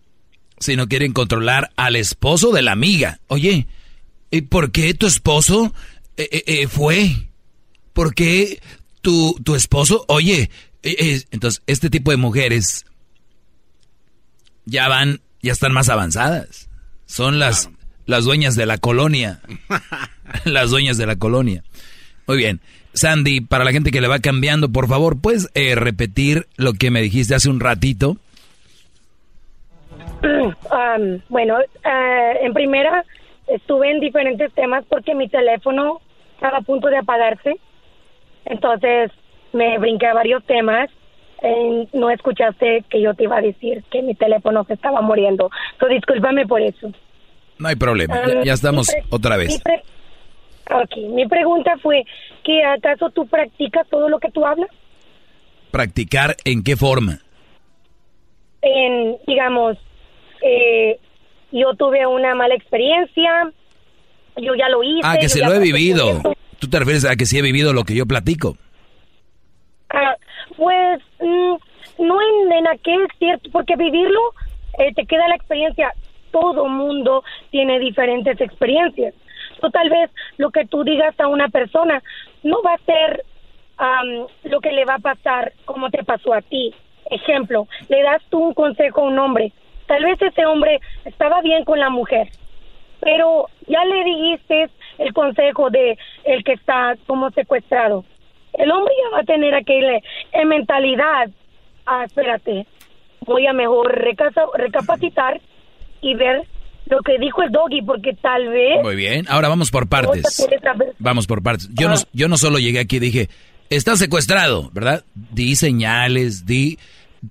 sino quieren controlar al esposo de la amiga. Oye, ¿y por qué tu esposo eh, eh, eh, fue? ¿Por qué tu, tu esposo? Oye, eh, eh, entonces este tipo de mujeres ya van, ya están más avanzadas. Son las, las dueñas de la colonia. las dueñas de la colonia. Muy bien. Sandy, para la gente que le va cambiando, por favor, ¿puedes eh, repetir lo que me dijiste hace un ratito? Um, bueno, en primera estuve en diferentes temas porque mi teléfono estaba a punto de apagarse. Entonces me brinqué a varios temas. Eh, no escuchaste que yo te iba a decir que mi teléfono se estaba muriendo. So, discúlpame por eso. No hay problema, ya, Um, ya estamos mi otra Mi, vez. pre- ok, mi pregunta fue que acaso tú practicas todo lo que tú hablas ¿Practicar en qué forma? en, digamos, eh, yo tuve una mala experiencia, yo ya lo hice. Ah, que se lo he vivido. ¿Tú te refieres a que sí he vivido lo que yo platico? Ah, pues mm, no en, en aquel cierto, porque vivirlo eh, te queda la experiencia. Todo mundo tiene diferentes experiencias. O tal vez lo que tú digas a una persona no va a ser am, lo que le va a pasar como te pasó a ti. Ejemplo, le das tú un consejo a un hombre. Tal vez ese hombre estaba bien con la mujer, pero ya le dijiste el consejo de el que está como secuestrado. El hombre ya va a tener aquella eh, mentalidad. Ah, espérate, voy a mejor recapacitar y ver lo que dijo el doggy, porque tal vez Muy bien, ahora vamos por partes. Vamos por partes. Yo, no, yo no solo llegué aquí y dije, está secuestrado, ¿verdad? Di señales, di...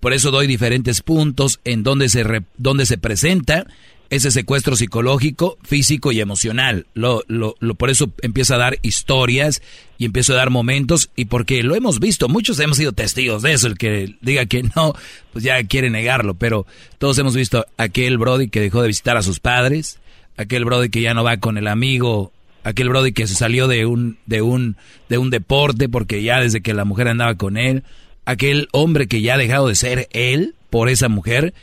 Por eso doy diferentes puntos en donde se, re- donde se presenta ese secuestro psicológico, físico y emocional. Lo, lo, lo- por eso empiezo a dar historias y empiezo a dar momentos y porque lo hemos visto, muchos hemos sido testigos de eso. El que diga que no, pues ya quiere negarlo, pero todos hemos visto aquel Brody que dejó de visitar a sus padres, aquel Brody que ya no va con el amigo aquel brody que se salió de un de un de un deporte porque ya desde que la mujer andaba con él, aquel hombre que ya ha dejado de ser él por esa mujer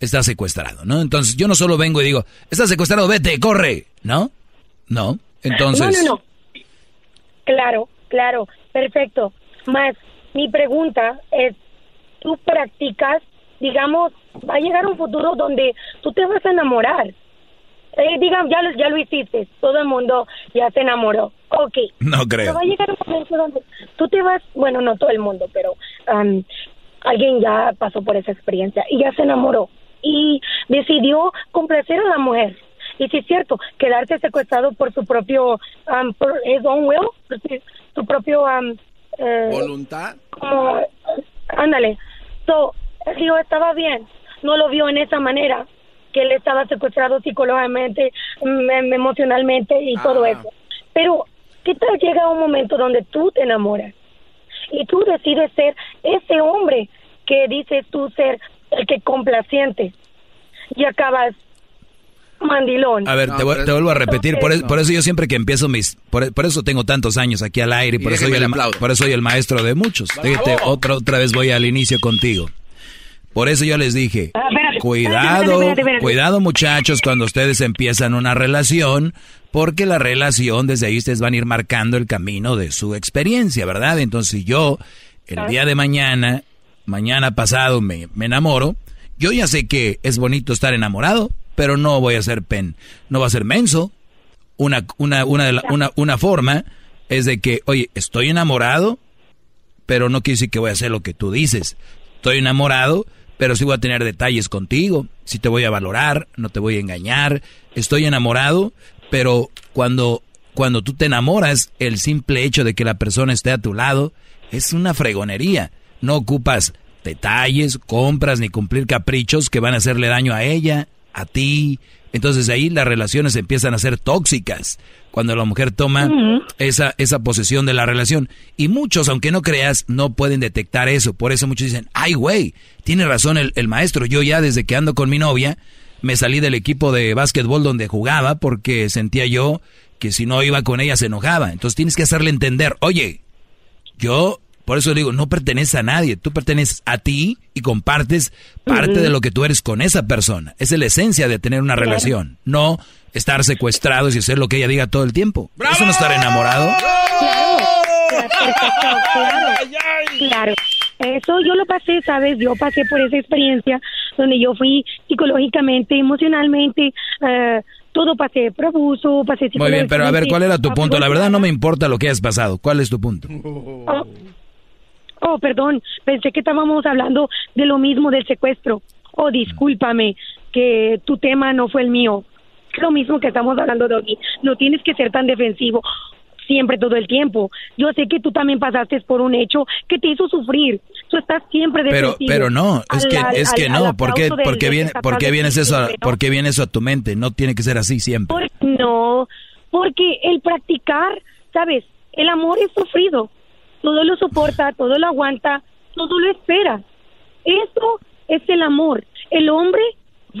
está secuestrado, ¿no? Entonces, yo no solo vengo y digo, "Está secuestrado, vete, corre", ¿no? No. Entonces, No, no, no. Claro, claro, perfecto. Más, mi pregunta es, ¿tú practicas, digamos, va a llegar un futuro donde tú te vas a enamorar? Eh, digamos, ya lo, ya lo hiciste, todo el mundo ya se enamoró. Ok. no Pero creo. va a llegar un momento donde tú te vas, bueno, no todo el mundo, pero am, alguien ya pasó por esa experiencia y ya se enamoró y decidió complacer a la mujer. Y sí es cierto, quedarse secuestrado por su propio, am, por his own will, por su, su propio... eh, ¿Voluntad? como, ándale. So, el tío estaba bien, no lo vio en esa manera, que él estaba secuestrado psicológicamente, em, em, emocionalmente y todo eso. Pero, ¿qué tal llega un momento donde tú te enamoras y tú decides ser ese hombre que dices tú ser el que complaciente y acabas mandilón? A ver, te, vu- te vuelvo a repetir, por, e- por eso yo siempre que empiezo mis... Por, por eso tengo tantos años aquí al aire y por, Y eso soy, el, le ma- aplaudo. por eso soy el maestro de muchos. Otra, otra vez voy al inicio contigo. Por eso yo les dije, Ah, cuidado, espérate, espérate, espérate. cuidado muchachos cuando ustedes empiezan una relación, porque la relación desde ahí ustedes van a ir marcando el camino de su experiencia, ¿verdad? Entonces si yo el día de mañana, mañana pasado me, me enamoro, yo ya sé que es bonito estar enamorado, pero no voy a ser pen, no va a ser menso. Una, una, una, de la- una, una forma es de que, oye, estoy enamorado, pero no quiere decir que voy a hacer lo que tú dices. Estoy enamorado, pero sí voy a tener detalles contigo, sí te voy a valorar, no te voy a engañar. Estoy enamorado, pero cuando, cuando tú te enamoras, el simple hecho de que la persona esté a tu lado es una fregonería. No ocupas detalles, compras ni cumplir caprichos que van a hacerle daño a ella, a ti. Entonces ahí las relaciones empiezan a ser tóxicas cuando la mujer toma esa, esa posesión de la relación. Y muchos, aunque no creas, no pueden detectar eso. Por eso muchos dicen, ay güey, tiene razón el, el maestro. Yo ya desde que ando con mi novia, me salí del equipo de básquetbol donde jugaba porque sentía yo que si no iba con ella se enojaba. Entonces tienes que hacerle entender, oye, yo, por eso digo, no perteneces a nadie, tú perteneces a ti y compartes parte de lo que tú eres con esa persona. Esa es la esencia de tener una relación, no estar secuestrados y hacer lo que ella diga todo el tiempo. Eso no estar enamorado. Claro, claro. Eso yo lo pasé, ¿sabes? Yo pasé por esa experiencia donde yo fui psicológicamente, emocionalmente, eh, todo pasé por abuso, pasé Muy bien, pero a ver, ¿cuál era tu punto? La verdad no me importa lo que hayas pasado. ¿Cuál es tu punto? Oh, oh, perdón, pensé que estábamos hablando de lo mismo del secuestro. Oh, discúlpame, que tu tema no fue el mío. Lo mismo que estamos hablando de hoy. No tienes que ser tan defensivo. siempre todo el tiempo. Yo sé que tú también pasaste por un hecho que te hizo sufrir. Tú estás siempre Pero, defensivo pero no, es que, es que al- no, ¿por qué, aplauso del- por qué del viene, que por qué está viene eso, a- siempre, ¿no? por qué viene eso a tu mente? No tiene que ser así siempre. Por- no, porque el practicar, ¿sabes? El amor es sufrido. Todo lo soporta, todo lo aguanta, todo lo espera. Eso es el amor. El hombre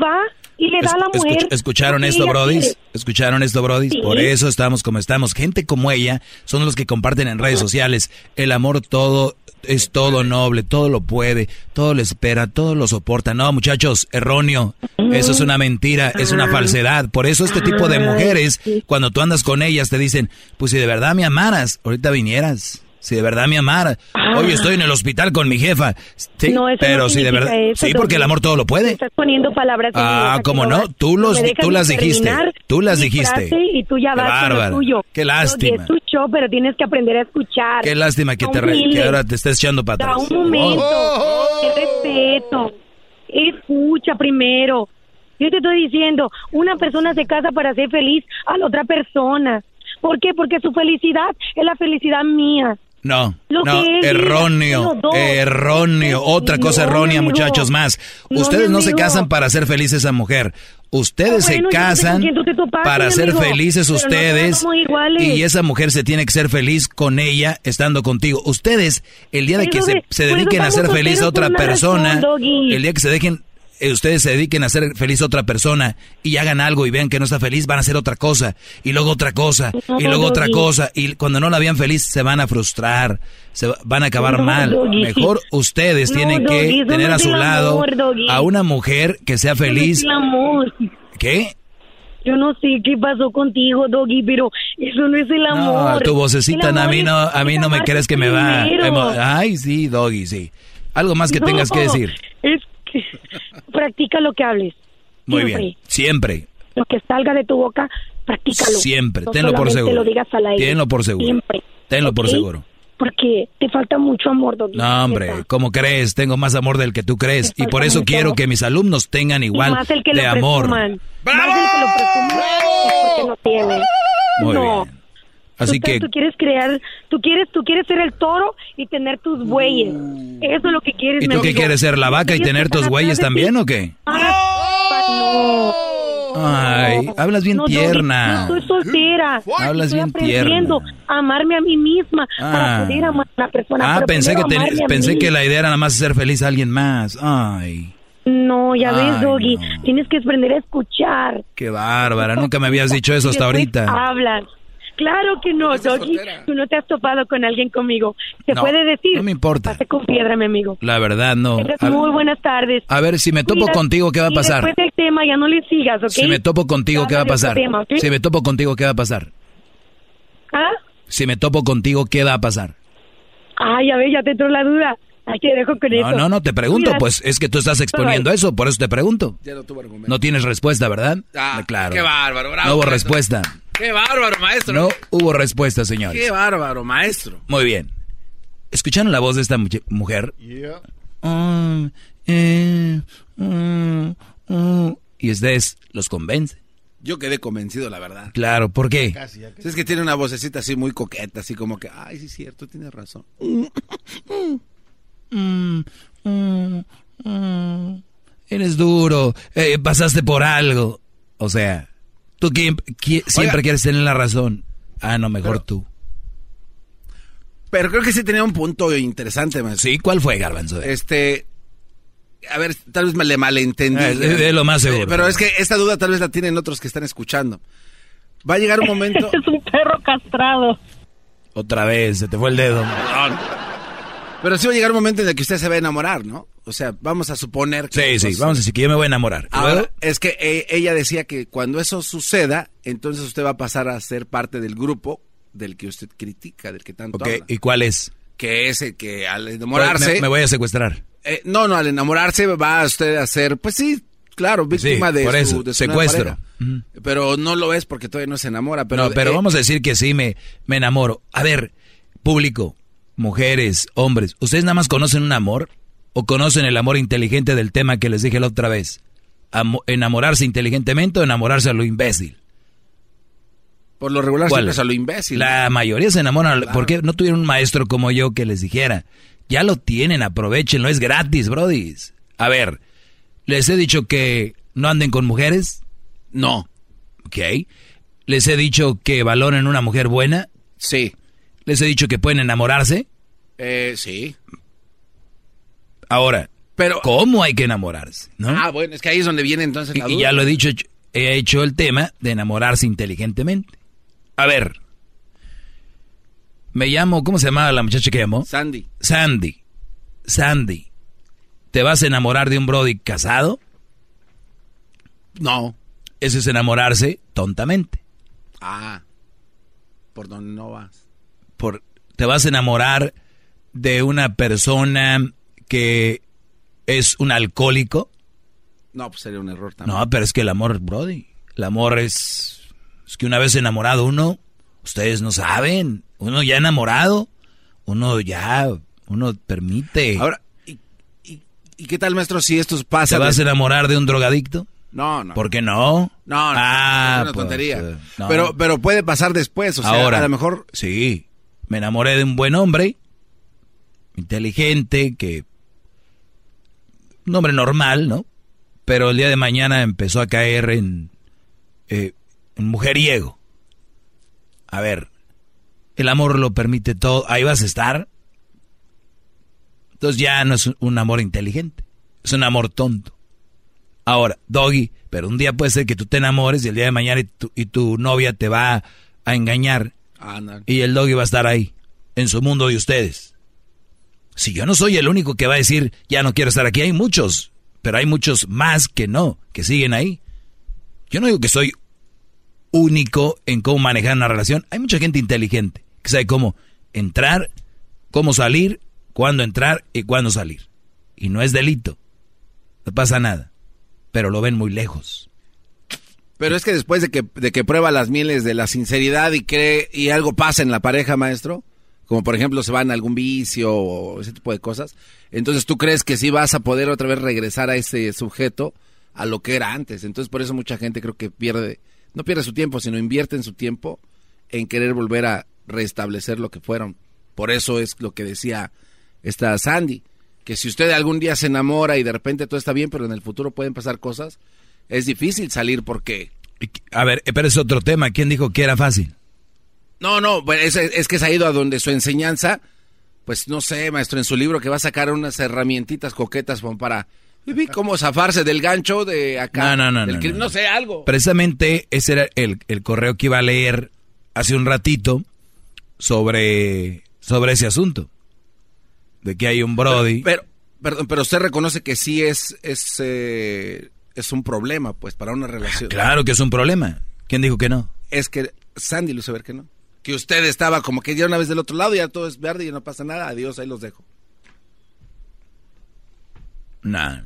va y le da a la Escuch- mujer. ¿Escucharon esto, quiere. ¿Escucharon esto, Brodis? Sí. Por eso estamos como estamos. Gente como ella son los que comparten en redes sociales. El amor todo es todo noble, todo lo puede, todo lo espera, todo lo soporta. No, muchachos, erróneo. Eso es una mentira, es una falsedad. Por eso este tipo de mujeres, cuando tú andas con ellas, te dicen, pues si de verdad me amaras, ahorita vinieras. Si de verdad me amaras. Oye, estoy en el hospital con mi jefa. Sí, No, eso pero no si de verdad... eso, sí, porque el amor todo lo puede. Estás poniendo palabras. Ah, que no, vas- tú, los, tú las dijiste, tú las dijiste. Y tú ya Qué vas con lo bárbaro, tuyo. qué lástima. Es tu show, pero tienes que aprender a escuchar. Qué lástima que, No te re- que ahora te estés echando para Da atrás. un momento. Qué respeto. Escucha primero. Yo te estoy diciendo, una persona se casa para ser feliz a la otra persona. ¿Por qué? Porque su felicidad es la felicidad mía. No, Lo no, erróneo, dos. erróneo, otra No, cosa errónea, amigo. muchachos, más. No, Ustedes no se casan para hacer feliz a esa mujer. Ustedes Ah, se bueno, casan topaste, para ser amigo. felices Pero ustedes y esa mujer se tiene que ser feliz con ella estando contigo. Ustedes, el día de que se, se dediquen a ser feliz a otra persona, razón, el día que se dejen ustedes se dediquen a hacer feliz a otra persona y hagan algo y vean que no está feliz, van a hacer otra cosa y luego otra cosa No, y luego otra cosa y cuando no la vean feliz se van a frustrar, se va- van a acabar No, mal. Doggy. Mejor ustedes No, tienen Doggy, que tener a su lado amor, a una mujer que sea feliz. amor. ¿Qué? Yo no sé qué pasó contigo, Doggy, pero eso no es el amor. No, tu vocecita a mí no, a mí no me crees que me va. Ay, sí, Doggy, sí. Algo más que tengas que decir. Es practica lo que hables. Muy siempre. bien, siempre. Lo que salga de tu boca, practícalo. Siempre, No tenlo por seguro. lo digas al aire. Tenlo por seguro. Siempre. Tenlo por seguro. Porque te falta mucho amor, Doggy. No, hombre. ¿cómo crees? Tengo más amor del que tú crees. Y por eso mucho quiero que mis alumnos tengan igual más el que de lo amor. presuman. Más el que lo presuman es porque no tiene. Muy no. bien. Así tú, que, tú quieres crear, tú quieres, tú quieres ser el toro y tener tus bueyes. Eso es lo que quieres. ¿y tú qué quieres ser la vaca y tener tus ti. también o qué? Ah, no. Ay, hablas bien No, tierna. No estoy soltera. Hablas estoy bien aprendiendo a amarme a mí misma Ah. para poder amar a una persona. Ah, pensé que, ten- pensé que la idea era nada más hacer feliz a alguien más. Ay, No, ya ves, Doggy. Tienes que aprender a escuchar. qué bárbara. Nunca me habías dicho eso hasta ahorita. Hablas. Claro que no, Doggy. Tú no te has topado con alguien conmigo. Se No, puede decir. no me importa. Pase con piedra, mi amigo. La verdad, no. A, muy buenas tardes. a ver, si me topo contigo, ¿qué va a pasar? después del tema ya no le sigas, ¿ok? Si me topo contigo, ¿qué va a pasar? Si me topo contigo, ¿qué va a pasar? ¿Ah? Si me topo contigo, ¿qué va a pasar? Ay, a ver, ya te entró la duda. Ay, te dejo con eso. No, no, no, te pregunto, pues es que tú estás exponiendo eso, por eso te pregunto. Ya no tuvo argumento. No tienes respuesta, ¿verdad? Ah, claro. Qué bárbaro, bravo. No hubo respuesta. Qué bárbaro, maestro. No hubo respuesta, señores. Qué bárbaro, maestro. Muy bien. ¿Escucharon la voz de esta mujer? Ah, eh, mm, mm. y ustedes los convencen. Yo quedé convencido, la verdad. Claro, ¿por qué? Es que tiene una vocecita así muy coqueta, así como que, ay, sí es cierto, tienes razón. Mm, mm, mm. Eres duro, eh, pasaste por algo. O sea, tú qui- qui- siempre Oiga. quieres tener la razón. Ah, no, mejor tú. Pero creo que sí tenía un punto interesante, maestro. Sí, ¿cuál fue, Garbanzo? Este, a ver, tal vez me le malentendí. Eh, es- es lo más seguro. Pero es que esta duda tal vez la tienen otros que están escuchando. Va a llegar un momento... es un perro castrado. Otra vez, se te fue el dedo. Pero sí va a llegar un momento en el que usted se va a enamorar, ¿no? O sea, vamos a suponer que... Sí, sí, vamos a decir que yo me voy a enamorar. ¿Y Ahora, es que eh, ella decía que cuando eso suceda, entonces usted va a pasar a ser parte del grupo del que usted critica, del que tanto Ok, habla. ¿y cuál es? Que es el que al enamorarse... Me, me voy a secuestrar. Eh, no, no, al enamorarse va usted a ser, pues sí, claro, víctima Sí, de, por su, eso, de su nueva secuestro. Pero no lo es porque todavía no se enamora. Pero, no, pero eh, vamos a decir que sí me, me enamoro. A ver, público, mujeres, hombres, ¿ustedes nada más conocen un amor? ¿O conocen el amor inteligente del tema que les dije la otra vez? Amo- ¿Enamorarse inteligentemente o enamorarse a lo imbécil? Por lo regular siempre es a lo imbécil. La mayoría se enamoran. Claro. ¿Por qué no tuvieron un maestro como yo que les dijera? Ya lo tienen, aprovechenlo, es gratis, brodis. A ver, les he dicho que no anden con mujeres. No. Ok. Les he dicho que valoren una mujer buena. Sí. Les he dicho que pueden enamorarse. Eh, sí. Ahora, Pero- ¿cómo hay que enamorarse? ¿no? Ah, bueno, es que ahí es donde viene entonces la Y, y duda. ya lo he dicho, he hecho el tema de enamorarse inteligentemente. A ver, me llamo, ¿cómo se llamaba la muchacha que llamó? Sandy. Sandy. Sandy. ¿Te vas a enamorar de un Brody casado? No. Eso es enamorarse tontamente. Ah. Por donde no vas. Por, te vas a enamorar de una persona que es un alcohólico. No, pues sería un error también. No, pero es que el amor, Brody. El amor es. Es que una vez enamorado uno, ustedes no saben. Uno ya enamorado, uno ya. Uno permite. Ahora, ¿y, y, y qué tal, maestro, si esto pasa? ¿Te vas de- a enamorar de un drogadicto? No, no. ¿Por qué no? No, no, Ah, es una pues, tontería. eh, no. Pero, pero puede pasar después, o sea, Ahora, a lo mejor... Sí, me enamoré de un buen hombre, inteligente, que... Un hombre normal, ¿no? Pero el día de mañana empezó a caer en... eh, en mujeriego. A ver, el amor lo permite todo, ahí vas a estar. Entonces ya no es un amor inteligente, es un amor tonto. Ahora, Doggy, pero un día puede ser que tú te enamores y el día de mañana y tu, y tu novia te va a engañar Y el Doggy va a estar ahí, en su mundo de ustedes. Si yo no soy el único que va a decir, ya no quiero estar aquí, hay muchos, pero hay muchos más que no, que siguen ahí. Yo no digo que soy único en cómo manejar una relación. Hay mucha gente inteligente que sabe cómo entrar, cómo salir, cuándo entrar y cuándo salir. Y no es delito. No pasa nada. Pero lo ven muy lejos. Pero es que después de que, de que prueba las mieles de la sinceridad y cree y algo pasa en la pareja, maestro, como por ejemplo se van a algún vicio o ese tipo de cosas, entonces tú crees que sí vas a poder otra vez regresar a ese sujeto a lo que era antes. Entonces por eso mucha gente creo que pierde, no pierde su tiempo, sino invierte en su tiempo en querer volver a restablecer lo que fueron. Por eso es lo que decía esta Sandy, que si usted algún día se enamora y de repente todo está bien, pero en el futuro pueden pasar cosas, es difícil salir porque... A ver, eh, pero es otro tema. ¿Quién dijo que era fácil? No, no, es, es que se ha ido a donde su enseñanza, pues no sé, maestro, en su libro que va a sacar unas herramientitas coquetas para cómo zafarse del gancho de acá. No, no, no, del no, no. no sé, algo. Precisamente ese era el, el correo que iba a leer hace un ratito sobre, sobre ese asunto. De que hay un Brody. Pero, perdón, pero usted reconoce que sí es, es, eh, es un problema, pues, para una relación. Claro que es un problema. ¿Quién dijo que no? Es que Sandy lo hizo ver que no. Que usted estaba como que ya una vez del otro lado, ya todo es verde y no pasa nada. Adiós, ahí los dejo. No.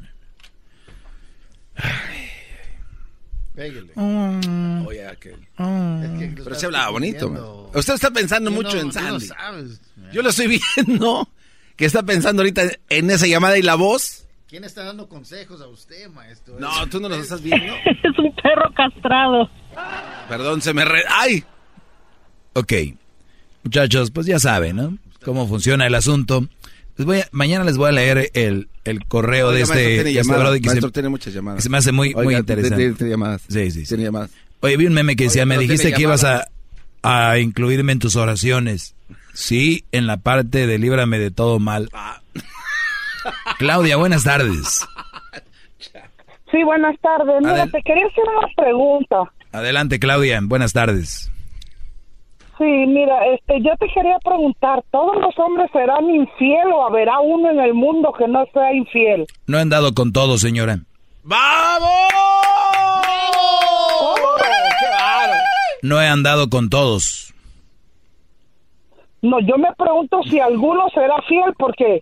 Pégale. Oye, aquel. Es que Pero se hablaba bonito. man. Usted está pensando mucho no- en Sandy. sabes. Yo lo estoy viendo. Que está pensando ahorita en esa llamada y la voz. ¿Quién está dando consejos a usted, maestro? No, tú no los estás viendo. Es un perro castrado. Perdón, se me re... ¡Ay! Ok. Muchachos, pues ya saben, ¿no? Cómo funciona el asunto. Les voy a- mañana les voy a leer el, el correo Oiga, de este, maestro, tiene este llamadas. brody que se- Maestro, tiene muchas llamadas. que se me hace muy, muy interesante. tiene- tiene llamadas. Sí, sí, sí. Tiene llamadas. Oye, vi un meme que decía, me dijiste que ibas a, a incluirme en tus oraciones. Sí, en la parte de líbrame de todo mal. Ah. Claudia, buenas tardes. Sí, buenas tardes. Mira, Adel- te quería hacer una pregunta. Adelante, Claudia, buenas tardes. Sí, mira, este, yo te quería preguntar, ¿todos los hombres serán infiel o habrá uno en el mundo que no sea infiel? No he andado con todo, señora. No he andado con todos. No, yo me pregunto si alguno será fiel porque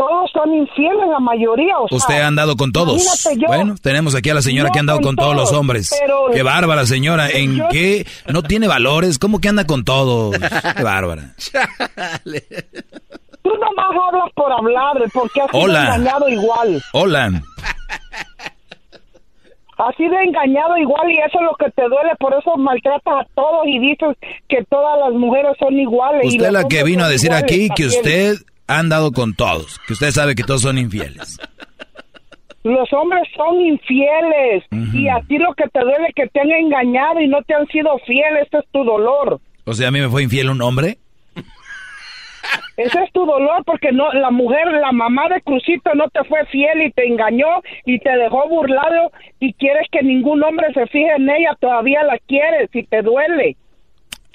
todos son infieles, la mayoría. O sea, Usted ha andado con todos. yo- bueno, tenemos aquí a la señora que ha andado con con todos los hombres. pero- Qué bárbara, señora. ¿En Yo- qué? ¿No tiene valores? ¿Cómo que anda con todos? Qué bárbara. Tú nomás hablas por hablar, porque has sido engañado igual. Hola. Así de engañado igual y eso es lo que te duele, por eso maltratas a todos y dices que todas las mujeres son iguales. y Usted los la que vino a decir iguales aquí que también. usted ha andado con todos, que usted sabe que todos son infieles. Los hombres son infieles y a ti lo que te duele es que te han engañado y no te han sido fieles, ese es tu dolor. O sea, a mí me fue infiel un hombre. Ese es tu dolor porque no la mujer, la mamá de Crucito no te fue fiel y te engañó y te dejó burlado y quieres que ningún hombre se fije en ella, todavía la quieres y te duele.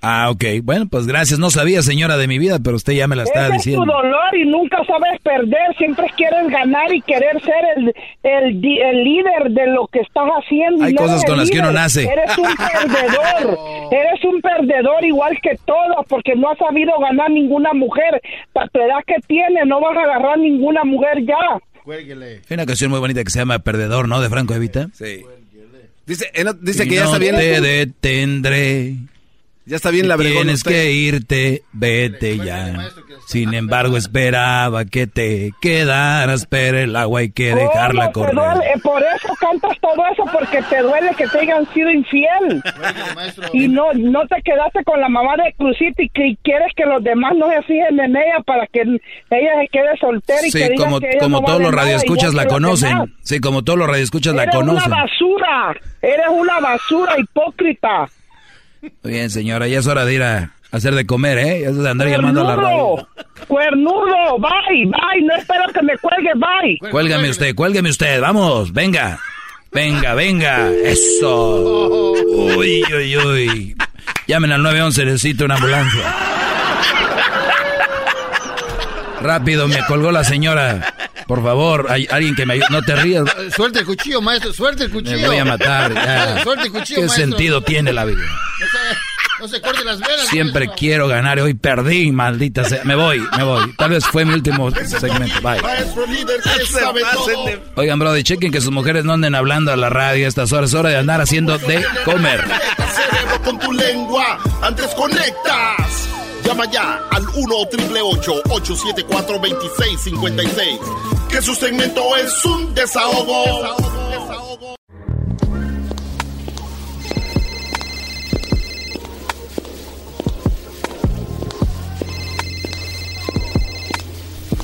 Ah, ok. Bueno, pues gracias. No sabía, señora de mi vida, pero usted ya me la estaba Ese es tu diciendo. dolor y nunca sabes perder, siempre quieres ganar y querer ser el, el, el líder de lo que estás haciendo. Hay no cosas con las que uno nace. Eres un perdedor, eres un perdedor igual que todos porque no has sabido ganar ninguna mujer. Para tu edad que tienes no vas a agarrar ninguna mujer ya. Cuélguele. Hay una canción muy bonita que se llama Perdedor, ¿no? De Franco Evita. Sí. Dice, eh, no, dice que ya no está bien. te detendré. Ya está bien la Si bregón Tienes usted. que irte, vete ya. Sin embargo, esperaba que te quedaras, pero el agua hay que dejarla ¿Cómo te correr. duele? Por eso cantas todo eso, porque te duele que te hayan sido infiel. Y no no te quedaste con la mamá de Crucito y que quieres que los demás no se fijen en ella para que ella se quede soltera y Sí, que digan como, que ella como no todos vale los radioescuchas la conocen. Sí, como todos los radioescuchas la Eres conocen. una basura, eres una basura hipócrita. Muy bien, señora, ya es hora de ir a hacer de comer, ¿eh? Ya es de andar llamando a la radio. Cuernudo, bye, bye, no espero que me cuelgue, bye. Cuélgame usted, cuélgame usted, vamos, venga. Venga, venga, eso. Uy, uy, uy. Llamen al 911, necesito una ambulancia. Rápido, me colgó la señora. Por favor, hay alguien que me ayude. No te rías. Suelte el cuchillo, maestro, suelte el cuchillo. Me voy a matar. ya. Suelte el cuchillo, ¿Qué maestro. sentido tiene la vida? No se, las venas. Siempre quiero ganar. Hoy perdí, maldita sea. Me voy, me voy. Tal vez fue mi último segmento. Bye. Maestro líder que sabe todo. Oigan, brother, chequen que sus mujeres no anden hablando a la radio a estas horas. Es hora de andar haciendo de comer. Cerebro con tu lengua, antes conectas. Llama ya al 1 874 2656 Que su segmento es un desahogo.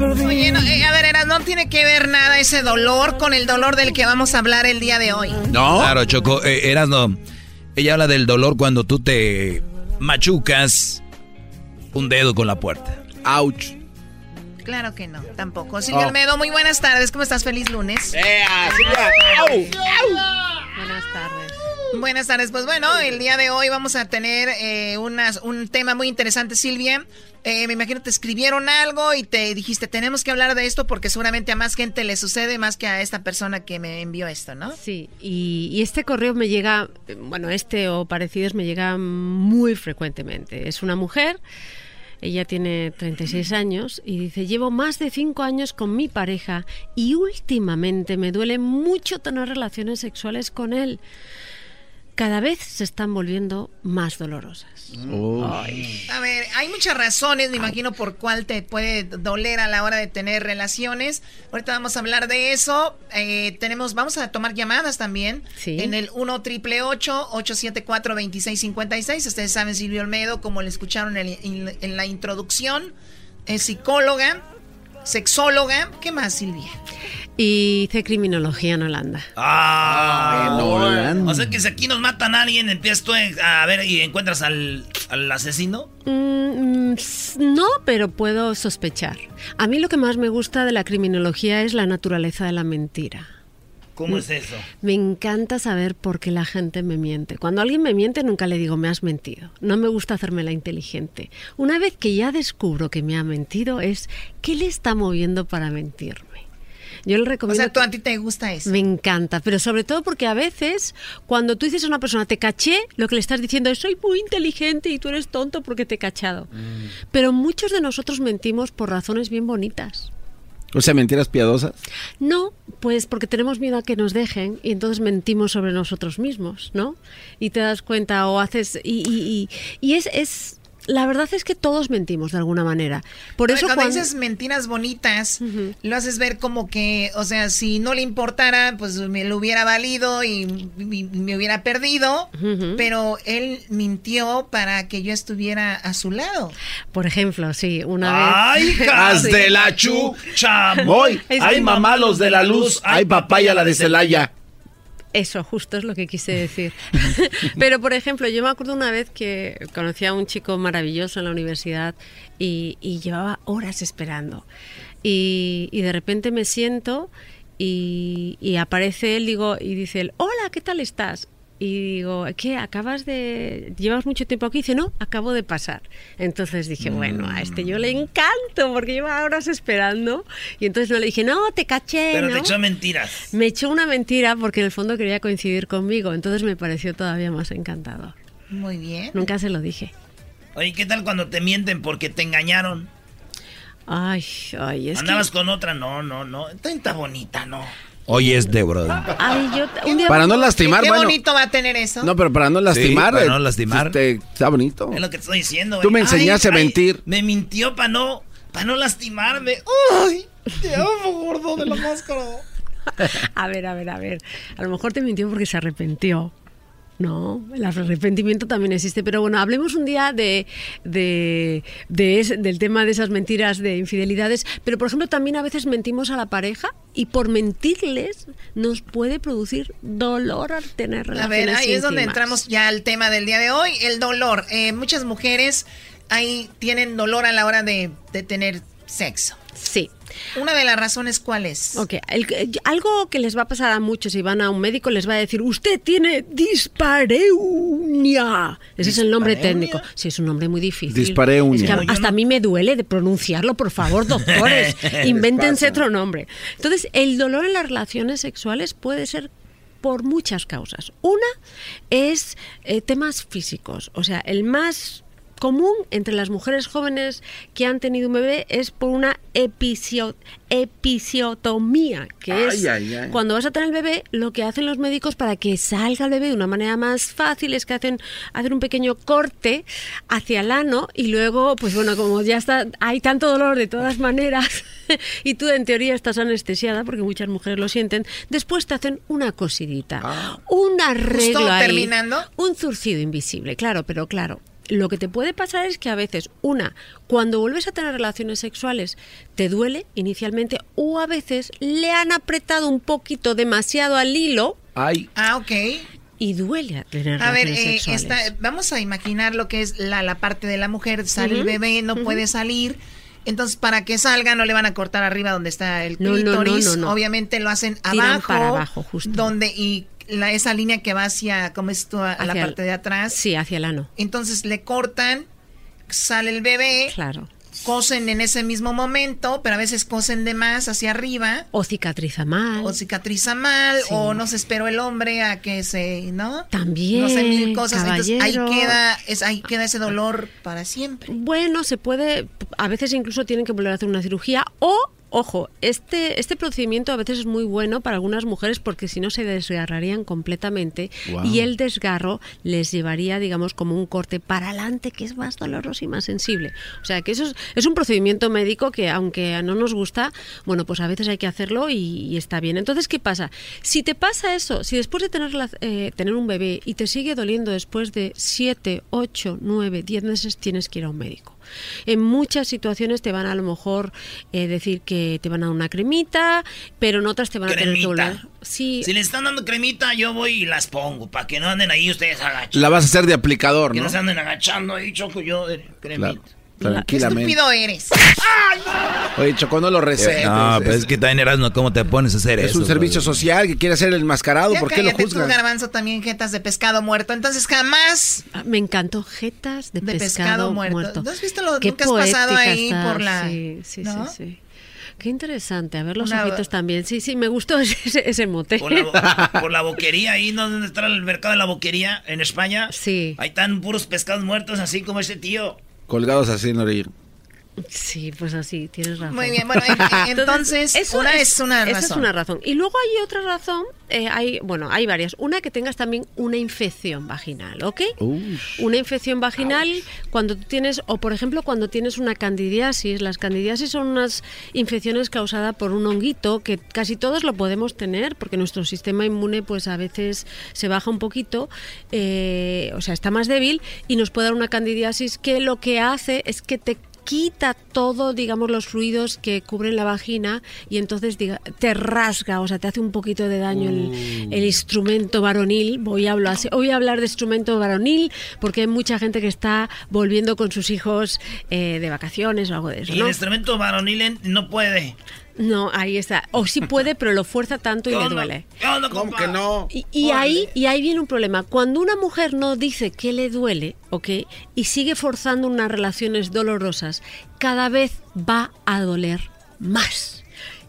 Oye, no, eh, a ver, Eras, no tiene que ver nada ese dolor con el dolor del que vamos a hablar el día de hoy. No. Claro, Choco. Eh, eras no. Ella habla del dolor cuando tú te machucas un dedo con la puerta. Ouch. Claro que no, tampoco. Silvia Oh. Olmedo, muy buenas tardes. ¿Cómo estás? Feliz lunes. Buenas tardes. Buenas tardes. Pues bueno, el día de hoy vamos a tener eh, unas- un tema muy interesante, Silvia. Eh, me imagino te escribieron algo y te dijiste, tenemos que hablar de esto porque seguramente a más gente le sucede más que a esta persona que me envió esto, ¿no? Sí, y, y este correo me llega, bueno, este o parecidos me llega muy frecuentemente. Es una mujer, ella tiene 36 años y dice, llevo más de 5 años con mi pareja y últimamente me duele mucho tener relaciones sexuales con él. Cada vez se están volviendo más dolorosas. Ay. A ver, hay muchas razones, me imagino, por cuál te puede doler a la hora de tener relaciones. Ahorita vamos a hablar de eso. Eh, tenemos, vamos a tomar llamadas también. Sí. En el 1 triple 874 2656 Ustedes saben, Silvio Olmedo, como le escucharon en, en- en la introducción, es psicóloga, sexóloga. ¿Qué más, Silvia? Y hice criminología en Holanda. Ah, En Holanda. O sea que si aquí nos matan a alguien, empiezas tú a ver y encuentras al, al asesino. Mm, no, pero puedo sospechar. A mí lo que más me gusta de la criminología es la naturaleza de la mentira. ¿Cómo es eso? Me encanta saber por qué la gente me miente. Cuando alguien me miente, nunca le digo, me has mentido. No me gusta hacerme la inteligente. Una vez que ya descubro que me ha mentido, es ¿qué le está moviendo para mentirme? Yo le O recomiendo. sea, tú a ti te gusta eso. Me encanta, pero sobre todo porque a veces cuando tú dices a una persona te caché, lo que le estás diciendo es soy muy inteligente y tú eres tonto porque te he cachado. Pero muchos de nosotros mentimos por razones bien bonitas. O sea, mentiras piadosas. No, pues porque tenemos miedo a que nos dejen y entonces mentimos sobre nosotros mismos, ¿no? Y te das cuenta o haces... Y, y, y, y es, es... La verdad es que todos mentimos de alguna manera. Por eso cuando cuando... dices mentiras bonitas, lo haces ver como que, o sea, si no le importara, pues me lo hubiera valido y, me hubiera perdido, pero él mintió para que yo estuviera a su lado. Por ejemplo, sí, una ¡Ay, vez... hijas Sí. de la chucha! Voy. Es ¡Ay, mamá, los de la luz! ¡Ay, papaya, la de Celaya! Eso, justo es lo que quise decir. Pero, por ejemplo, yo me acuerdo una vez que conocí a un chico maravilloso en la universidad y, llevaba horas esperando. Y, y de repente me siento y, y aparece él digo, y dice él, hola, ¿qué tal estás? Y digo, ¿qué? ¿Acabas de... ¿Llevas mucho tiempo aquí? dice, no, acabo de pasar. Entonces dije, bueno, a este yo le encanto porque lleva horas esperando. Y entonces no le dije, no, te caché, Pero ¿no? te echó mentiras. Me echó una mentira porque en el fondo quería coincidir conmigo, entonces me pareció todavía más encantador. Muy bien. Nunca se lo dije. Oye, ¿qué tal cuando te mienten porque te engañaron? Ay, ay, es Andabas que... con otra, no, no, no. Está bonita, no. Hoy es de bro. Ay, yo un día... Para no lastimar, Qué bueno. bonito va a tener eso. No, pero para no lastimar. para eh, no lastimar. este, está bonito. Es lo que te estoy diciendo. Tú me enseñaste Ay, a ay, mentir. me mintió para no, para no lastimarme. ¡Ay! Te amo, gordo de la máscara. A ver, a ver, a ver. A lo mejor te mintió porque se arrepintió. No, el arrepentimiento también existe. Pero bueno, hablemos un día de, de, de es- del tema de esas mentiras de infidelidades. Pero, por ejemplo, también a veces mentimos a la pareja y por mentirles nos puede producir dolor al tener A relaciones ver, ahí es donde entramos ya al tema del día de hoy, el dolor. Eh, muchas mujeres ahí tienen dolor a la hora de, de tener sexo. Sí. Una de las razones, ¿cuál es? Ok, el- eh, algo que les va a pasar a muchos si van a un médico les va a decir, usted tiene dispareunia. Ese es el nombre técnico. Sí, es un nombre muy difícil. Dispareunia. Es que No, yo hasta a mí me duele de pronunciarlo, por favor, doctores. Invéntense otro nombre. Entonces, el dolor en las relaciones sexuales puede ser por muchas causas. Una es eh, temas físicos. O sea, el más común entre las mujeres jóvenes que han tenido un bebé es por una episio- episiotomía, que Ay, es ay, ay. cuando vas a tener el bebé, lo que hacen los médicos para que salga el bebé de una manera más fácil es que hacen, hacen un pequeño corte hacia el ano y luego, pues bueno, como ya está, hay tanto dolor de todas maneras y tú en teoría estás anestesiada porque muchas mujeres lo sienten, después te hacen una cosidita, un arreglo Justo ahí, terminando. un zurcido invisible, claro, pero claro. Lo que te puede pasar es que a veces, una, cuando vuelves a tener relaciones sexuales, te duele inicialmente, o a veces le han apretado un poquito demasiado al hilo Ay. Ah, ok. y duele a tener A ver, relaciones eh, sexuales. esta- vamos a imaginar lo que es la, la parte de la mujer, sale el bebé, no puede salir. Entonces, para que salga, no le van a cortar arriba donde está el No, no, no, clítoris. no, no. Obviamente lo hacen Tiran abajo. para abajo, justo. Donde, y la, esa línea que va hacia, ¿cómo es tú? A, la el- parte de atrás. Sí, hacia el ano. Entonces le cortan, sale el bebé. Claro. Cosen en ese mismo momento, pero a veces cosen de más hacia arriba. O cicatriza mal. O cicatriza mal, Sí. o no se esperó el hombre a que se, ¿no? También, No sé, mil cosas. Entonces ahí queda, es, ahí queda ese dolor para siempre. Bueno, se puede, a veces incluso tienen que volver a hacer una cirugía o, ojo, este, este procedimiento a veces es muy bueno para algunas mujeres porque si no se desgarrarían completamente y el desgarro les llevaría, digamos, como un corte para adelante que es más doloroso y más sensible. O sea, que eso es, es un procedimiento médico que aunque no nos gusta, bueno, pues a veces hay que hacerlo y, y está bien. Entonces, ¿qué pasa? Si te pasa eso, si después de tener, la- eh, tener un bebé y te sigue doliendo después de 7, 8, 9, 10 meses, tienes que ir a un médico. En muchas situaciones te van a, a lo mejor eh, decir que te van a dar una cremita, pero en otras te van a tener que volver. Sí, Si le están dando cremita, yo voy y las pongo. Para que no anden ahí ustedes agachando. La vas a hacer de aplicador, Que ¿no? no se anden agachando ahí, choco yo. cremita. Claro. Qué Tranquilamente. estúpido eres. Oye, Choco, no lo recetes. No, pues es que también Erasmo, ¿cómo te pones a hacer Es eso? un servicio social que quiere hacer el mascarado. Ya ¿Por qué lo juzgan? garbanzo, también jetas de pescado muerto. Entonces jamás Ah, Me encantó jetas de, de pescado, pescado, muerto. muerto. ¿No has visto lo Qué nunca has pasado ahí está, por la Sí, sí, ¿no? sí, sí. Qué interesante. A ver los Una- ojitos también. Sí, sí, me gustó ese, ese mote. Por la, bo- por la boquería, ahí ¿no? donde está el mercado de la boquería en España. Sí. Ahí están puros pescados muertos, así como ese tío. Colgados así en la. Sí, pues así, tienes razón. Muy bien, bueno, en- entonces, una es una esa es razón. una razón. Y luego hay otra razón, eh, hay, bueno, hay varias. Una que tengas también una infección vaginal, ¿ok? Una infección vaginal cuando tú tienes, o por ejemplo cuando tienes una candidiasis. Las candidiasis son unas infecciones causadas por un honguito que casi todos lo podemos tener porque nuestro sistema inmune pues a veces se baja un poquito, eh, o sea, está más débil y nos puede dar una candidiasis que lo que hace es que te quita todo, digamos, los fluidos que cubren la vagina y entonces diga, te rasga, o sea, te hace un poquito de daño el, el instrumento varonil. Voy a, hablar, voy a hablar de instrumento varonil porque hay mucha gente que está volviendo con sus hijos eh, de vacaciones o algo de eso. Y el instrumento varonil no puede. No, ahí está. O sí puede, pero lo fuerza tanto y ¿Qué le duele. ¿Qué onda, compa? que no? Y, y ahí, y ahí viene un problema. Cuando una mujer no dice que le duele, ¿ok? Y sigue forzando unas relaciones dolorosas, cada vez va a doler más.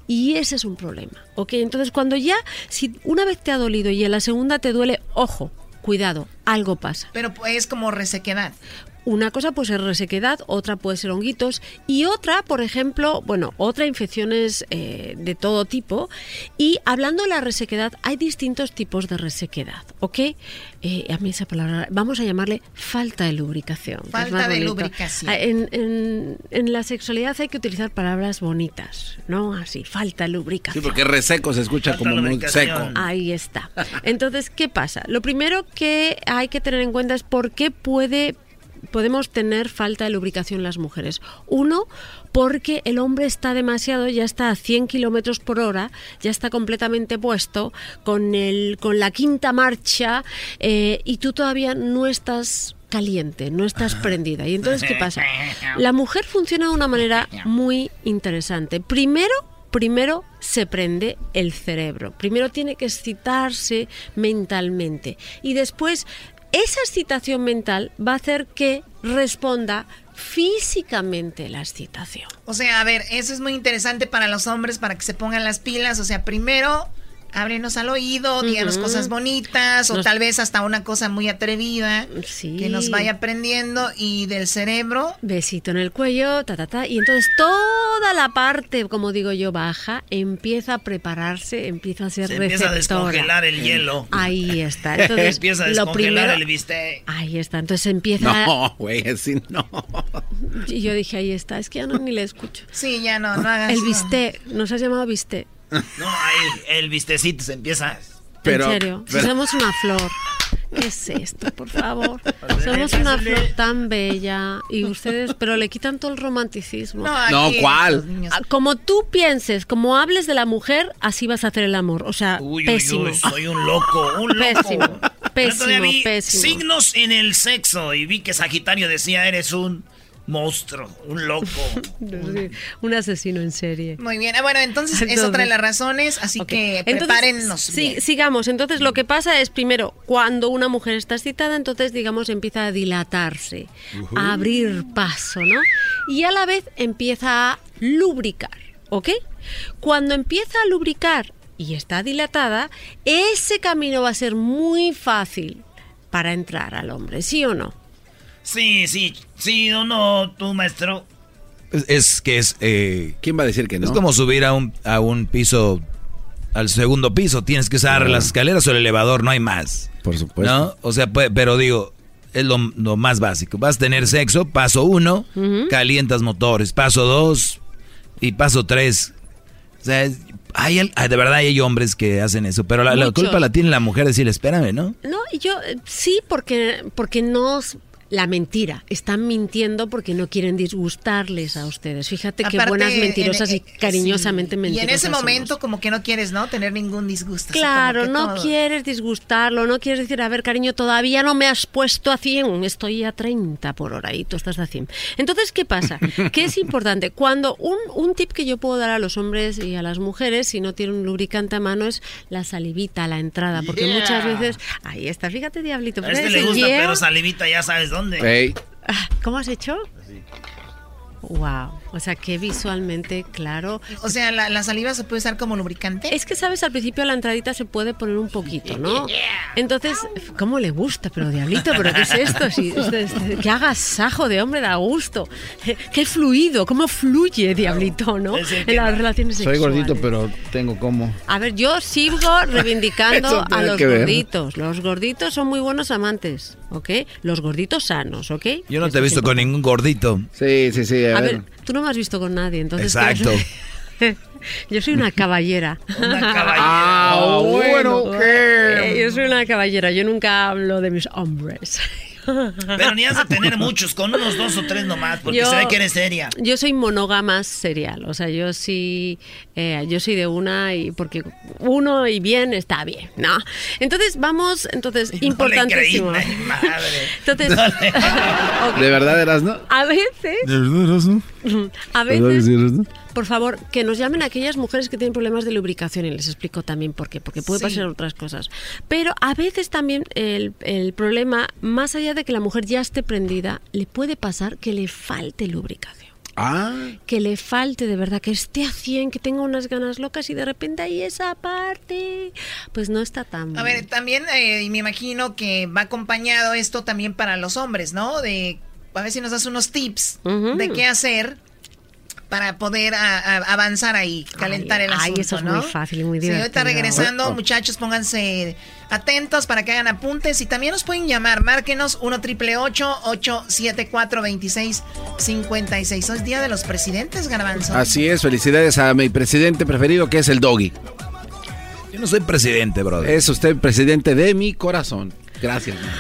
Y ese es un problema, ¿ok? Entonces cuando ya, si una vez te ha dolido y en la segunda te duele, ojo, cuidado, algo pasa. Pero pues, es como resequedad. Una cosa puede ser resequedad, otra puede ser honguitos y otra, por ejemplo, bueno, otra infecciones eh, de todo tipo. Y hablando de la resequedad, hay distintos tipos de resequedad, ¿ok? Eh, a mí esa palabra, vamos a llamarle falta de lubricación. Falta de bonito. lubricación. Ah, En, en- en la sexualidad hay que utilizar palabras bonitas, ¿no? Así, falta de Sí, lubricación. porque reseco se escucha como muy seco. Ahí está. Entonces, ¿qué pasa? Lo primero que hay que tener en cuenta es por qué puede podemos tener falta de lubricación las mujeres. Uno, porque el hombre está demasiado, ya está a 100 kilómetros por hora, ya está completamente puesto con, el, con la quinta marcha eh, y tú todavía no estás caliente, no estás prendida. Y entonces, ¿qué pasa? La mujer funciona de una manera muy interesante. Primero, primero se prende el cerebro. Primero tiene que excitarse mentalmente. Y después esa excitación mental va a hacer que responda físicamente la excitación. O sea, a ver, eso es muy interesante para los hombres, para que se pongan las pilas. O sea, primero, ábrenos al oído, díganos Ujú. cosas bonitas, o Nos- tal vez hasta una cosa muy atrevida que nos vaya aprendiendo. Y del cerebro, Besito en el cuello, ta, ta, ta. Y entonces toda la parte, como digo yo, baja, empieza a prepararse, empieza a ser Se empieza a descongelar el hielo. Ahí está. Entonces, empieza a lo descongelar primero- el bistec. Ahí está. Entonces empieza. No, güey, así no. Y yo dije, ahí está. Es que ya no ni le escucho. sí, ya no, no hagas El bistec. Nos has llamado bistec. No, ahí el bistecito se empieza. Pero- en serio. Si pero- somos una flor. ¿Qué es esto, por favor? Somos una flor tan bella y ustedes, pero le quitan todo el romanticismo. No, ¿cuál? Ah, Como tú pienses, como hables de la mujer, así vas a hacer el amor. O sea, Uy, uy, pésimo. uy, soy un loco, un loco. Pésimo, pésimo, vi pésimo. Signos en el sexo y vi que Sagitario decía eres un monstruo, un loco. Sí, Un asesino en serie. Muy bien, ah, bueno, entonces, es otra de las razones, así que Entonces, prepárennos. sí, bien. sigamos. Entonces, lo que pasa es, primero, cuando una mujer está excitada, entonces, digamos, empieza a dilatarse, a abrir paso, ¿no? Y a la vez empieza a lubricar, ¿ok? Cuando empieza a lubricar y está dilatada, ese camino va a ser muy fácil para entrar al hombre, ¿sí o no? Sí, sí, sí o no, tú maestro. Es, es que es... eh, ¿Quién va a decir que no? Es como subir a un, a un piso, al segundo piso. Tienes que usar las escaleras o el elevador, no hay más. Por supuesto. ¿No? O sea, pues, pero digo, es lo, lo más básico. Vas a tener sexo, paso uno, calientas motores. Paso dos y paso tres. O sea, es- hay, al- ah, de verdad hay hombres que hacen eso, pero la, la culpa la tiene la mujer decirle, espérame, ¿no? No, y yo eh, sí, porque, porque nos, la mentira. Están mintiendo porque no quieren disgustarles a ustedes. Fíjate qué Aparte, buenas mentirosas en- y cariñosamente sí. mentirosas. Y en ese somos. momento como que no quieres, ¿no? Tener ningún disgusto. Claro, no todo. quieres disgustarlo, no quieres decir, a ver, cariño, todavía no me has puesto a 100, estoy a 30 por hora y tú estás a 100. Entonces, ¿qué pasa? que es importante? Cuando un, un tip que yo puedo dar a los hombres y a las mujeres, si no tienen un lubricante a mano, es la salivita la entrada, porque Yeah. muchas veces, ahí está, fíjate, diablito. A este le gusta, yeah. pero salivita ya sabes dónde. Ah, ¿Cómo has hecho? Wow, o sea, que visualmente claro. O sea, la, la saliva se puede usar como lubricante. Es que, ¿sabes? Al principio la entradita se puede poner un poquito, ¿no? Entonces, ¿cómo le gusta? Pero diablito, ¿pero qué es esto? Si, esto- que hagas sajo de hombre da gusto. Qué fluido, cómo fluye, diablito, ¿no? En las relaciones Soy sexuales. gordito, pero tengo como. A ver, yo sigo reivindicando a los ver. gorditos. Los gorditos son muy buenos amantes, ¿ok? Los gorditos sanos, ¿ok? Yo no te he visto con ningún gordito. Sí, sí, sí. A ver, tú no me has visto con nadie, entonces... Exacto. Yo soy una caballera. Una caballera. Ah, bueno, Eh, Yo soy una caballera, yo nunca hablo de mis hombres. Pero ni has de tener muchos, con unos dos o tres nomás, porque Yo- se ve que eres seria. Yo soy monógama serial, o sea, yo sí, eh, yo soy de una y porque uno y bien está bien, ¿no? Entonces vamos, entonces importantísimo. No le creí, madre. Entonces, ¿De verdad eras, no? a veces, ¿De verdad eras, no? a ¿De verdad veces, por favor, que nos llamen aquellas mujeres que tienen problemas de lubricación y les explico también por qué, porque puede Sí. pasar otras cosas. Pero a veces también el, el problema, más allá de que la mujer ya esté prendida, le puede pasar que le falte lubricación. Ah. Que le falte de verdad, que esté a 100, que tenga unas ganas locas y de repente ahí esa parte, pues no está tan A ver, también eh, y me imagino que va acompañado esto también para los hombres, ¿no? De a ver si nos das unos tips de qué hacer para poder a- a- avanzar ahí, calentar el ay, asunto, eso es ¿no? muy fácil y muy Sí, ahorita divertido. regresando, Oh. muchachos, pónganse atentos para que hagan apuntes y también nos pueden llamar, márquenos 1 triple 874 2656 Hoy es Día de los Presidentes, Garbanzo. Así es, felicidades a mi presidente preferido que es el Doggy. Yo no soy presidente, brother. Es usted presidente de mi corazón. Gracias. man.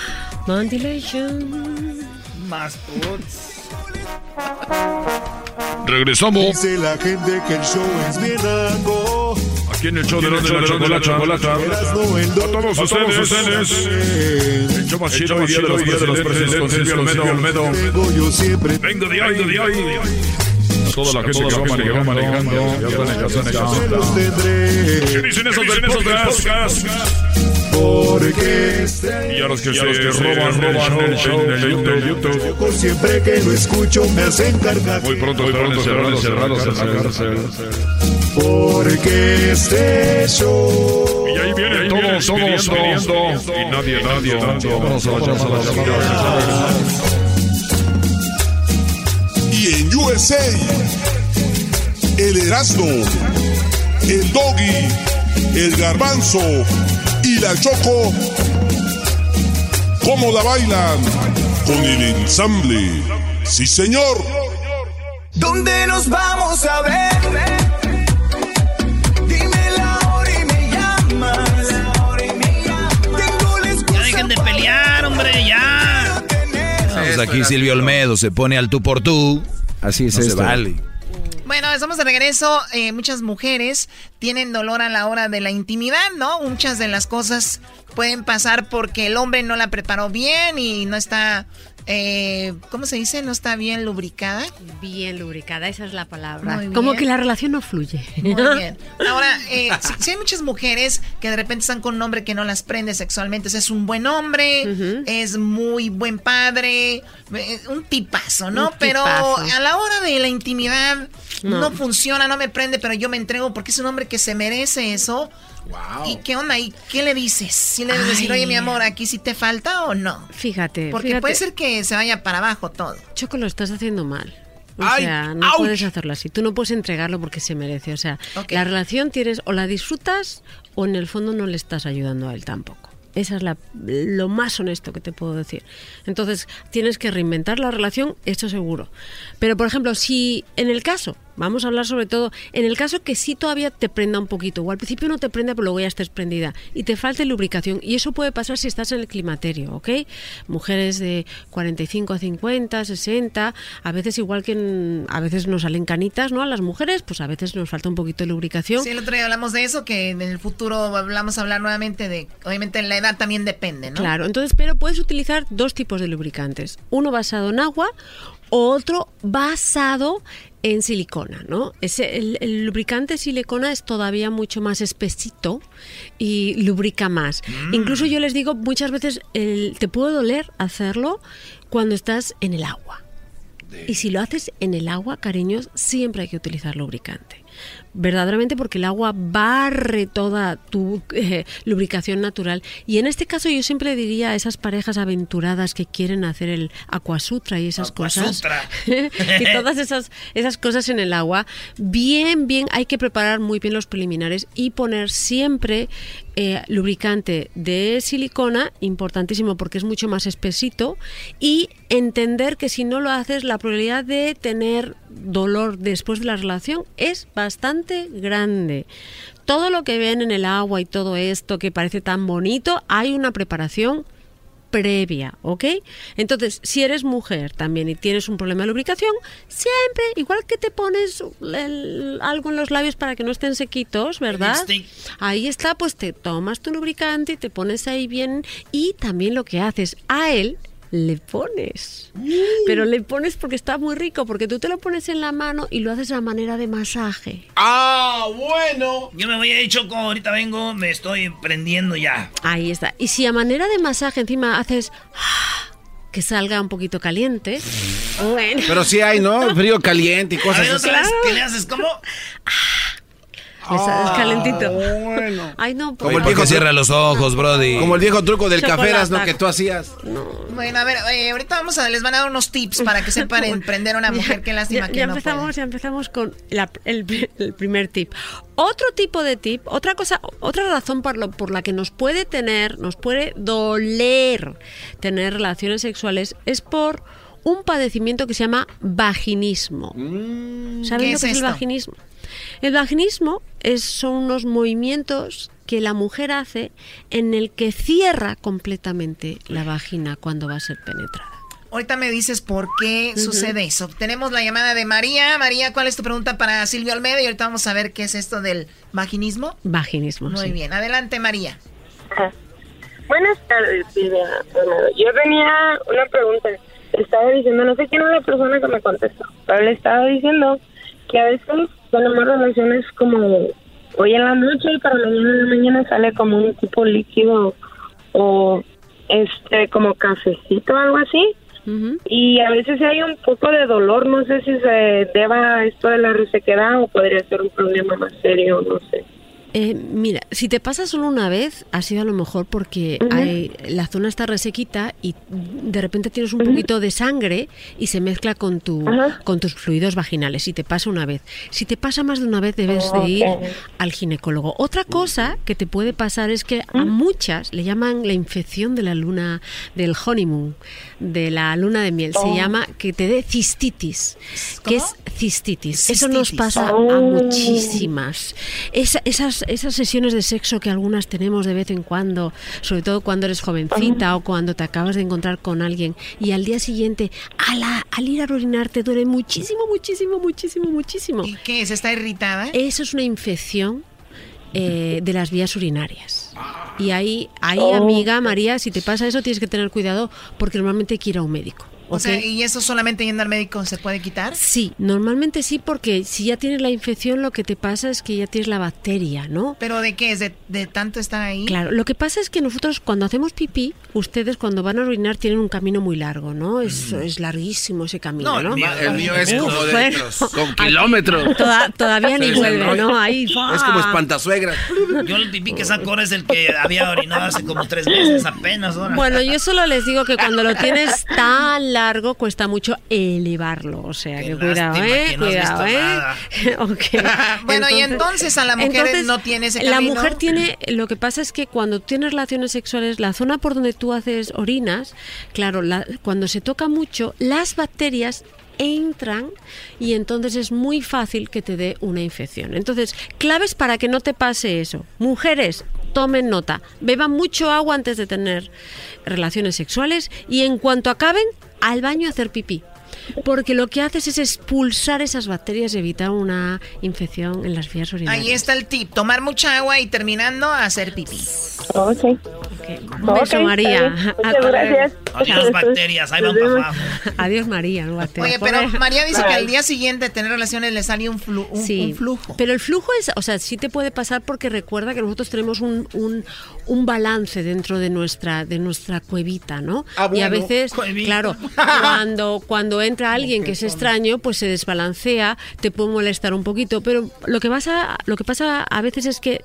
Mandilation. Más puts. Regresamos. Dice la gente que el show es bien algo. Aquí en el show de la, la chocolata. A todos ustedes. El show más chido, los Día de los presidentes Olmedo. Tengo yo siempre. Vengo de hoy, de hoy. Toda la gente que va manejando. ¿Qué dicen esos del podcast? Porque este Y a los que se roban, roban el show de YouTube. Siempre que lo escucho me hacen cargar. Muy pronto estarán encerrados, encerrados en la cárcel. Porque este show. Y ahí vienen todos, todos pidiendo. Y nadie, nadie, nadie. Vámonos a la USA, el Erasmo, el Doggy, el Garbanzo y la Choco, ¿cómo la bailan? Con el ensamble. Sí, señor. ¿Dónde nos vamos a ver? Dime la hora y me llamas. Dejen de pelear, hombre, ya. Pues aquí Silvio Olmedo se pone al tú por tú. Así es no se vale. Bueno, estamos de regreso. Eh, muchas mujeres tienen dolor a la hora de la intimidad, ¿no? Muchas de las cosas pueden pasar porque el hombre no la preparó bien y no está, eh, ¿cómo se dice? No está bien lubricada. Bien lubricada, esa es la palabra. Muy Como que la relación no fluye. Muy bien. Ahora, eh, si, si hay muchas mujeres que de repente están con un hombre que no las prende sexualmente, o sea, es un buen hombre, es muy buen padre, eh, un tipazo, ¿no? Un pero tipazo. a la hora de la intimidad no. No. funciona, no me prende, pero yo me entrego porque es un hombre que se merece eso. ¿Y qué onda? ¿Y qué le dices? Si le debes decir, oye, mi amor, ¿aquí sí te falta o no? Fíjate. Porque fíjate. puede ser que se vaya para abajo todo. Choco, lo estás haciendo mal. O Ay, sea, no ouch. puedes hacerlo así. Tú no puedes entregarlo porque se merece. O sea, Ok. la relación tienes o la disfrutas o en el fondo no le estás ayudando a él tampoco. Esa es la, lo más honesto que te puedo decir. Entonces, tienes que reinventar la relación, eso seguro. Pero, por ejemplo, si en el caso Vamos a hablar sobre todo en el caso que sí todavía te prenda un poquito, o al principio no te prende, pero luego ya estés prendida, y te falte lubricación. Y eso puede pasar si estás en el climaterio, ¿ok? Mujeres de 45 a 50, 60, a veces igual que en- a veces nos salen canitas, ¿no? A las mujeres, pues a veces nos falta un poquito de lubricación. Sí, el otro día hablamos de eso, que en el futuro vamos a hablar nuevamente de, obviamente la edad también depende, ¿no? Claro, entonces, pero puedes utilizar dos tipos de lubricantes. Uno basado en agua, otro basado en silicona, ¿no? Ese, el, el lubricante silicona es todavía mucho más espesito y lubrica más. Incluso yo les digo, muchas veces el- te puede doler hacerlo cuando estás en el agua. Y si lo haces en el agua, cariños, siempre hay que utilizar lubricante. Verdaderamente porque el agua barre toda tu eh, lubricación natural. Y en este caso yo siempre diría a esas parejas aventuradas que quieren hacer el aquasutra y esas cosas. y todas esas, esas cosas en el agua. Bien, bien, hay que preparar muy bien los preliminares y poner siempre eh, lubricante de silicona, importantísimo porque es mucho más espesito, y entender que si no lo haces, la probabilidad de tener dolor después de la relación es bastante grande. Todo lo que ven en el agua y todo esto que parece tan bonito, hay una preparación previa, ¿ok? Entonces, si eres mujer también y tienes un problema de lubricación, siempre, igual que te pones el- algo en los labios para que no estén sequitos, ¿verdad? Ahí está, pues te tomas tu lubricante y te pones ahí bien y también lo que haces a él le pones. Pero le pones porque está muy rico, porque tú te lo pones en la mano y lo haces a manera de masaje. Ah, bueno. Yo me voy a ir, Choco, ahorita vengo, me estoy prendiendo ya. Ahí está. Y si a manera de masaje encima haces ah, que salga un poquito caliente, bueno. Pero sí hay, ¿no? Frío caliente y cosas ver, así. ¿qué le haces? ¿Cómo? Ah, calentito. bueno. Ay, no. Como el viejo cierra los ojos, Brody. Como el viejo truco del Chocolate. caferas, ¿no? Que tú hacías. Bueno, a ver, eh, ahorita vamos a, les van a dar unos tips para que sepan emprender a una mujer. Qué lástima ya, que ya no empezamos, ya empezamos con la- el, el primer tip. Otro tipo de tip, otra cosa, otra razón por, lo, por la que nos puede tener, nos puede doler tener relaciones sexuales es por un padecimiento que se llama vaginismo. ¿Saben ¿Qué lo es que es el vaginismo? El vaginismo es, son unos movimientos que la mujer hace en el que cierra completamente la vagina cuando va a ser penetrada. Ahorita me dices por qué sucede eso. Tenemos la llamada de María. María, ¿cuál es tu pregunta para Silvio Almeida? Y ahorita vamos a ver qué es esto del vaginismo. Vaginismo, Muy sí. bien, adelante María. Buenas tardes, Silvia. Yo tenía una pregunta. Estaba diciendo, no sé quién es la persona que me contestó, pero le estaba diciendo que a veces tenemos relaciones como hoy en la noche y para mañana en la mañana sale como un tipo líquido o este como cafecito o algo así. Y a veces hay un poco de dolor, no sé si se deba a esto de la resequedad o podría ser un problema más serio, no sé. Eh, mira, si te pasa solo una vez, ha sido a lo mejor porque hay- la zona está resequita y de repente tienes un poquito de sangre y se mezcla con, tu, con tus fluidos vaginales. Si te pasa una vez. Si te pasa más de una vez, debes de ir al ginecólogo. Otra cosa que te puede pasar es que a muchas le llaman la infección de la luna, del honeymoon, de la luna de miel. Se Oh. llama que te dé cistitis, que es cistitis. Eso nos pasa a Oh. muchísimas. Esa- esas, esas sesiones de sexo que algunas tenemos de vez en cuando, sobre todo cuando eres jovencita o cuando te acabas de encontrar con alguien y al día siguiente, a la- al ir a orinar te duele muchísimo, muchísimo, muchísimo, muchísimo. ¿Y qué es? ¿Está irritada? Eso es una infección eh, de las vías urinarias. Y ahí, ahí Oh. amiga María, si te pasa eso tienes que tener cuidado porque normalmente hay que ir a un médico. O sea. ¿y eso solamente yendo al médico se puede quitar? Sí, normalmente sí, porque si ya tienes la infección, lo que te pasa es que ya tienes la bacteria, ¿no? ¿Pero de qué es? ¿De, de tanto estar ahí? Claro, lo que pasa es que nosotros cuando hacemos pipí, ustedes cuando van a orinar tienen un camino muy largo, ¿no? Es, es larguísimo ese camino, No, ¿no? el mío- el mío es como de bueno. litros, con kilómetros. Toda- todavía ni vuelve. ¿no? Ahí, Es como espantasuegra. Yo el pipí que saco ahora es el que había orinado hace como tres meses apenas. ahora. Bueno, yo solo les digo que cuando lo tienes tan largo cuesta mucho elevarlo. O sea, Qué que cuidado, ¿eh? que no cuidado, ¿eh? Bueno, y entonces a la mujer entonces, no tiene ese La camino. mujer tiene, lo que pasa es que cuando tienes relaciones sexuales, la zona por donde tú haces orinas, claro, la- cuando se toca mucho, las bacterias entran y entonces es muy fácil que te dé una infección. Entonces, claves para que no te pase eso. Mujeres, tomen nota, beban mucho agua antes de tener relaciones sexuales y en cuanto acaben, al baño a hacer pipí. Porque lo que haces es expulsar esas bacterias y evitar una infección en las vías urinarias. Ahí está el tip, tomar mucha agua y terminando a hacer pipí. Ok. Un beso, Ok, María. Muchas Hasta gracias. luego. Adiós, bacterias, ahí van para abajo. Adiós, María. no bacterias. Oye, pero. María dice que al día siguiente de tener relaciones le salió un, flu- un, Sí, un flujo. Pero el flujo es, o sea, sí te puede pasar porque recuerda que nosotros tenemos un, un, un balance dentro de nuestra de nuestra cuevita, ¿no? Ah, Y a bueno. veces, Cuevita. claro, cuando cuando entra alguien que es extraño, pues se desbalancea, te puede molestar un poquito, pero lo que pasa lo que pasa a veces es que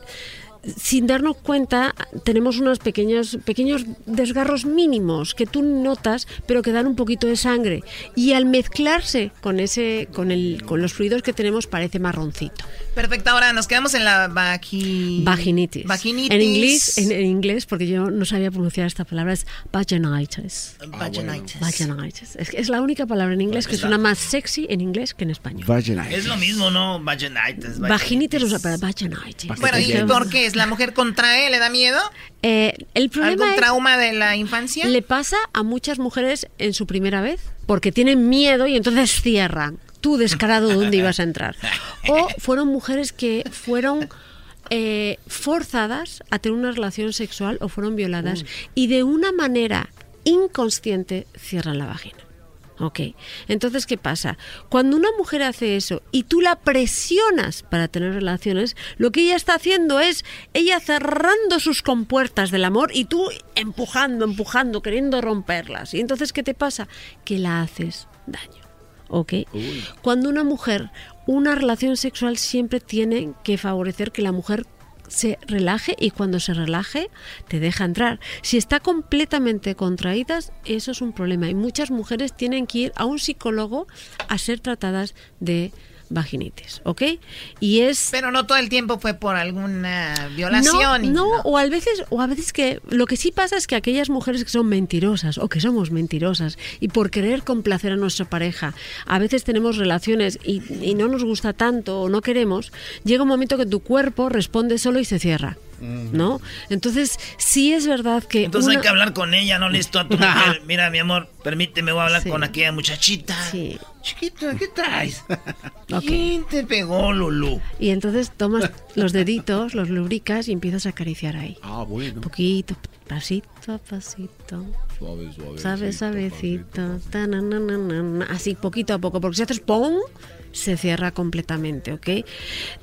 sin darnos cuenta tenemos unos pequeños pequeños desgarros mínimos que tú notas pero que dan un poquito de sangre. Y al mezclarse con ese con el con los fluidos que tenemos parece marroncito. Perfecto, ahora nos quedamos en la vagi... vaginitis. Vaginitis. en inglés en, en inglés porque yo no sabía pronunciar esta palabra es vaginitis. Vaginitis. vaginitis. Es, es la única palabra en inglés que la- suena más sexy en inglés que en español. Es lo mismo, ¿no? Vaginitis. vaginitis. Usa para vaginitis. Bueno, ¿y por qué es? ¿La mujer contrae? ¿Le da miedo? Eh, el problema ¿Algún trauma de la infancia? Le pasa a muchas mujeres en su primera vez, porque tienen miedo y entonces cierran. Tú descarado dónde ibas a entrar. O fueron mujeres que fueron eh, forzadas a tener una relación sexual o fueron violadas y de una manera inconsciente cierran la vagina. Ok, entonces ¿qué pasa? Cuando una mujer hace eso y tú la presionas para tener relaciones, lo que ella está haciendo es ella cerrando sus compuertas del amor y tú empujando, empujando, queriendo romperlas. Y entonces ¿qué te pasa? Que la haces daño. ¿Ok? Cuando una mujer, una relación sexual siempre tiene que favorecer que la mujer se relaje y cuando se relaje te deja entrar. Si está completamente contraída, eso es un problema y muchas mujeres tienen que ir a un psicólogo a ser tratadas de vaginitis, ¿ok? Y es Pero no todo el tiempo fue por alguna violación. no, no, o a veces, o a veces que lo que sí pasa es que aquellas mujeres que son mentirosas o que somos mentirosas y por querer complacer a nuestra pareja, a veces tenemos relaciones y, y no nos gusta tanto o no queremos, llega un momento que tu cuerpo responde solo y se cierra. ¿No? Entonces, sí es verdad que. Entonces hay una- que hablar con ella, no listo a tu mujer. Mira, mi amor, permíteme, voy a hablar con aquella muchachita. Chiquito, ¿qué traes? ¿Quién te pegó, Lulu? Y entonces tomas los deditos, los lubricas y empiezas a acariciar ahí. Ah, bueno. Poquito, pasito a pasito. Suave, suave. Suave, suavecito. ta, na, na, na, na, na, así poquito a poco, porque si haces ¡pum! Se cierra completamente, ¿ok?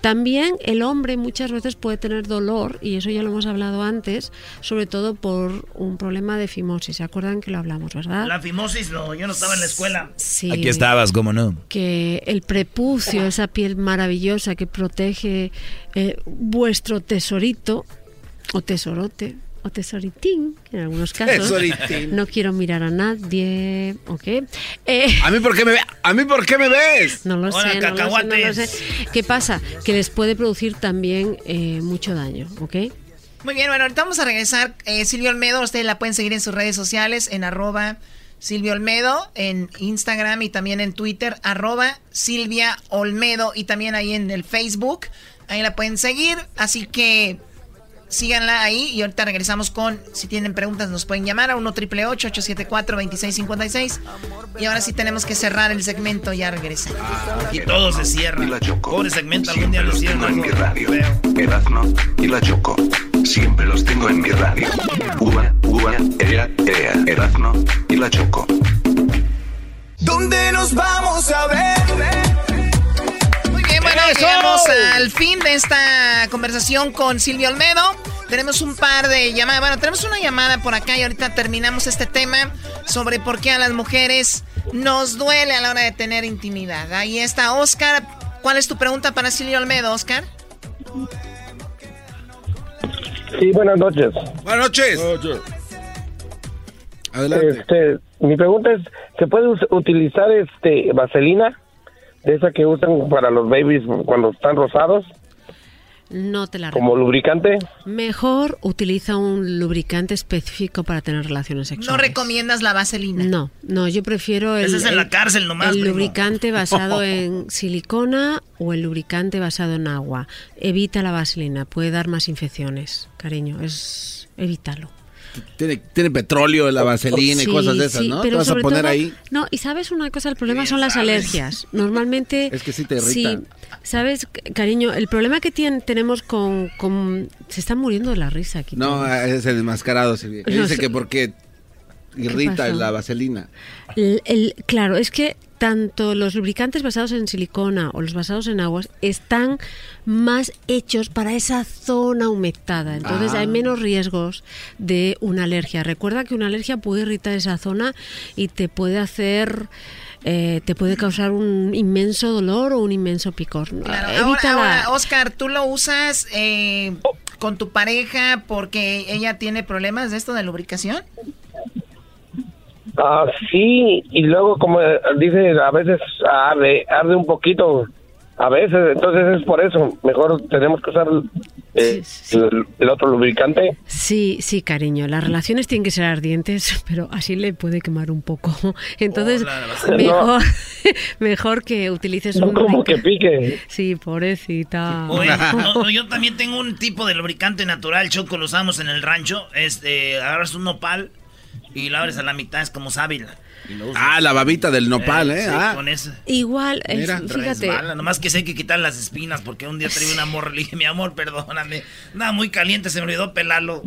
También el hombre muchas veces puede tener dolor, y eso ya lo hemos hablado antes, sobre todo por un problema de fimosis. ¿Se acuerdan que lo hablamos, verdad? La fimosis, no, yo no estaba en la escuela. Sí. Aquí estabas, ¿cómo no? que el prepucio, esa piel maravillosa que protege eh, vuestro tesorito o tesorote o tesoritín en algunos casos. Tesoritín. No quiero mirar a nadie, ¿ok? Eh, ¿A mí por qué me, ve- ¿A mí por qué me ves? no lo Hola, sé, no lo sé, no lo cacahuates. sé. ¿Qué pasa? Que les puede producir también eh, mucho daño, ¿ok? Muy bien, bueno, ahorita vamos a regresar. Eh, Silvia Olmedo, ustedes la pueden seguir en sus redes sociales, en arroba Silvia Olmedo, en Instagram y también en Twitter, arroba Silvia Olmedo y también ahí en el Facebook. Ahí la pueden seguir, así que síganla ahí y ahorita regresamos con, si tienen preguntas nos pueden llamar a 1 triple 874 2656 y ahora sí tenemos que cerrar el segmento, ya regresen. Aquí todo se cierra. Pobre segmento, algún día lo los cierran. tengo en mi radio. Erazno y la Choco. Siempre los tengo en mi radio. Uva, uva, ea, ea. Erazno y la Choco. ¿Dónde nos vamos a ver? Bueno, ¡Eso! llegamos al fin de esta conversación con Silvia Olmedo. Tenemos un par de llamadas. Bueno, tenemos una llamada por acá y ahorita terminamos este tema sobre por qué a las mujeres nos duele a la hora de tener intimidad. Ahí está Oscar. ¿Cuál es tu pregunta para Silvia Olmedo, Oscar? Sí, buenas noches. Buenas noches. Adelante. Este, mi pregunta es, ¿Se puede utilizar este vaselina? De esa que usan para los babies cuando están rosados, No te la como lubricante. Mejor utiliza un lubricante específico para tener relaciones No sexuales. recomiendas la vaselina. No, no, yo prefiero el, Ese es en la el- cárcel nomás, el primo. lubricante basado en silicona o el lubricante basado en agua. Evita la vaselina, puede dar más infecciones, cariño, es evítalo. Tiene, tiene petróleo, la vaselina y cosas de esas, sí, ¿no? pero Te vas a poner todo- ahí. No, y sabes una cosa, el problema son las alergias. Normalmente... Es que sí te irrita. Sí, sabes, cariño, el problema que tien- tenemos con, con... Se están muriendo de la risa aquí. No, todos. es el desmascarado, Silvia. No Dice sé. que porque irrita la vaselina. El- el- claro, es que tanto los lubricantes basados en silicona o los basados en aguas están más hechos para esa zona humectada. Entonces Ah. hay menos riesgos de una alergia. Recuerda que una alergia puede irritar esa zona y te puede hacer... eh, te puede causar un inmenso dolor o un inmenso picor. Claro, Evita ahora, la- ahora, Oscar, ¿tú lo usas eh, con tu pareja porque ella tiene problemas de esto de lubricación? Ah, sí, y luego como eh, dice, a veces arde, arde un poquito, a veces, entonces es por eso, mejor tenemos que usar eh, El, el otro lubricante. Sí, sí, cariño. Las relaciones tienen que ser ardientes, pero así le puede quemar un poco. Entonces, mejor, mejor que utilices No un como que pique. Sí, pobrecita. Oye, no, yo también tengo un tipo de lubricante natural, Choco, lo usamos en el rancho. Este, agarras un nopal y lo abres a la mitad, es como sábila. Y lo usas. Ah, la babita del nopal, ¿eh? sí, Ah. con eso. Igual, es- Mira, fíjate. resbala, nomás que sé que quitar las espinas porque un día traí un amor, le dije, mi amor, perdóname. Nada, muy caliente, se me olvidó pelarlo.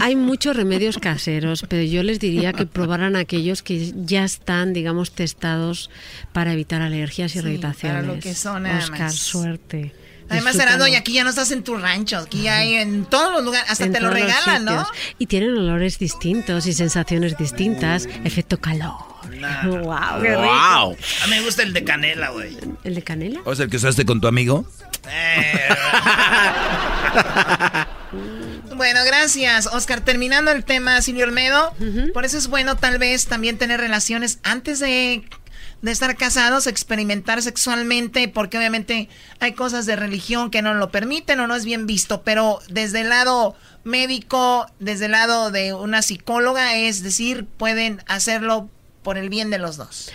Hay muchos remedios caseros, pero yo les diría que probaran aquellos que ya están, digamos, testados para evitar alergias y Sí, irritaciones. para lo que son, Oscar, suerte. Además. Heraldo, y aquí ya no estás en tu rancho, aquí hay en todos los lugares, hasta En te lo regalan, ¿no? Y tienen olores distintos y sensaciones distintas. Efecto calor. wow, qué rico. A mí me gusta el de canela, güey. ¿El de canela? ¿O es el que usaste con tu amigo? Bueno, gracias, Oscar. Terminando el tema, Silvio Olmedo, por eso es bueno tal vez también tener relaciones antes de, de estar casados, experimentar sexualmente, porque obviamente hay cosas de religión que no lo permiten o no es bien visto, pero desde el lado médico, desde el lado de una psicóloga, es decir, pueden hacerlo por el bien de los dos.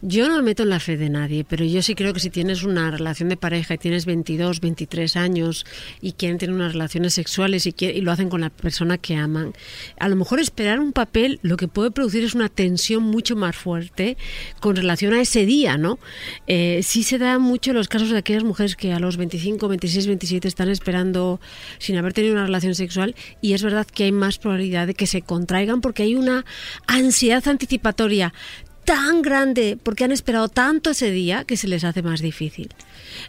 Yo no me meto en la fe de nadie, pero yo sí creo que si tienes una relación de pareja y tienes 22, 23 años y quieren tener unas relaciones sexuales y, quie- y lo hacen con la persona que aman, a lo mejor esperar un papel lo que puede producir es una tensión mucho más fuerte con relación a ese día, ¿no? Eh, sí se da mucho los casos de aquellas mujeres que a los 25, 26, 27 están esperando sin haber tenido una relación sexual y es verdad que hay más probabilidad de que se contraigan porque hay una ansiedad anticipatoria tan grande porque han esperado tanto ese día que se les hace más difícil.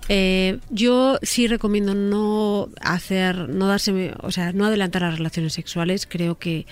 Eh, yo sí recomiendo no hacer, no darse, o sea, no adelantar las relaciones sexuales. Creo que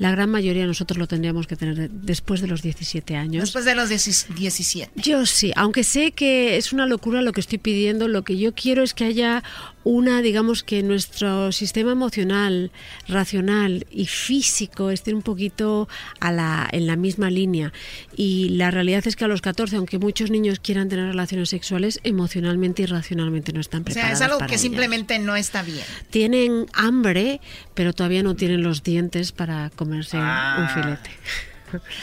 la gran mayoría de nosotros lo tendríamos que tener de- después de los 17 años. Después de los 10 17. Yo sí, aunque sé que es una locura lo que estoy pidiendo, lo que yo quiero es que haya una, digamos que nuestro sistema emocional, racional y físico estén un poquito a la, en la misma línea. Y la realidad es que a los 14, aunque muchos niños quieran tener relaciones sexuales, emocionalmente y racionalmente no están O sea, preparados. es algo que ellas. simplemente no está bien. Tienen hambre, pero todavía no tienen los dientes para comerse Ah. un filete.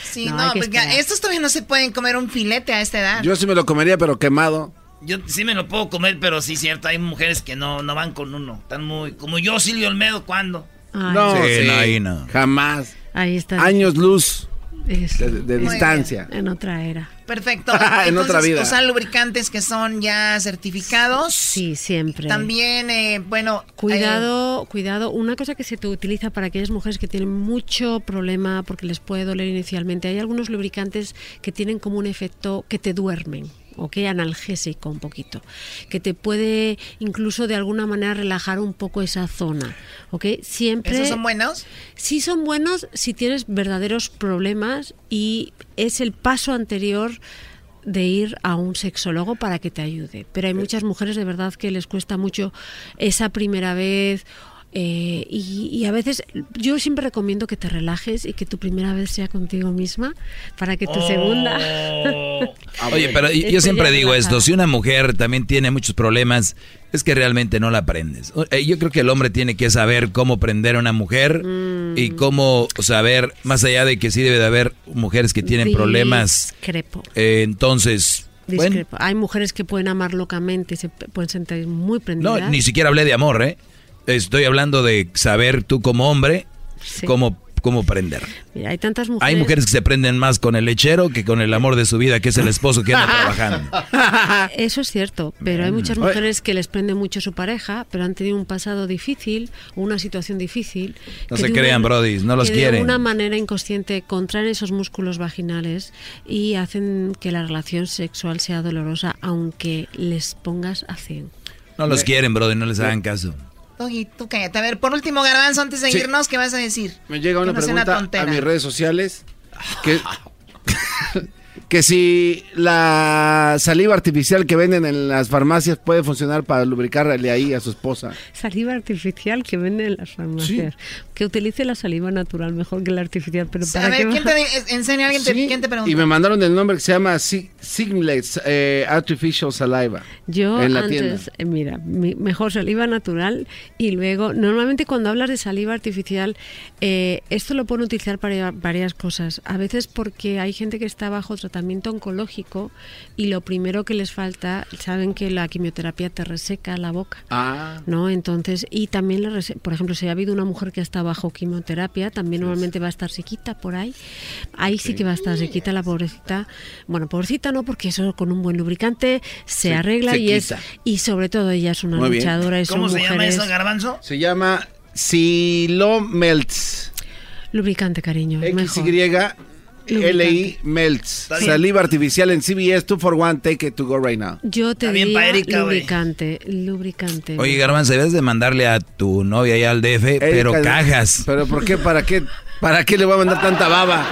Sí, No, no, porque estos todavía no se pueden comer un filete a esta edad. Yo sí me lo comería, pero quemado. Yo sí me lo puedo comer, pero sí, cierto, hay mujeres que no, no van con uno. Están muy. Como yo, Silvio Olmedo, ¿cuándo? Ay. No, Sí, sí, no, ahí no. Jamás. Ahí está. Años luz Es- de, de distancia. En otra era. Perfecto. En otra vida. Usan lubricantes que son ya certificados. Sí, siempre. También, eh, bueno. Cuidado, cuidado. Una cosa que se te utiliza para aquellas mujeres que tienen mucho problema porque les puede doler inicialmente, hay algunos lubricantes que tienen como un efecto que te duermen. ¿Ok? Analgésico un poquito, que te puede incluso de alguna manera relajar un poco esa zona, ¿ok? Siempre... ¿Esos son buenos? Sí son buenos si tienes verdaderos problemas y es el paso anterior de ir a un sexólogo para que te ayude. Pero hay muchas mujeres de verdad que les cuesta mucho esa primera vez Eh, y, y a veces yo siempre recomiendo que te relajes y que tu primera vez sea contigo misma para que tu segunda... Oye, pero yo siempre digo esto, si una mujer también tiene muchos problemas, es que realmente no la aprendes. Eh, Yo creo que el hombre tiene que saber cómo prender a una mujer y cómo saber, más allá de que sí debe de haber mujeres que tienen problemas, Discrepo. eh, entonces... bueno, Discrepo. Hay mujeres que pueden amar locamente y se pueden sentir muy prendidas. no, ni siquiera hablé de amor, ¿eh? Estoy hablando de saber tú como hombre cómo, cómo prender. Mira, hay tantas mujeres. Hay mujeres que se prenden más con el lechero que con el amor de su vida, que es el esposo que anda trabajando. Eso es cierto, pero hay muchas mujeres que les prende mucho su pareja, pero han tenido un pasado difícil, o una situación difícil. No que se crean, brodis, no los que quieren. De una manera inconsciente contraen esos músculos vaginales y hacen que la relación sexual sea dolorosa, aunque les pongas a 100. No los quieren, brother, no les hagan caso. Doggy, tú cállate. A ver, por último, Garbanzo, antes de Sí. irnos, ¿qué vas a decir? Me llega una no pregunta a mis redes sociales que, que si la saliva artificial que venden en las farmacias puede funcionar para lubricarle ahí a su esposa. Saliva artificial que venden en las farmacias. Que utilice la saliva natural mejor que la artificial, pero A para ver, qué ¿quién te enseña? ¿Alguien te, Sí, ¿Quién te preguntó? Y me mandaron el nombre que se llama Si- Siglet eh, Artificial Saliva. Yo en la tienda. antes, eh, mira, mi- mejor saliva natural y luego, normalmente cuando hablas de saliva artificial, eh, esto lo pueden utilizar para varias cosas. A veces porque hay gente que está bajo tratamiento oncológico y lo primero que les falta, saben que la quimioterapia te reseca la boca. Ah. ¿no? Entonces, y también, la rese- por ejemplo, si ha habido una mujer que está bajo quimioterapia, también normalmente va a estar sequita por ahí. Ahí sí que va a estar sequita la pobrecita. Bueno, pobrecita no, porque eso con un buen lubricante se Se- arregla y es sequita. y sobre todo ella es una Muy luchadora y son ¿Cómo se llama mujeres- eso, Garbanzo? Se llama Silomelts. Lubricante, cariño. mejor. XY-LI Melts. Saliva artificial en CVS 2 for 1. Take it to go right now. Yo te güey. lubricante, lubricante. Oye, Garbanzo, debes de mandarle a tu novia allá al DF, pero cajas. ¿Pero por qué? ¿Para qué? ¿Para qué le voy a mandar tanta baba?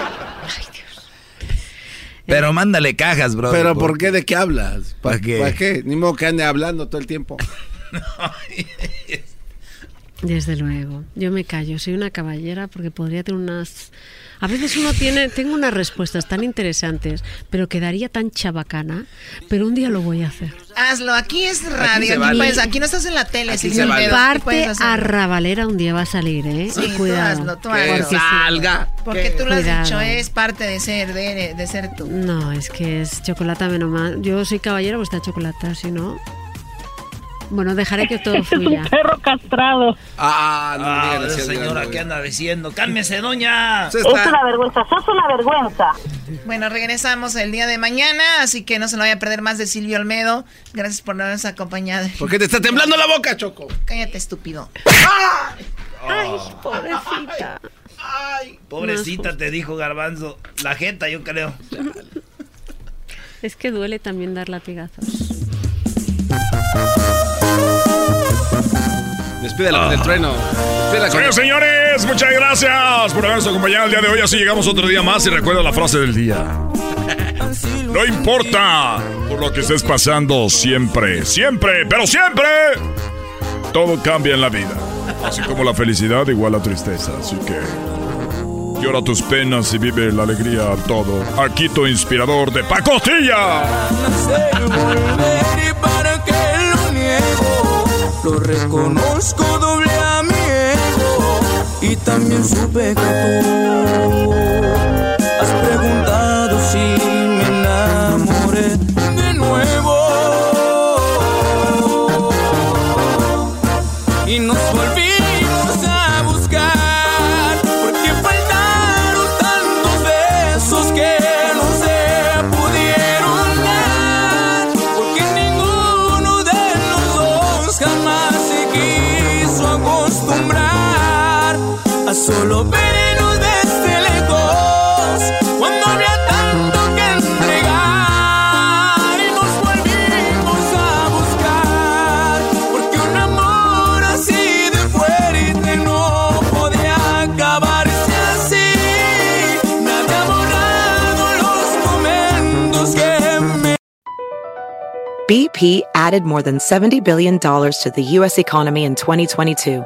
Pero mándale cajas, bro. ¿Pero por qué? ¿De qué hablas? ¿Para qué? ¿Para qué? Ni modo que ande hablando todo el tiempo. Desde luego, yo me callo, soy una caballera porque podría tener unas... A veces uno tiene, tengo unas respuestas tan interesantes, pero quedaría tan chabacana, pero un día lo voy a hacer. Hazlo, aquí es se radio, aquí, vale. puedes- aquí no estás en la tele, Aquí sin Mi pedos, aquí parte hacerlo. arrabalera un día va a salir, ¿eh? Sí, tú Cuidado. hazlo, tú Porque hazlo. sí. Porque tú lo has Cuidado. dicho, es parte de ser, de, de ser tú. No, es que es chocolate menos mal. Yo soy caballera, pues está chocolate, si no... Bueno, dejaré que todo fluya. perro castrado. Ah, no Ah, me digas así, señora, ¿qué anda diciendo? ¡Cálmese, doña! Es una vergüenza, sos una vergüenza. Bueno, regresamos el día de mañana, así que no se lo vaya a perder más de Silvio Olmedo. Gracias por habernos acompañado. ¿Por qué te está temblando la boca, Choco? Cállate, estúpido. Ay, pobrecita. Pobrecita, te dijo Garbanzo. La jeta, yo creo. Es que duele también dar latigazos. Despídela del trueno. Con- Señores, señores, muchas gracias por habernos acompañado el día de hoy. Así llegamos otro día más y recuerda la frase del día. No importa por lo que estés pasando siempre, siempre, pero siempre, todo cambia en la vida. Así como la felicidad igual la tristeza. Así que llora tus penas y vive la alegría a todo. Aquí tu inspirador de Pacostilla. Lo reconozco doble a mi ego y también supe que tú solo desde lejos cuando había tanto que entregar y nos volvimos a buscar porque un amor así de fuerte no podía acabarse así borrado los momentos que me BP added more than $70 billion to the U.S. economy in 2022.